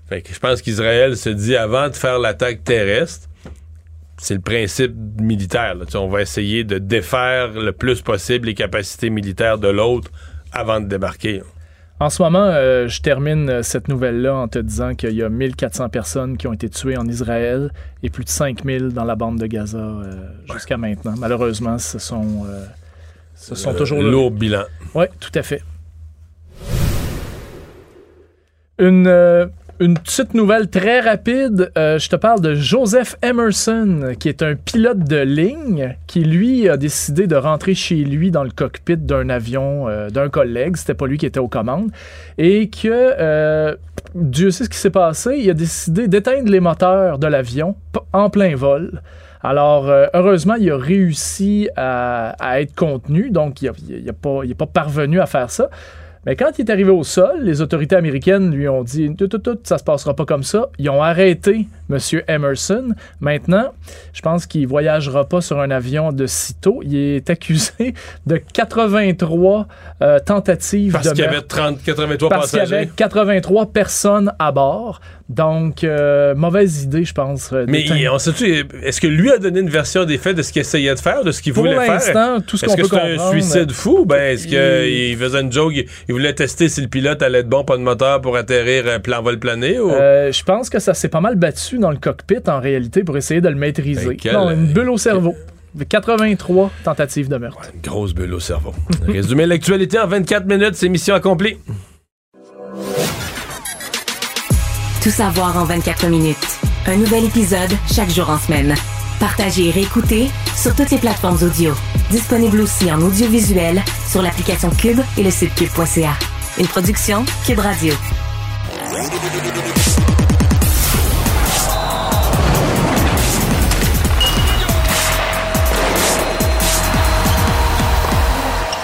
Fait que je pense qu'Israël se dit, avant de faire l'attaque terrestre, c'est le principe militaire. là. On va essayer de défaire le plus possible les capacités militaires de l'autre avant de débarquer. En ce moment, euh, je termine euh, cette nouvelle-là en te disant qu'il y a 1400 personnes qui ont été tuées en Israël et plus de 5000 dans la bande de Gaza euh, jusqu'à maintenant. Malheureusement, ce sont, euh, ce sont toujours lourd bilan. Oui, tout à fait. Une, une petite nouvelle très rapide. Euh, je te parle de Joseph Emerson, qui est un pilote de ligne, qui lui a décidé de rentrer chez lui dans le cockpit d'un avion euh, d'un collègue. C'était pas lui qui était aux commandes. Et que, euh, Dieu sait ce qui s'est passé, il a décidé d'éteindre les moteurs de l'avion en plein vol. Alors, heureusement, il a réussi à, être contenu, donc il n'est pas parvenu à faire ça. Mais quand il est arrivé au sol, les autorités américaines lui ont dit tout, tout, tout, ça se passera pas comme ça. Ils ont arrêté M. Emerson. Maintenant, je pense qu'il voyagera pas sur un avion de sitôt. Il est accusé de 83 euh, tentatives Parce de qu'il y avait meurtre. 30, 83 Parce qu'il y avait 83 personnes à bord. Donc, euh, mauvaise idée, je pense. euh, Mais il- on sait-tu, est-ce que lui a donné une version des faits de ce qu'il essayait de faire, de ce qu'il Pour voulait faire? l'instant, tout ce Est-ce qu'on que peut c'est un comprendre, suicide fou? Ben, est-ce il- qu'il faisait une joke, il, il voulait tester si le pilote allait être bon, pas de moteur pour atterrir un plan vol plané? Ou... Euh, je pense que ça s'est pas mal battu dans le cockpit en réalité pour essayer de le maîtriser. Ben, quel- non, une bulle au cerveau. 83 tentatives de meurtre. Une grosse bulle au cerveau. Résumer l'actualité en 24 minutes, c'est mission accomplie. Tout savoir en 24 minutes. Un nouvel épisode chaque jour en semaine. Partagez et réécoutez sur toutes les plateformes audio. Disponible aussi en audiovisuel sur l'application Cube et le site cube.ca. Une production Cube Radio.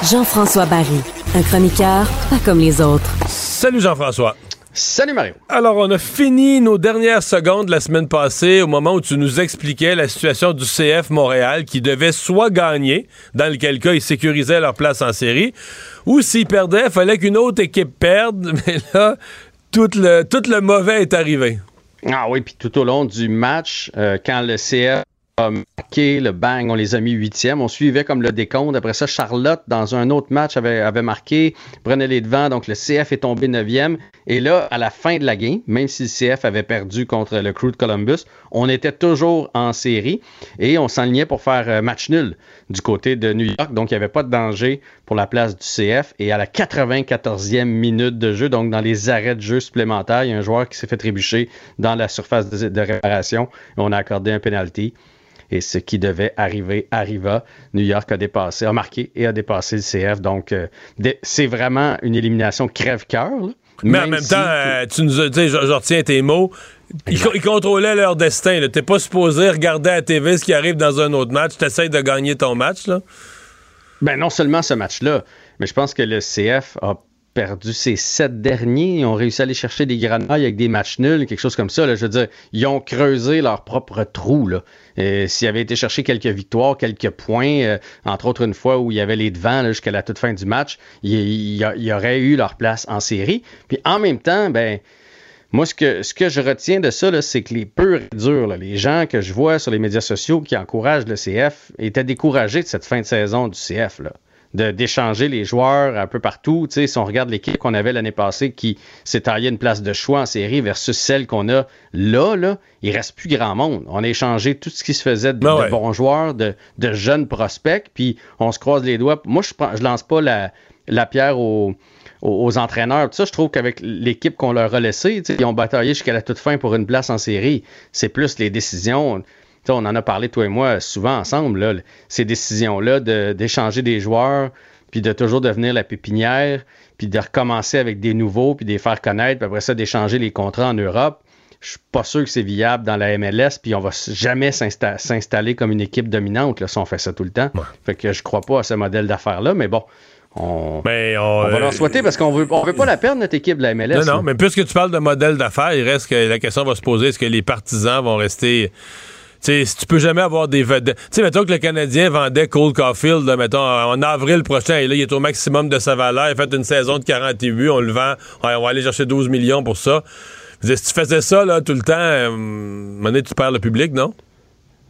Jean-François Barry, un chroniqueur pas comme les autres. Salut Jean-François. Salut Mario. Alors, on a fini nos dernières secondes la semaine passée au moment où tu nous expliquais la situation du CF Montréal qui devait soit gagner, dans lequel cas ils sécurisaient leur place en série, ou s'ils perdaient, il fallait qu'une autre équipe perde. Mais là, tout le, tout le mauvais est arrivé. Ah oui, puis tout au long du match, euh, quand le CF marqué, le bang, on les a mis huitième. On suivait comme le décompte. Après ça, Charlotte, dans un autre match, avait, marqué, prenait les devants. Donc, le CF est tombé neuvième. Et là, à la fin de la game, même si le CF avait perdu contre le Crew de Columbus, on était toujours en série et on s'enlignait pour faire euh, match nul du côté de New York. Donc, il n'y avait pas de danger pour la place du CF. Et à la 94e minute de jeu, donc dans les arrêts de jeu supplémentaires, il y a un joueur qui s'est fait trébucher dans la surface de, réparation. On a accordé un penalty. Et ce qui devait arriver arriva. New York a dépassé, a marqué et a dépassé le CF. Donc, euh, c'est vraiment une élimination crève-cœur. Mais en Même si- temps, euh, tu nous as dit, je, je retiens tes mots, ils, co- ils contrôlaient leur destin. T'es pas supposé regarder à la TV ce qui arrive dans un autre match. T'essayes de gagner ton match. Là. Ben non seulement ce match-là, mais je pense que le CF a perdu ses sept derniers. Ils ont réussi à aller chercher des granailles avec des matchs nuls, quelque chose comme ça. Je veux dire, ils ont creusé leur propre trou. S'ils avaient été chercher quelques victoires, quelques points, euh, entre autres une fois où il y avait les devants jusqu'à la toute fin du match, il y, eu leur place en série. Puis en même temps, ben moi, ce que, je retiens de ça, c'est que les purs et durs, les gens que je vois sur les médias sociaux qui encouragent le CF, étaient découragés de cette fin de saison du CF. D'échanger les joueurs un peu partout. Tu sais, si on regarde l'équipe qu'on avait l'année passée qui s'est taillé une place de choix en série versus celle qu'on a là, là, il reste plus grand monde. On a échangé tout ce qui se faisait de, Ben de bons joueurs, de, de jeunes prospects, puis on se croise les doigts. Moi, je, prends- je lance pas la, la pierre aux, entraîneurs. Tout ça, je trouve qu'avec l'équipe qu'on leur a laissée, tu sais, ils ont bataillé jusqu'à la toute fin pour une place en série. C'est plus les décisions. On en a parlé, toi et moi, souvent ensemble, là, ces décisions-là de- d'échanger des joueurs, puis de toujours devenir la pépinière, puis de recommencer avec des nouveaux, puis de les faire connaître, puis après ça, d'échanger les contrats en Europe. Je suis pas sûr que c'est viable dans la MLS, puis on va jamais s'insta- s'installer comme une équipe dominante là, si on fait ça tout le temps. Fait que je crois pas à ce modèle d'affaires-là, mais bon, on, Mais on, va leur souhaiter parce qu'on veut, on veut pas la perdre, notre équipe de la MLS. Non, non, mais puisque tu parles de modèle d'affaires, il reste que la question va se poser est-ce que les partisans vont rester. Tu sais, si tu peux jamais avoir des vedettes. Tu sais, mettons que le Canadien vendait Cole Caulfield, mettons, en avril prochain, et là, il est au maximum de sa valeur. Il fait une saison de 48 buts, on le vend. On va aller chercher 12 millions pour ça. Si tu faisais ça, là, tout le temps, euh, tu perds le public, non?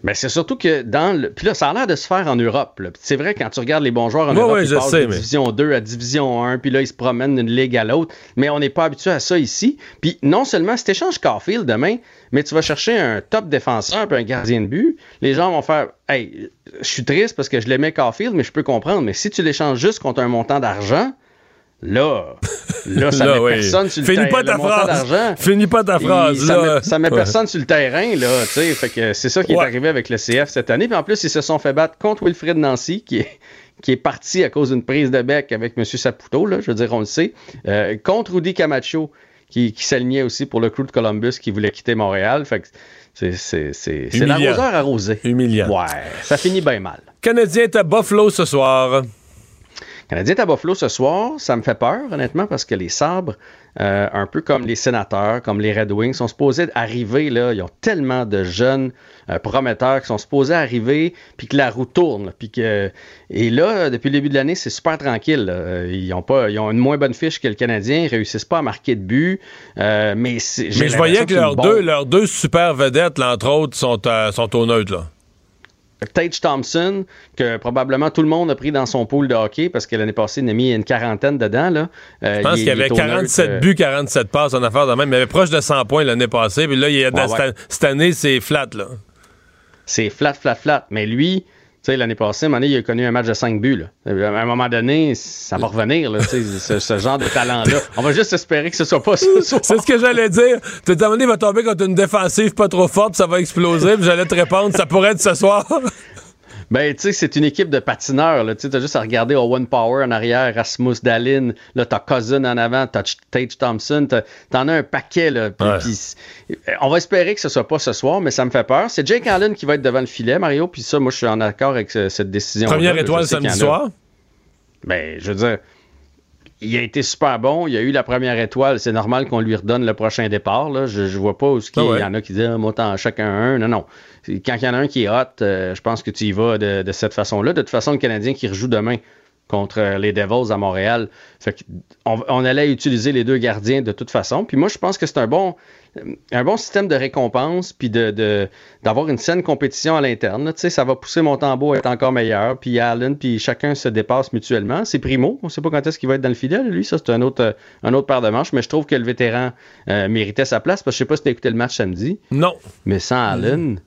Mais c'est surtout que dans le. Puis là, ça a l'air de se faire en Europe. C'est vrai, quand tu regardes les bons joueurs en Ouais, Europe, ouais, ils je passent sais, de mais- Division 2 à Division 1, puis là, ils se promènent d'une ligue à l'autre. Mais on n'est pas habitué à ça ici. Puis non seulement, si tu échanges Carfield demain, mais tu vas chercher un top défenseur puis un gardien de but, les gens vont faire Hey, je suis triste parce que je l'aimais Carfield, mais je peux comprendre. Mais si tu l'échanges juste contre un montant d'argent, là, là, ça Là, met oui. personne sur le Finis terrain. pas ta phrase. Finis pas ta phrase, Ça là. met, ça met Ouais. personne sur le terrain, là. Fait que c'est ça qui est arrivé avec le CF cette année. Puis en plus, ils se sont fait battre contre Wilfred Nancy, qui est, qui est parti à cause d'une prise de bec avec M. Saputo, là, je veux dire, on le sait. Euh, contre Rudy Camacho, qui, qui s'alignait aussi pour le crew de Columbus, qui voulait quitter Montréal. Fait que c'est, l'arroseur arrosé. Humiliant. Ouais, ça finit bien mal. Canadien est à Buffalo ce soir. Canadien à Buffalo ce soir, ça me fait peur, honnêtement, parce que les sabres, euh, un peu comme les sénateurs, comme les Red Wings, sont supposés arriver, là, ils ont tellement de jeunes euh, prometteurs qui sont supposés arriver, puis que la roue tourne. là, Puis que, et là, depuis le début de l'année, c'est super tranquille. là. Euh, Ils ont, pas, ils ont une moins bonne fiche que le Canadien, ils réussissent pas à marquer de but, euh, mais Mais je voyais que leurs deux, bombe. leurs deux super vedettes, là, entre autres, sont, sont au neutre. Là. Tage Thompson, que probablement tout le monde a pris dans son pool de hockey parce que l'année passée, il a mis une quarantaine dedans. Là. Euh, Je pense il- qu'il y avait il est au neutre, 47 euh, buts, 47 passes en affaire de même. Il avait proche de 100 points l'année passée. Puis là, il y a de- Ouais, cette, ouais. cette année, c'est flat. Là. c'est flat, flat, flat. Mais lui, tu sais, l'année passée, à il a connu un match de 5 buts. Là. À un moment donné, ça va revenir, là, ce, ce genre de talent-là. On va juste espérer que ce soit pas ça. C'est ce que j'allais dire. Tu donné, il va tomber contre une défensive pas trop forte, ça va exploser. J'allais te répondre, ça pourrait être ce soir. Ben, tu sais, c'est une équipe de patineurs. Tu t'as juste à regarder Owen Power en arrière, Rasmus Dallin, là, t'as Cousin en avant, t'as Tage Thompson, t'en as un paquet, là. Ouais. puis, euh, on va espérer que ce soit pas ce soir, mais ça me fait peur. C'est Jake Allen qui va être devant le filet, Mario, puis ça, moi, je suis en accord avec ce- cette décision. Première étoile samedi soir? Ben, je veux dire, il a été super bon. Il a eu la première étoile. C'est normal qu'on lui redonne le prochain départ. Là. Je, je vois pas où ce qu'il Ah ouais. y en a qui disent, moi, t'en- chacun un. Non, non. Quand il y en a un qui est hot, euh, je pense que tu y vas de, de cette façon-là. De toute façon, le Canadien qui rejoue demain contre euh, les Devils à Montréal. Fait que on, on allait utiliser les deux gardiens de toute façon. Puis moi, je pense que c'est un bon, un bon système de récompense, puis de, de- d'avoir une saine compétition à l'interne. Tu sais, ça va pousser mon tambour à être encore meilleur. Puis Allen, puis chacun se dépasse mutuellement. C'est Primo. On sait pas quand est-ce qu'il va être dans le fidèle, lui. Ça, c'est un autre, euh, un autre paire de manches. Mais je trouve que le vétéran euh, méritait sa place. Parce que je sais pas si t'as écouté le match samedi. Non. Mais sans Allen,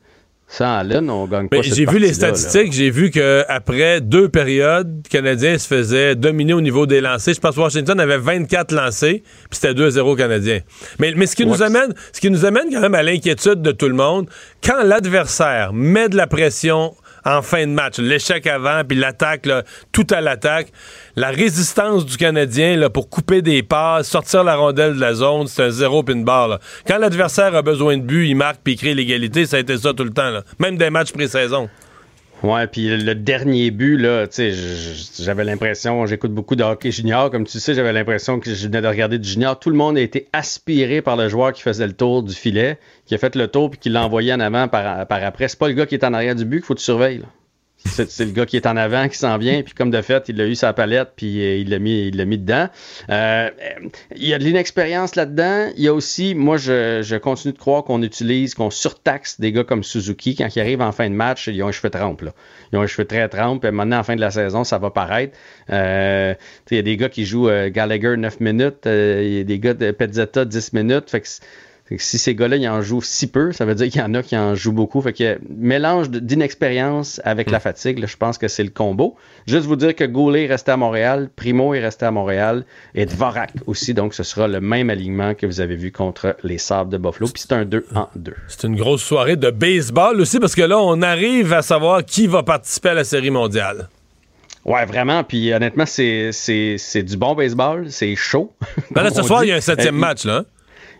sans Allen, on gagne pas j'ai vu les statistiques, j'ai vu qu'après deux périodes, le Canadien se faisait dominer au niveau des lancers. Je pense que Washington avait 24 lancés, puis c'était 2-0 Canadien. Mais, mais ce, qui nous amène, ce qui nous amène quand même à l'inquiétude de tout le monde, quand l'adversaire met de la pression en fin de match, l'échec avant, puis l'attaque, tout à l'attaque, la résistance du Canadien pour couper des passes, sortir la rondelle de la zone, c'est un zéro puis une barre. Quand l'adversaire a besoin de but, il marque puis il crée l'égalité, ça a été ça tout le temps. Même des matchs pré-saison. Ouais, puis le dernier but, là, tu sais, j'avais l'impression, j'écoute beaucoup de hockey junior, comme tu sais, j'avais l'impression que je venais de regarder du junior. Tout le monde a été aspiré par le joueur qui faisait le tour du filet, qui a fait le tour puis qui l'a envoyé en avant par, par après. C'est pas le gars qui est en arrière du but qu'il faut que tu là. C'est le gars qui est en avant, qui s'en vient, puis comme de fait, il a eu sa palette, puis euh, il l'a mis, il l'a mis dedans. Euh, il y a de l'inexpérience là-dedans. Il y a aussi, moi, je, je continue de croire qu'on utilise, qu'on surtaxe des gars comme Suzuki quand ils arrivent en fin de match, ils ont un cheveu trempe, là. Ils ont un cheveu très trempe, et maintenant, en fin de la saison, ça va paraître. Euh, il y a des gars qui jouent euh, Gallagher 9 minutes, euh, il y a des gars de Pezzetta 10 minutes, fait que fait que si ces gars-là, ils en jouent si peu, ça veut dire qu'il y en a qui en jouent beaucoup. Fait que mélange d'inexpérience avec la fatigue, là, je pense que c'est le combo. Juste vous dire que Goulet est resté à Montréal, Primo est resté à Montréal et Dvorak aussi. Donc, ce sera le même alignement que vous avez vu contre les Sabres de Buffalo. Puis c'est un 2 en 2. C'est une grosse soirée de baseball aussi parce que là, on arrive à savoir qui va participer à la Série mondiale. Ouais, vraiment. Puis honnêtement, c'est du bon baseball. C'est chaud. Ben là, ce soir, il y a un septième Euh, match, là.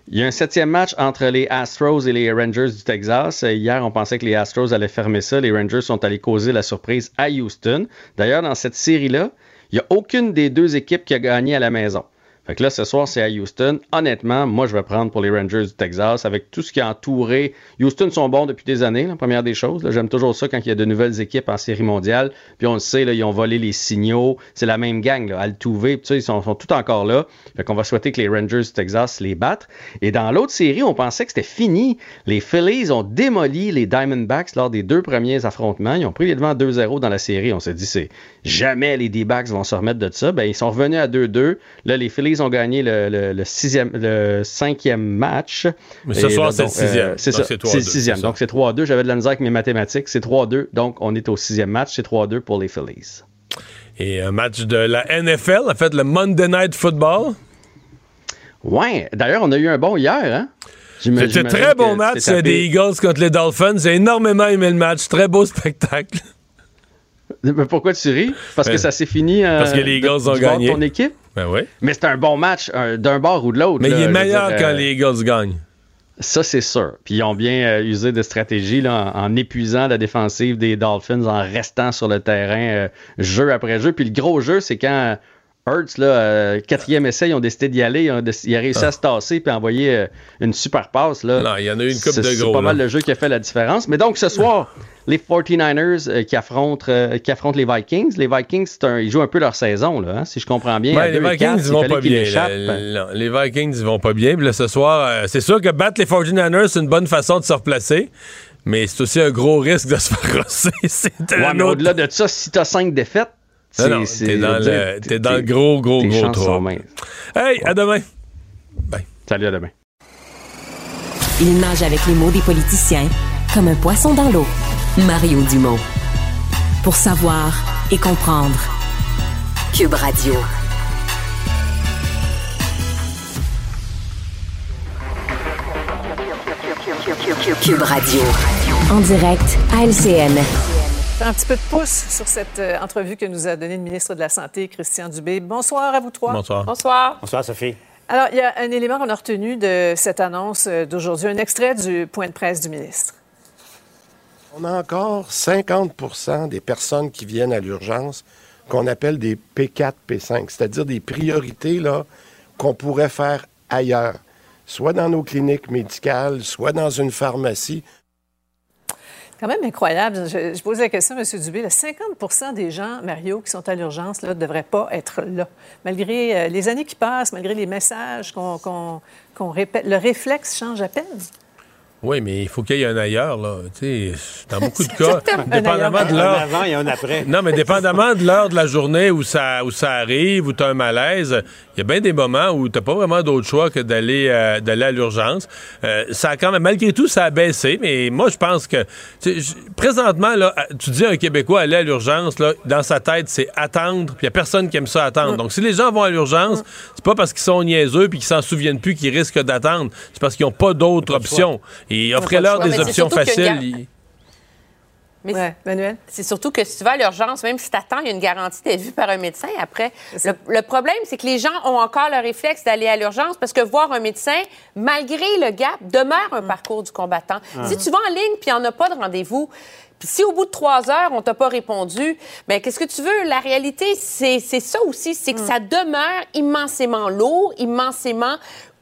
Il y a un septième match entre les Astros et les Rangers du Texas. Hier, on pensait que les Astros allaient fermer ça. Les Rangers sont allés causer la surprise à Houston. D'ailleurs, dans cette série-là, Il n'y a aucune des deux équipes qui a gagné à la maison. Fait que là, ce soir, c'est à Houston. Honnêtement, moi, je vais prendre pour les Rangers du Texas avec tout ce qui a entouré. Houston sont bons depuis des années, la première des choses. J'aime toujours ça quand il y a de nouvelles équipes en série mondiale. Puis on le sait, ils ont volé les signaux. C'est la même gang, là, Altuve. Puis ils sont, tous encore là. Fait qu'on va souhaiter que les Rangers du Texas les battent. Et dans l'autre série, on pensait que c'était fini. Les Phillies ont démoli les Diamondbacks lors des deux premiers affrontements. Ils ont pris les devants 2-0 dans la série. On s'est dit, c'est jamais les D-backs vont se remettre de ça. Ben, ils sont revenus à 2-2. Là, les Phillies ont gagné le, le, le sixième, le cinquième match. Mais ce Et soir, c'est le sixième. euh, c'est Donc, ça. c'est 3-2, C'est le sixième. Donc, c'est 3-2. J'avais de la misère avec mes mathématiques. C'est 3-2. Donc, on est au sixième match. C'est 3-2 pour les Phillies. Et un match de la NFL, en fait, le Monday Night Football. Ouais. D'ailleurs, on a eu un bon hier, hein? C'était très bon match des Eagles contre les Dolphins. J'ai énormément aimé le match. Très beau spectacle. Mais pourquoi tu ris? Parce que Ben, ça s'est fini. euh, parce que les Eagles de- ont gagné. ton équipe? Ben oui. Mais c'était un bon match euh, d'un bord ou de l'autre. Mais là, il est meilleur dire, quand euh, les Eagles gagnent. Ça, c'est sûr. Puis ils ont bien euh, usé de stratégie là, en, en épuisant la défensive des Dolphins, en restant sur le terrain euh, jeu après jeu. Puis le gros jeu, c'est quand Hurts, là, euh, quatrième essai, ils ont décidé d'y aller. Ils ont déc- il a réussi à se tasser puis envoyer euh, une super passe. Là. Ah. Non, il y en a eu une coupe C'est- de C'est gros, pas mal le jeu qui a fait la différence. Mais donc, ce soir, les 49ers euh, qui, affrontent, qui affrontent les Vikings. Les Vikings, c'est un- ils jouent un peu leur saison, là, hein, si je comprends bien. Ouais, les Vikings, quatre, ils il vont pas bien. l'échappent. là. Non, les Vikings, ils vont pas bien. Puis là, ce soir, c'est sûr que battre les 49ers, c'est une bonne façon de se replacer. Mais c'est aussi un gros risque de se faire rosser. C'est Ouais, autre- au-delà de ça, si t'as cinq défaites, Non, c'est- non, c'est- t'es dans, le, t'es dans le gros, gros, gros trou. Hey, à demain. Salut, à demain. Il nage avec les mots des politiciens comme un poisson dans l'eau. Mario Dumont. Pour savoir et comprendre. Cube Radio. Cube Radio. En direct à LCN. Un petit peu de pouce sur cette euh, entrevue que nous a donnée le ministre de la Santé, Christian Dubé. Bonsoir à vous trois. Bonsoir. Bonsoir. Bonsoir, Sophie. Alors, il y a un élément qu'on a retenu de cette annonce euh, d'aujourd'hui, un extrait du point de presse du ministre. On a encore 50% des personnes qui viennent à l'urgence qu'on appelle des P4, P5, c'est-à-dire des priorités là, qu'on pourrait faire ailleurs, soit dans nos cliniques médicales, soit dans une pharmacie. Quand même incroyable. Je, je posais la question à M. Dubé. là, 50% des gens, Mario, qui sont à l'urgence, ne devraient pas être là. Malgré euh, les années qui passent, malgré les messages qu'on qu'on- qu'on répète, le réflexe change à peine. Oui, mais il faut qu'il y ait un ailleurs, là. Dans beaucoup de cas, dépendamment de Un l'heure. avant et un après. Non, mais dépendamment de l'heure de la journée où ça, où ça arrive, où tu as un malaise, il y a bien des moments où tu pas vraiment d'autre choix que d'aller euh, d'aller à l'urgence. Euh, ça a quand même, malgré tout, ça a baissé, mais moi, je pense que présentement, là, tu dis à un Québécois aller à l'urgence, dans sa tête, c'est attendre, puis il n'y a personne qui aime ça attendre. Donc, si les gens vont à l'urgence, c'est pas parce qu'ils sont niaiseux puis qu'ils s'en souviennent plus qu'ils risquent d'attendre. C'est parce qu'ils n'ont pas d'autres options. Et offrez-leur des options faciles. Mais Manuel? C'est surtout que si tu vas à l'urgence, même si tu attends, il y a une garantie d'être vu par un médecin après. Le, le problème, c'est que les gens ont encore le réflexe d'aller à l'urgence parce que voir un médecin, malgré le gap, demeure un parcours du combattant. Ah. Si tu vas en ligne puis il n'y en a pas de rendez-vous, puis si au bout de trois heures, on t'a pas répondu, ben qu'est-ce que tu veux? La réalité, c'est c'est ça aussi, c'est que ça demeure immensément lourd, immensément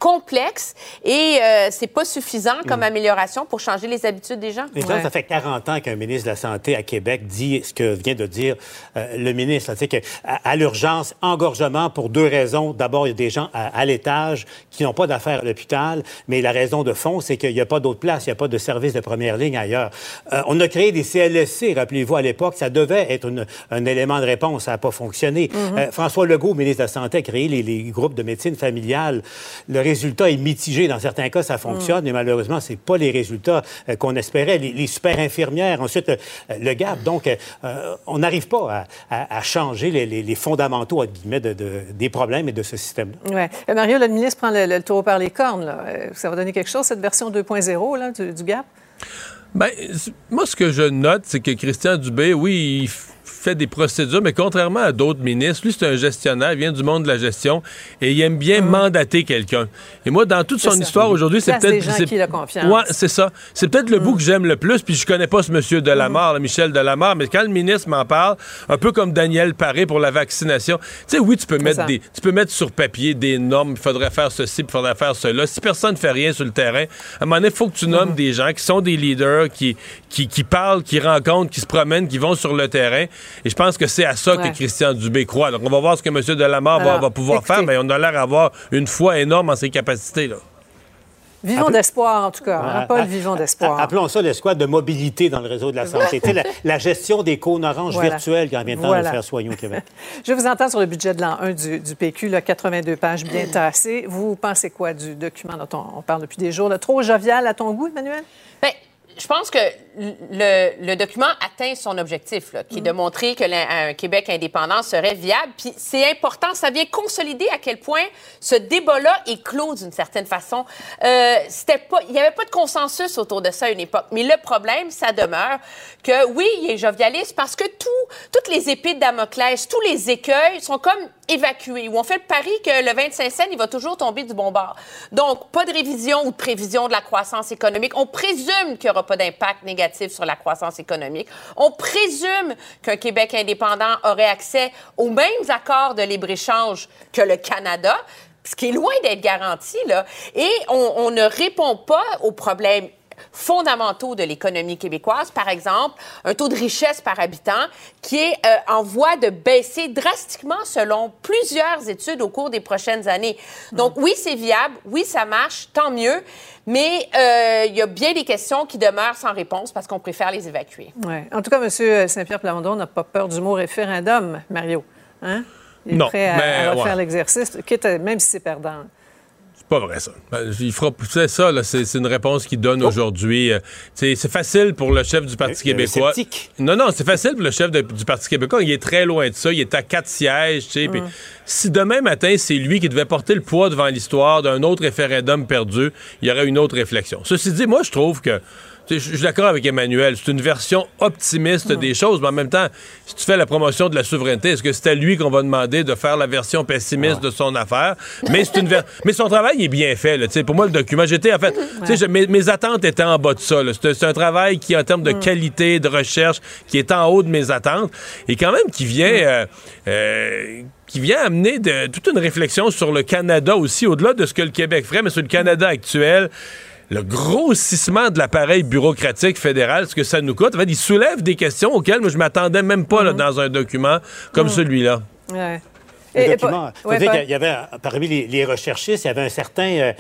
complexe et euh, c'est pas suffisant comme amélioration pour changer les habitudes des gens. Et ça, ça fait 40 ans qu'un ministre de la Santé à Québec dit ce que vient de dire euh, le ministre. sais que à, à l'urgence, engorgement pour deux raisons. D'abord, il y a des gens à, à l'étage qui n'ont pas d'affaires à l'hôpital, mais la raison de fond, c'est qu'il n'y a pas d'autre place, il n'y a pas de service de première ligne ailleurs. Euh, on a créé des CLSC, rappelez-vous, à l'époque, ça devait être une- un élément de réponse, ça n'a pas fonctionné. Mhm. Euh, François Legault, ministre de la Santé, a créé les, les groupes de médecine familiale. Le résultat est mitigé. Dans certains cas, ça fonctionne, mais malheureusement, c'est pas les résultats euh, qu'on espérait. Les, les super infirmières, ensuite, euh, le gap. Donc, euh, on n'arrive pas à, à- à changer les, les- les fondamentaux, entre guillemets, de- de- des problèmes et de ce système-là. Ouais. Euh, Mario, le ministre prend le, le taureau par les cornes. là. Ça va donner quelque chose, cette version 2.0 là, du, du gap? Ben, c- moi, ce que je note, c'est que Christian Dubé, oui, il fait des procédures, mais contrairement à d'autres ministres, lui, c'est un gestionnaire, il vient du monde de la gestion et il aime bien mandater quelqu'un. Et moi, dans toute son ça. histoire aujourd'hui, c'est peut-être. c'est- qui confiance. Ouais, c'est ça. C'est peut-être le bout que j'aime le plus, puis je connais pas ce monsieur Delamarre, là, Michel Delamarre, mais quand le ministre m'en parle, un peu comme Daniel Paré pour la vaccination, tu sais, oui, tu peux mettre ça. des, tu peux mettre sur papier des normes, il faudrait faire ceci, il faudrait faire cela. Si personne ne fait rien sur le terrain, à un moment donné, il faut que tu nommes des gens qui sont des leaders, qui, qui, qui parlent, qui rencontrent, qui se promènent, qui vont sur le terrain. Et je pense que c'est à ça Ouais. que Christian Dubé croit. Donc, on va voir ce que M. Delamarre va, Alors, va pouvoir écoutez. faire, mais on a l'air d'avoir une foi énorme en ses capacités. Là. Vivons Appel- d'espoir, en tout cas. Ah, Hein, Paul, ah, vivons d'espoir. Appelons ça l'escouade de mobilité dans le réseau de la santé. Tu sais, la, la gestion des cônes oranges Voilà. virtuelles quand vient le temps Voilà. de faire soigner au Québec. Je vous entends sur le budget de l'an 1 du, du PQ, là, 82 pages bien tassées. Vous pensez quoi du document dont on, on parle depuis des jours? là? Trop jovial à ton goût, Emmanuel? Ben, je pense que le, le document atteint son objectif, là, qui est de montrer que un Québec indépendant serait viable. Puis c'est important, ça vient consolider à quel point ce débat-là est clos d'une certaine façon. Euh, c'était pas, il n'y avait pas de consensus autour de ça à une époque. Mais le problème, ça demeure que oui, il est jovialiste parce que tout, toutes les épées de Damoclès, tous les écueils sont comme évacués. Ou on fait le pari que le 25 cents, il va toujours tomber du bon bord. Donc, pas de révision ou de prévision de la croissance économique. On présume qu'il n'y aura pas d'impact négatif sur la croissance économique. On présume qu'un Québec indépendant aurait accès aux mêmes accords de libre-échange que le Canada, ce qui est loin d'être garanti, là. Et on, on ne répond pas aux problèmes fondamentaux de l'économie québécoise, par exemple, un taux de richesse par habitant qui est euh, en voie de baisser drastiquement selon plusieurs études au cours des prochaines années. Donc oui, c'est viable, oui, ça marche, tant mieux, mais euh, il y a bien des questions qui demeurent sans réponse parce qu'on préfère les évacuer. Ouais. En tout cas, M. Saint-Pierre Plamondon n'a pas peur du mot référendum, Mario. Hein? Il est Non, prêt à, mais, à refaire ouais. l'exercice, quitte à- même si c'est perdant. C'est pas vrai, ça. Ben, Il fera, c'est ça, là, c'est, c'est une réponse qu'il donne aujourd'hui. Euh, c'est, c'est facile pour le chef du Parti est québécois. sceptique. Non, non, c'est facile pour le chef de- du Parti québécois. Il est très loin de ça. Il est à quatre sièges, sais. puis Si demain matin, c'est lui qui devait porter le poids devant l'histoire d'un autre référendum perdu, il y aurait une autre réflexion. Ceci dit, moi, je trouve que. Je suis d'accord avec Emmanuel. C'est une version optimiste des choses, mais en même temps, si tu fais la promotion de la souveraineté, est-ce que c'est à lui qu'on va demander de faire la version pessimiste de son affaire? Mais c'est une ver- mais son travail est bien fait. Là, pour moi, le document, j'étais en fait, je- mes, mes attentes étaient en bas de ça. C'est un travail qui, en termes de qualité, de recherche, qui est en haut de mes attentes et quand même qui vient. euh, euh, qui vient amener de, toute une réflexion sur le Canada aussi, au-delà de ce que le Québec ferait, mais sur le Canada actuel le grossissement de l'appareil bureaucratique fédéral, ce que ça nous coûte. En fait, il soulève des questions auxquelles moi, je m'attendais même pas là, dans un document comme celui-là. Ouais. Le Et- et document, pas- faut ouais, dire pas- qu'il y avait, parmi les, les recherchistes, il y avait un certain euh,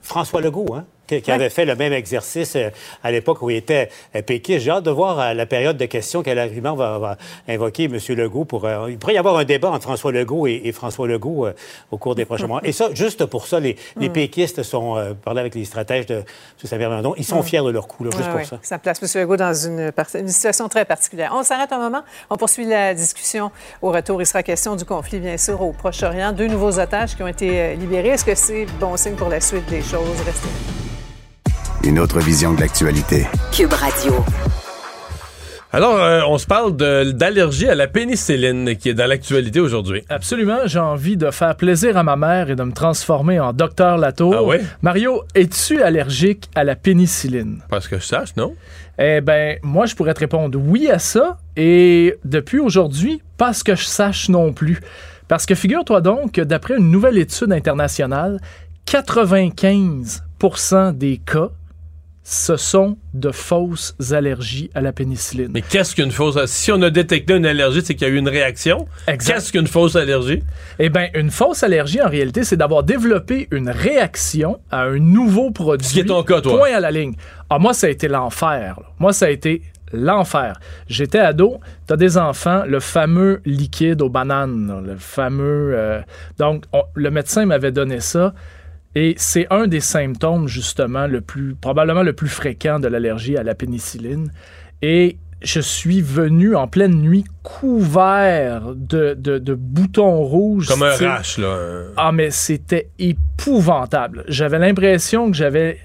François Legault, hein, qui, qui avait fait le même exercice euh, à l'époque où il était euh, péquiste. J'ai hâte de voir à la période de questions quel argument va, va invoquer M. Legault. Pour, euh, il pourrait y avoir un débat entre François Legault et, et François Legault euh, au cours des prochains mois. Et ça, juste pour ça, les, les péquistes sont, euh, parlé avec les stratèges de M. Samuel Landon, ils sont fiers de leur coup, là, juste pour ça. Ça place M. Legault dans une, situation très particulière. On s'arrête un moment. On poursuit la discussion. Au retour, il sera question du conflit, bien sûr, au Proche-Orient. Deux nouveaux otages qui ont été euh, libérés. Est-ce que c'est bon signe pour la suite des choses? Restez. Une autre vision de l'actualité. Cube Radio. Alors, euh, on se parle de- d'allergie à la pénicilline qui est dans l'actualité aujourd'hui. Absolument, j'ai envie de faire plaisir à ma mère et de me transformer en docteur Latour. Ah ouais? Mario, es-tu allergique à la pénicilline? Parce que je sache, non? Eh ben, moi, je pourrais te répondre oui à ça. Et depuis aujourd'hui, pas ce que je sache non plus. Parce que figure-toi donc que d'après une nouvelle étude internationale, 95% des cas, ce sont de fausses allergies à la pénicilline. Mais qu'est-ce qu'une fausse Si on a détecté une allergie, c'est qu'il y a eu une réaction. Qu'est-ce qu'une fausse allergie? Eh bien, une fausse allergie, en réalité, c'est d'avoir développé une réaction à un nouveau produit. Ce qui est ton cas, toi. Point à la ligne. Ah, moi, ça a été l'enfer. Moi, ça a été l'enfer. J'étais ado, t'as des enfants, le fameux liquide aux bananes, le fameux... euh, donc, on- le médecin m'avait donné ça. Et c'est un des symptômes, justement, le plus, probablement le plus fréquent de l'allergie à la pénicilline. Et je suis venu en pleine nuit couvert de, de- de boutons rouges. Comme un rash, là. Ah, mais c'était épouvantable. J'avais l'impression que j'avais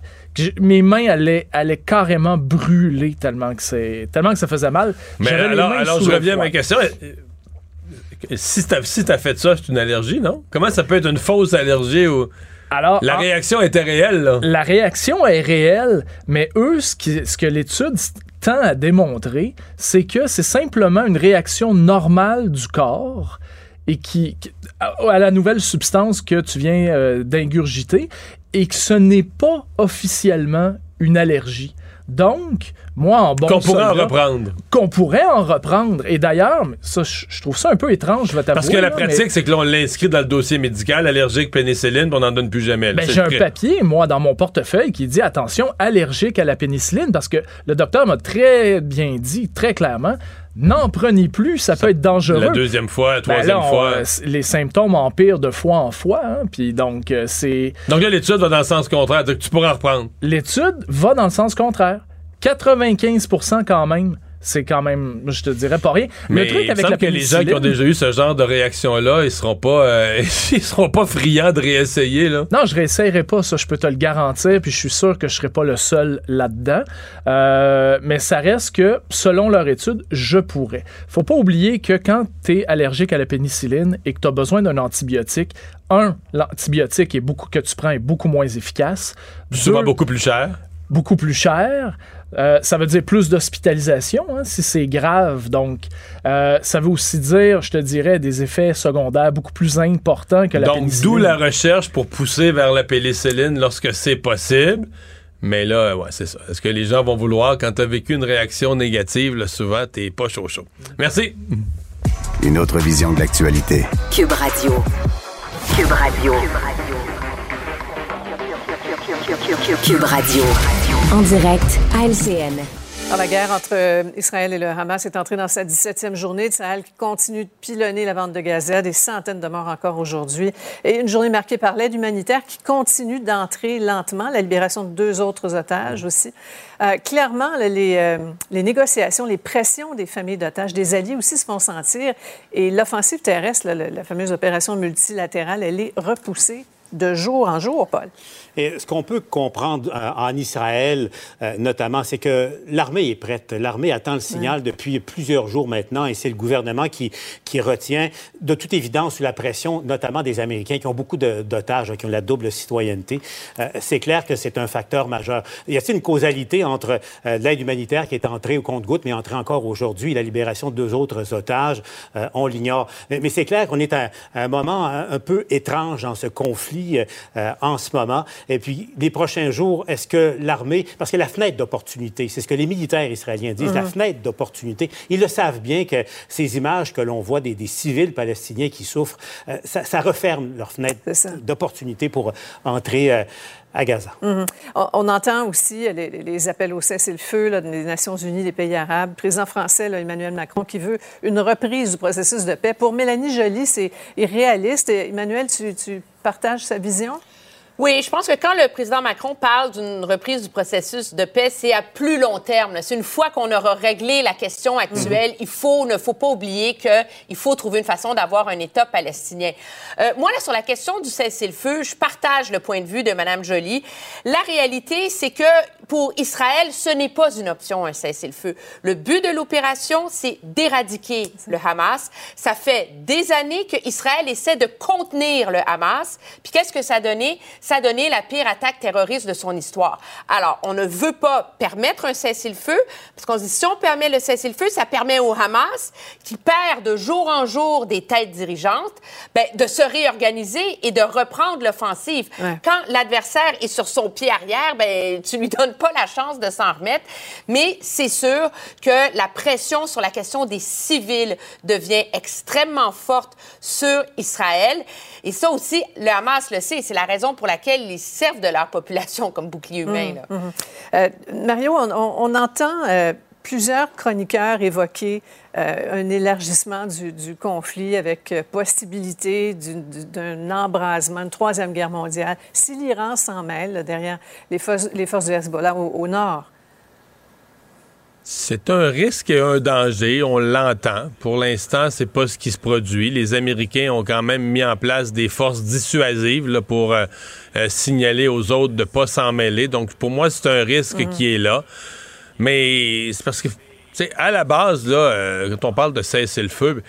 mes mains allaient, allaient carrément brûler tellement que, c'est, tellement que ça faisait mal. Mais alors, alors je reviens à ma question. Euh, Si t'as si t'as fait ça, c'est une allergie, non? Comment ça peut être une fausse allergie ou. Alors, La en- réaction était réelle, là. La réaction est réelle, mais eux, ce, qui- ce que l'étude tend à démontrer, c'est que c'est simplement une réaction normale du corps et qui, à la nouvelle substance que tu viens euh, d'ingurgiter et que ce n'est pas officiellement une allergie. Donc, moi, en bon Qu'on pourrait en reprendre. Qu'on pourrait en reprendre. Et d'ailleurs, ça, je trouve ça un peu étrange, je vais. Parce que la là, pratique, mais- c'est que là, on l'inscrit dans le dossier médical, allergique, pénicilline, on n'en donne plus jamais. Ben, j'ai un papier, moi, dans mon portefeuille qui dit attention, allergique à la pénicilline, parce que le docteur m'a très bien dit, très clairement, n'en prenez plus, ça, peut être dangereux. La deuxième fois, la Ben troisième là, on- fois. euh, les symptômes empirent de fois en fois, hein, puis donc euh, c'est. Donc là, l'étude va dans le sens contraire, tu pourras en reprendre. L'étude va dans le sens contraire. 95% quand même. C'est quand même, je te dirais pas rien. Mais le truc avec la que les gens qui ont déjà eu ce genre de réaction-là, ils seront pas, euh, ils seront pas friands de réessayer, là. Non, je réessayerai pas, ça, je peux te le garantir, puis je suis sûr que je serai pas le seul là-dedans. Euh, mais ça reste que, selon leur étude, je pourrais. Faut pas oublier que quand tu es allergique à la pénicilline et que tu as besoin d'un antibiotique, un, l'antibiotique est beaucoup, que tu prends est beaucoup moins efficace. Souvent Deux, beaucoup plus cher. beaucoup plus cher. Euh, ça veut dire plus d'hospitalisation hein, si c'est grave. Donc, euh, ça veut aussi dire, je te dirais, des effets secondaires beaucoup plus importants que la Donc, pénicilline. d'où la recherche pour pousser vers la pénicilline lorsque c'est possible. Mais là, ouais, c'est ça. Est-ce que les gens vont vouloir, quand tu as vécu une réaction négative, là, souvent, t'es pas chaud chaud. Merci. Une autre vision de l'actualité. Cube Radio. Cube Radio. Cube Radio. En direct à LCN. Alors, la guerre entre euh, Israël et le Hamas est entrée dans sa 17e journée. Sahel qui continue de pilonner la vente de Gaza, des centaines de morts encore aujourd'hui. Et une journée marquée par l'aide humanitaire qui continue d'entrer lentement, la libération de deux autres otages aussi. Euh, clairement, là, les, euh, les négociations, les pressions des familles d'otages, des alliés aussi se font sentir. Et l'offensive terrestre, là, la, la fameuse opération multilatérale, elle est repoussée de jour en jour, Paul. Et ce qu'on peut comprendre euh, en Israël, euh, notamment, c'est que l'armée est prête. L'armée attend le signal depuis plusieurs jours maintenant et c'est le gouvernement qui, qui retient, de toute évidence, sous la pression, notamment des Américains qui ont beaucoup d'otages, hein, qui ont la double citoyenneté. Euh, c'est clair que c'est un facteur majeur. Y a-t-il une causalité entre euh, l'aide humanitaire qui est entrée au compte-goutte, mais entrée encore aujourd'hui, et la libération de deux autres otages? Euh, on l'ignore. Mais, mais c'est clair qu'on est à, à un moment un, un peu étrange dans ce conflit euh, en ce moment. Et puis, les prochains jours, est-ce que l'armée, parce que la fenêtre d'opportunité, c'est ce que les militaires israéliens disent, la Mhm. fenêtre d'opportunité, ils le savent bien que ces images que l'on voit des, des civils palestiniens qui souffrent, euh, ça, ça referme leur fenêtre d'opportunité pour entrer euh, à Gaza. Mhm. on, on entend aussi les, appels au cessez-le-feu des Nations unies, des pays arabes. Le président français, là, Emmanuel Macron, qui veut une reprise du processus de paix. Pour Mélanie Joly, c'est irréaliste. Et Emmanuel, tu, tu partages sa vision? Oui, je pense que quand le président Macron parle d'une reprise du processus de paix, c'est à plus long terme. C'est une fois qu'on aura réglé la question actuelle, il faut ne faut pas oublier qu'il faut trouver une façon d'avoir un État palestinien. Euh, moi, là, sur la question du cessez-le-feu, je partage le point de vue de Mme Joly. La réalité, c'est que pour Israël, ce n'est pas une option, un cessez-le-feu. Le but de l'opération, c'est d'éradiquer le Hamas. Ça fait des années qu'Israël essaie de contenir le Hamas. Puis qu'est-ce que ça a donné? Ça a donné la pire attaque terroriste de son histoire. Alors, on ne veut pas permettre un cessez-le-feu, parce qu'on se dit, si on permet le cessez-le-feu, ça permet au Hamas, qui perd de jour en jour des têtes dirigeantes, ben, de se réorganiser et de reprendre l'offensive. Ouais. Quand l'adversaire est sur son pied arrière, ben, tu lui donnes pas la chance de s'en remettre. Mais c'est sûr que la pression sur la question des civils devient extrêmement forte sur Israël. Et ça aussi, le Hamas le sait. C'est la raison pour laquelle ils servent de leur population comme bouclier humain. là. Mhm, mhm. Euh, Mario, on, on- on entend euh, plusieurs chroniqueurs évoquer euh, un élargissement du, du conflit avec possibilité d'un embrasement, une troisième guerre mondiale, si l'Iran s'en mêle là, derrière les forces, les forces du Hezbollah au, au nord. C'est un risque et un danger, on l'entend. Pour l'instant, c'est pas ce qui se produit. Les Américains ont quand même mis en place des forces dissuasives là, pour euh, euh, signaler aux autres de pas s'en mêler. Donc, pour moi, c'est un risque Mhm. qui est là. Mais c'est parce que, tu sais, à la base, là, euh, quand on parle de cesser le feu,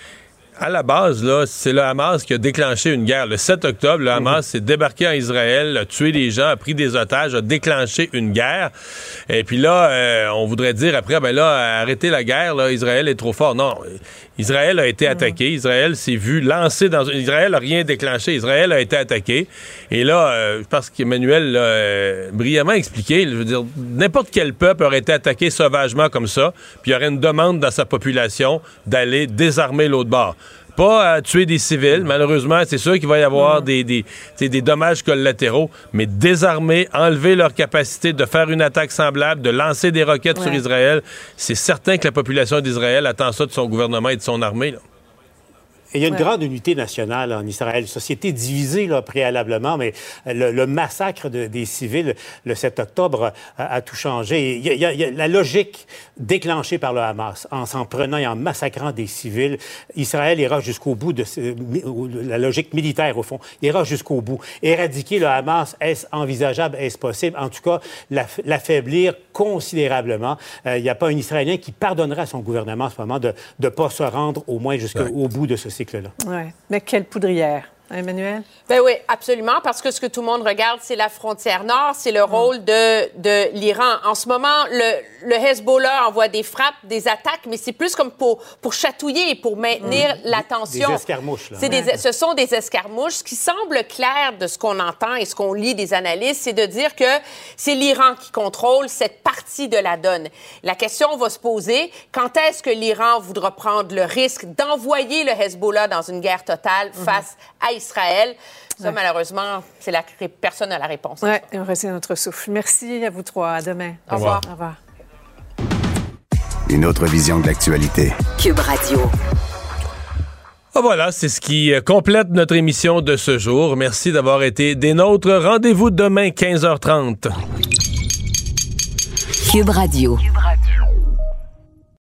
à la base, là, c'est le Hamas qui a déclenché une guerre. Le 7 octobre, le Hamas s'est débarqué en Israël, a tué des gens, a pris des otages, a déclenché une guerre. Et puis là, euh, on voudrait dire après, ben là, arrêtez la guerre, là, Israël est trop fort. Non, Israël a été attaqué. Israël s'est vu lancer dans... Israël a rien déclenché. Israël a été attaqué. Et là, euh, je pense qu'Emmanuel l'a euh, brillamment expliqué. Je veux dire, n'importe quel peuple aurait été attaqué sauvagement comme ça, puis il y aurait une demande dans sa population d'aller désarmer l'autre bord. Pas à tuer des civils, malheureusement, c'est sûr qu'il va y avoir des, des, dommages collatéraux, mais désarmer, enlever leur capacité de faire une attaque semblable, de lancer des roquettes sur. Israël, c'est certain que la population d'Israël attend ça de son gouvernement et de son armée. là. Et il y a une Ouais. grande unité nationale en Israël, société divisée là, préalablement, mais le, le massacre de- des civils le 7 octobre a, a tout changé. Il y a, il y la logique déclenchée par le Hamas en s'en prenant et en massacrant des civils. Israël ira jusqu'au bout de la logique militaire, au fond, ira jusqu'au bout. Éradiquer le Hamas, est-ce envisageable, est-ce possible? En tout cas, l'aff- l'affaiblir considérablement. Euh, Il n'y a pas un Israélien qui pardonnerait à son gouvernement en ce moment de ne pas se rendre au moins jusqu'au bout de ce Mais quelle poudrière, Emmanuel? Ben oui, absolument, parce que ce que tout le monde regarde, c'est la frontière nord, c'est le rôle de, de l'Iran. En ce moment, le, le Hezbollah envoie des frappes, des attaques, mais c'est plus comme pour, pour chatouiller, pour maintenir la tension. Des escarmouches, là. C'est des- Ouais. ce sont des escarmouches. Ce qui semble clair de ce qu'on entend et ce qu'on lit des analystes, c'est de dire que c'est l'Iran qui contrôle cette partie de la donne. La question va se poser, quand est-ce que l'Iran voudra prendre le risque d'envoyer le Hezbollah dans une guerre totale face à Israël? Ça, Ouais. malheureusement, c'est la, personne n'a la réponse. Oui, on retient notre souffle. Merci à vous trois. À demain. Au revoir. Au revoir. Une autre vision de l'actualité. Cube Radio. Ah, voilà, c'est ce qui euh, complète notre émission de ce jour. Merci d'avoir été des nôtres. Rendez-vous demain 15h30. Cube Radio.